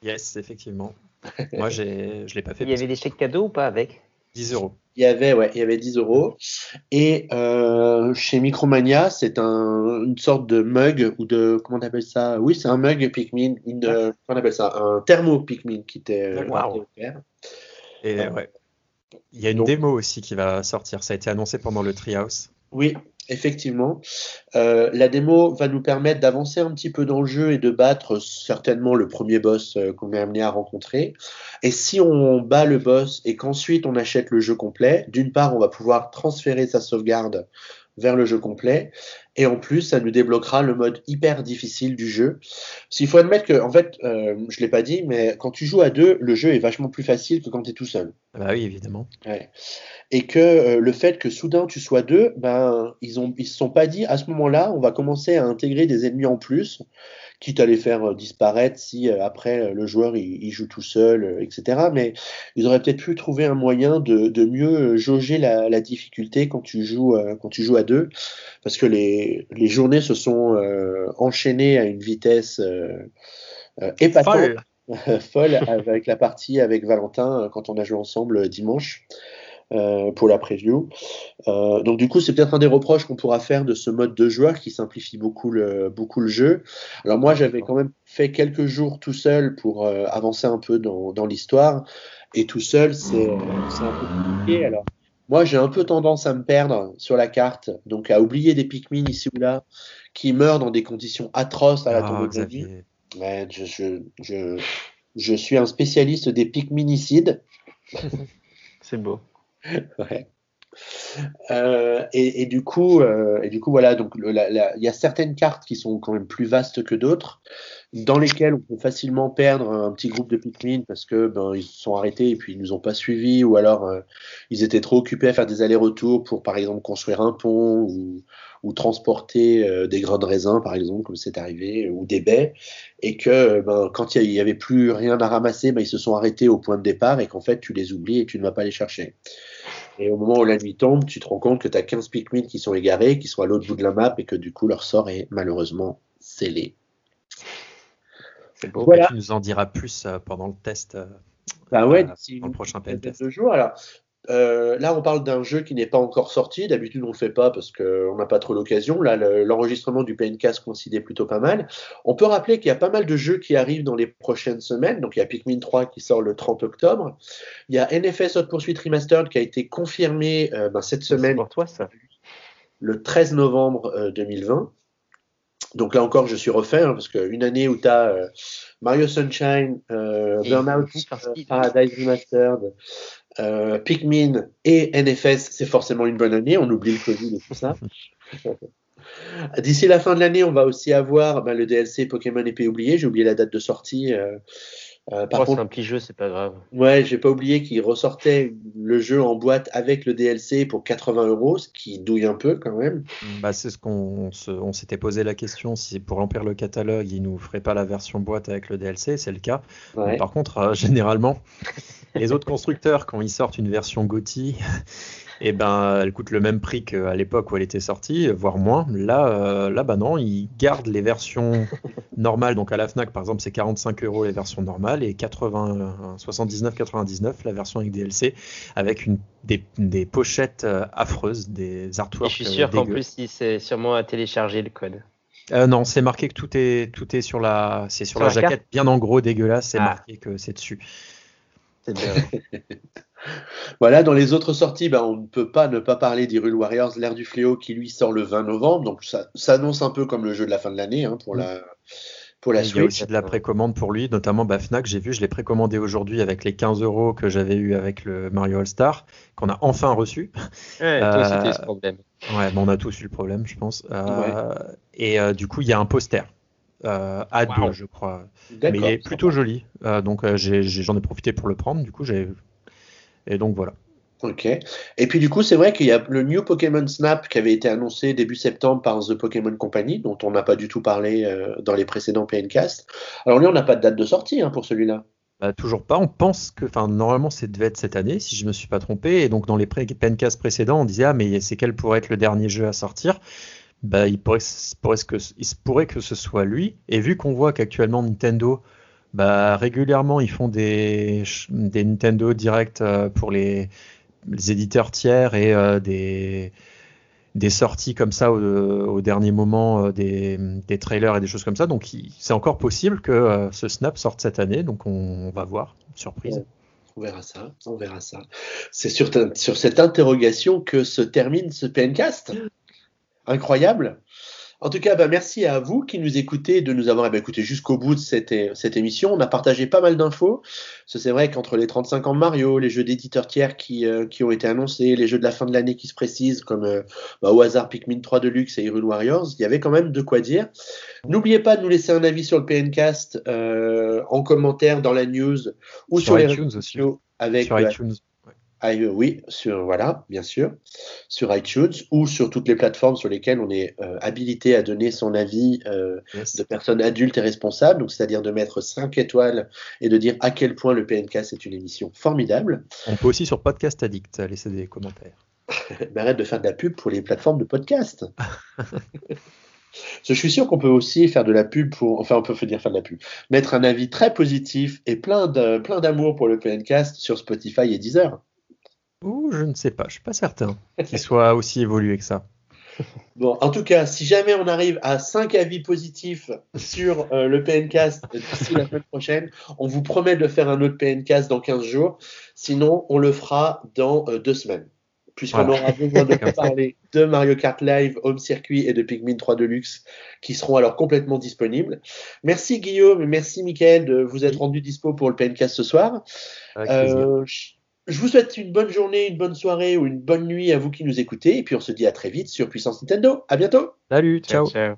Yes, effectivement. moi je l'ai pas fait. Il y avait des chèques cadeaux ou pas avec? 10 euros. Il y avait, ouais, il y avait 10 euros. Et euh, chez Micromania, c'est un, une sorte de mug ou de comment on appelle ça? Oui, c'est un mug Pikmin, une, comment on appelle ça? Un thermo Pikmin qui était. Wow. Et ouais. Il y a une démo aussi qui va sortir. Ça a été annoncé pendant le Treehouse. Oui, effectivement. Euh, la démo va nous permettre d'avancer un petit peu dans le jeu et de battre certainement le premier boss euh, qu'on est amené à rencontrer. Et si on bat le boss et qu'ensuite on achète le jeu complet, d'une part, on va pouvoir transférer sa sauvegarde vers le jeu complet. Et en plus, ça nous débloquera le mode hyper difficile du jeu. S'il faut admettre que, en fait, euh, je l'ai pas dit, mais quand tu joues à deux, le jeu est vachement plus facile que quand tu es tout seul. Bah oui, évidemment. Et que euh, le fait que soudain tu sois deux, ben ils ont ils se sont pas dit à ce moment-là, on va commencer à intégrer des ennemis en plus quitte à les faire euh, disparaître si euh, après le joueur il, joue tout seul, etc. Mais ils auraient peut-être pu trouver un moyen de, de mieux jauger la, la, difficulté quand tu joues quand tu joues à deux, parce que les, les journées se sont enchaînées à une vitesse épatante. Folle. folle avec la partie avec Valentin quand on a joué ensemble dimanche. Euh, pour la preview. Euh, donc du coup, c'est peut-être un des reproches qu'on pourra faire de ce mode de joueur qui simplifie beaucoup le, beaucoup le jeu. Alors moi, j'avais quand même fait quelques jours tout seul pour euh, avancer un peu dans, dans l'histoire. Et tout seul, c'est un peu compliqué. Alors moi, j'ai un peu tendance à me perdre sur la carte, donc à oublier des Pikmin ici ou là qui meurent dans des conditions atroces à la ah, de vie. Ouais, je, je, je, je suis un spécialiste des Pikminicides. c'est beau. ouais. Euh, et, du coup, euh, et du coup, voilà. Donc, il y a certaines cartes qui sont quand même plus vastes que d'autres, dans lesquelles on peut facilement perdre un petit groupe de Pikmin parce que ben ils se sont arrêtés et puis ils nous ont pas suivis, ou alors euh, ils étaient trop occupés à faire des allers-retours pour, par exemple, construire un pont ou, ou transporter euh, des grains de raisin, par exemple, comme c'est arrivé, ou des baies, et que ben, quand il y avait plus rien à ramasser, ben, ils se sont arrêtés au point de départ et qu'en fait tu les oublies et tu ne vas pas les chercher. Et au moment où la nuit tombe, tu te rends compte que tu as 15 Pikmin qui sont égarés, qui sont à l'autre bout de la map et que du coup leur sort est malheureusement scellé. C'est beau. Voilà. Tu nous en diras plus euh, pendant le test. Bah ouais, dans le prochain test. Deux jours. Alors, euh, là, on parle d'un jeu qui n'est pas encore sorti. D'habitude, on le fait pas parce qu'on n'a pas trop l'occasion. Là, l'enregistrement du PNCast coïncidait plutôt pas mal. On peut rappeler qu'il y a pas mal de jeux qui arrivent dans les prochaines semaines. Donc, il y a Pikmin 3 qui sort le 30 octobre. Il y a NFS Hot Pursuit Remastered qui a été confirmé euh, ben, cette semaine. Pour toi, ça. Le 13 novembre 2020. Euh, donc là encore, je suis refait hein, parce qu'une année où tu as Mario Sunshine, Burnout Paradise Remastered, euh, Pikmin et NFS, c'est forcément une bonne année. On oublie le Covid et tout ça. D'ici la fin de l'année, on va aussi avoir bah, le DLC Pokémon épée oublié. J'ai oublié la date de sortie. Euh, euh, par oh, contre, c'est un petit jeu, c'est pas grave. Ouais, j'ai pas oublié qu'il ressortait le jeu en boîte avec le DLC pour 80 euros, ce qui douille un peu quand même. Bah, c'est ce qu'on on s'était posé la question si pour remplir le catalogue, ils nous feraient pas la version boîte avec le DLC, c'est le cas. Par contre, généralement, les autres constructeurs, quand ils sortent une version GOTY, et eh ben, elle coûte le même prix qu'à l'époque où elle était sortie, voire moins. Là, euh, là, bah non, ils gardent les versions normales. Donc à la Fnac, par exemple, c'est 45 euros les versions normales et 80, 79,99 la version avec DLC, avec une, des, des pochettes euh, affreuses, des artworks. je suis sûr qu'en plus, c'est sûrement à télécharger le code. Euh, non, c'est marqué que tout est, tout est sur la, c'est sur, la, jaquette, bien en gros, dégueulasse. C'est ah. marqué que c'est dessus. voilà, dans les autres sorties, ben, on ne peut pas ne pas parler d'Hyrule Warriors, l'ère du fléau, qui lui sort le 20 novembre. Donc ça s'annonce un peu comme le jeu de la fin de l'année hein, pour, la, pour la Il y a aussi de la précommande pour lui, notamment bah, Fnac. J'ai vu, je l'ai précommandé aujourd'hui avec les 15 euros que j'avais eu avec le Mario All Star, qu'on a enfin reçu. Ouais, toi, c'était ce problème. Ouais, on a tous eu le problème, je pense. Euh, et euh, du coup, il y a un poster euh, à deux, je crois. Mais il est plutôt joli. Euh, donc euh, j'en ai, profité pour le prendre. Du coup, j'ai et donc voilà. Ok. Et puis du coup, c'est vrai qu'il y a le New Pokémon Snap qui avait été annoncé début septembre par The Pokémon Company, dont on n'a pas du tout parlé euh, dans les précédents PNcast. Alors lui, on n'a pas de date de sortie hein, pour celui-là. Bah, toujours pas. On pense que, enfin, normalement, c'est devait être cette année, si je me suis pas trompé. Et donc, dans les PNcast précédents, on disait ah mais c'est quel pourrait être le dernier jeu à sortir? Bah, il, pourrait, pourrait que, il pourrait que ce soit lui. Et vu qu'on voit qu'actuellement Nintendo, bah, régulièrement, ils font des, des Nintendo Direct euh, pour les, éditeurs tiers et euh, des, des sorties comme ça au, dernier moment, euh, des, des, trailers et des choses comme ça. Donc c'est encore possible que ce Snap sorte cette année. Donc on, va voir, surprise. On verra ça, on verra ça. C'est sur, sur cette interrogation que se termine ce PNcast. Incroyable. En tout cas, bah, merci à vous qui nous écoutez de nous avoir eh ben, écouté jusqu'au bout de cette, cette, émission. On a partagé pas mal d'infos. C'est vrai qu'entre les 35 ans de Mario, les jeux d'éditeurs tiers qui, euh, qui, ont été annoncés, les jeux de la fin de l'année qui se précisent, comme euh, bah, au hasard Pikmin 3 Deluxe et Hyrule Warriors, il y avait quand même de quoi dire. N'oubliez pas de nous laisser un avis sur le PNcast euh, en commentaire dans la news ou sur, les réseaux sociaux avec sur iTunes. Oui, sur voilà, bien sûr, sur iTunes ou sur toutes les plateformes sur lesquelles on est euh, habilité à donner son avis euh, de personnes adultes et responsables, donc c'est-à-dire de mettre 5 étoiles et de dire à quel point le PNK c'est une émission formidable. On peut aussi sur Podcast Addict laisser des commentaires. Mais arrête de faire de la pub pour les plateformes de podcast. Je suis sûr qu'on peut aussi faire de la pub pour, enfin, on peut dire faire de la pub, mettre un avis très positif et plein de, plein d'amour pour le PNcast sur Spotify et Deezer. Ouh, je ne sais pas, je suis pas certain qu'il soit aussi évolué que ça. Bon, en tout cas, si jamais on arrive à 5 avis positifs sur euh, le PNcast d'ici la semaine prochaine, on vous promet de faire un autre PNcast dans 15 jours. Sinon, on le fera dans 2 euh, semaines. Puisqu'on aura besoin de parler de Mario Kart Live, Home Circuit et de Pikmin 3 Deluxe qui seront alors complètement disponibles. Merci Guillaume et merci Mickaël de vous être rendu dispo pour le PNcast ce soir. Euh, je vous souhaite une bonne journée, une bonne soirée ou une bonne nuit à vous qui nous écoutez. Et puis on se dit à très vite sur Puissance Nintendo. À bientôt. Salut, ciao. ciao.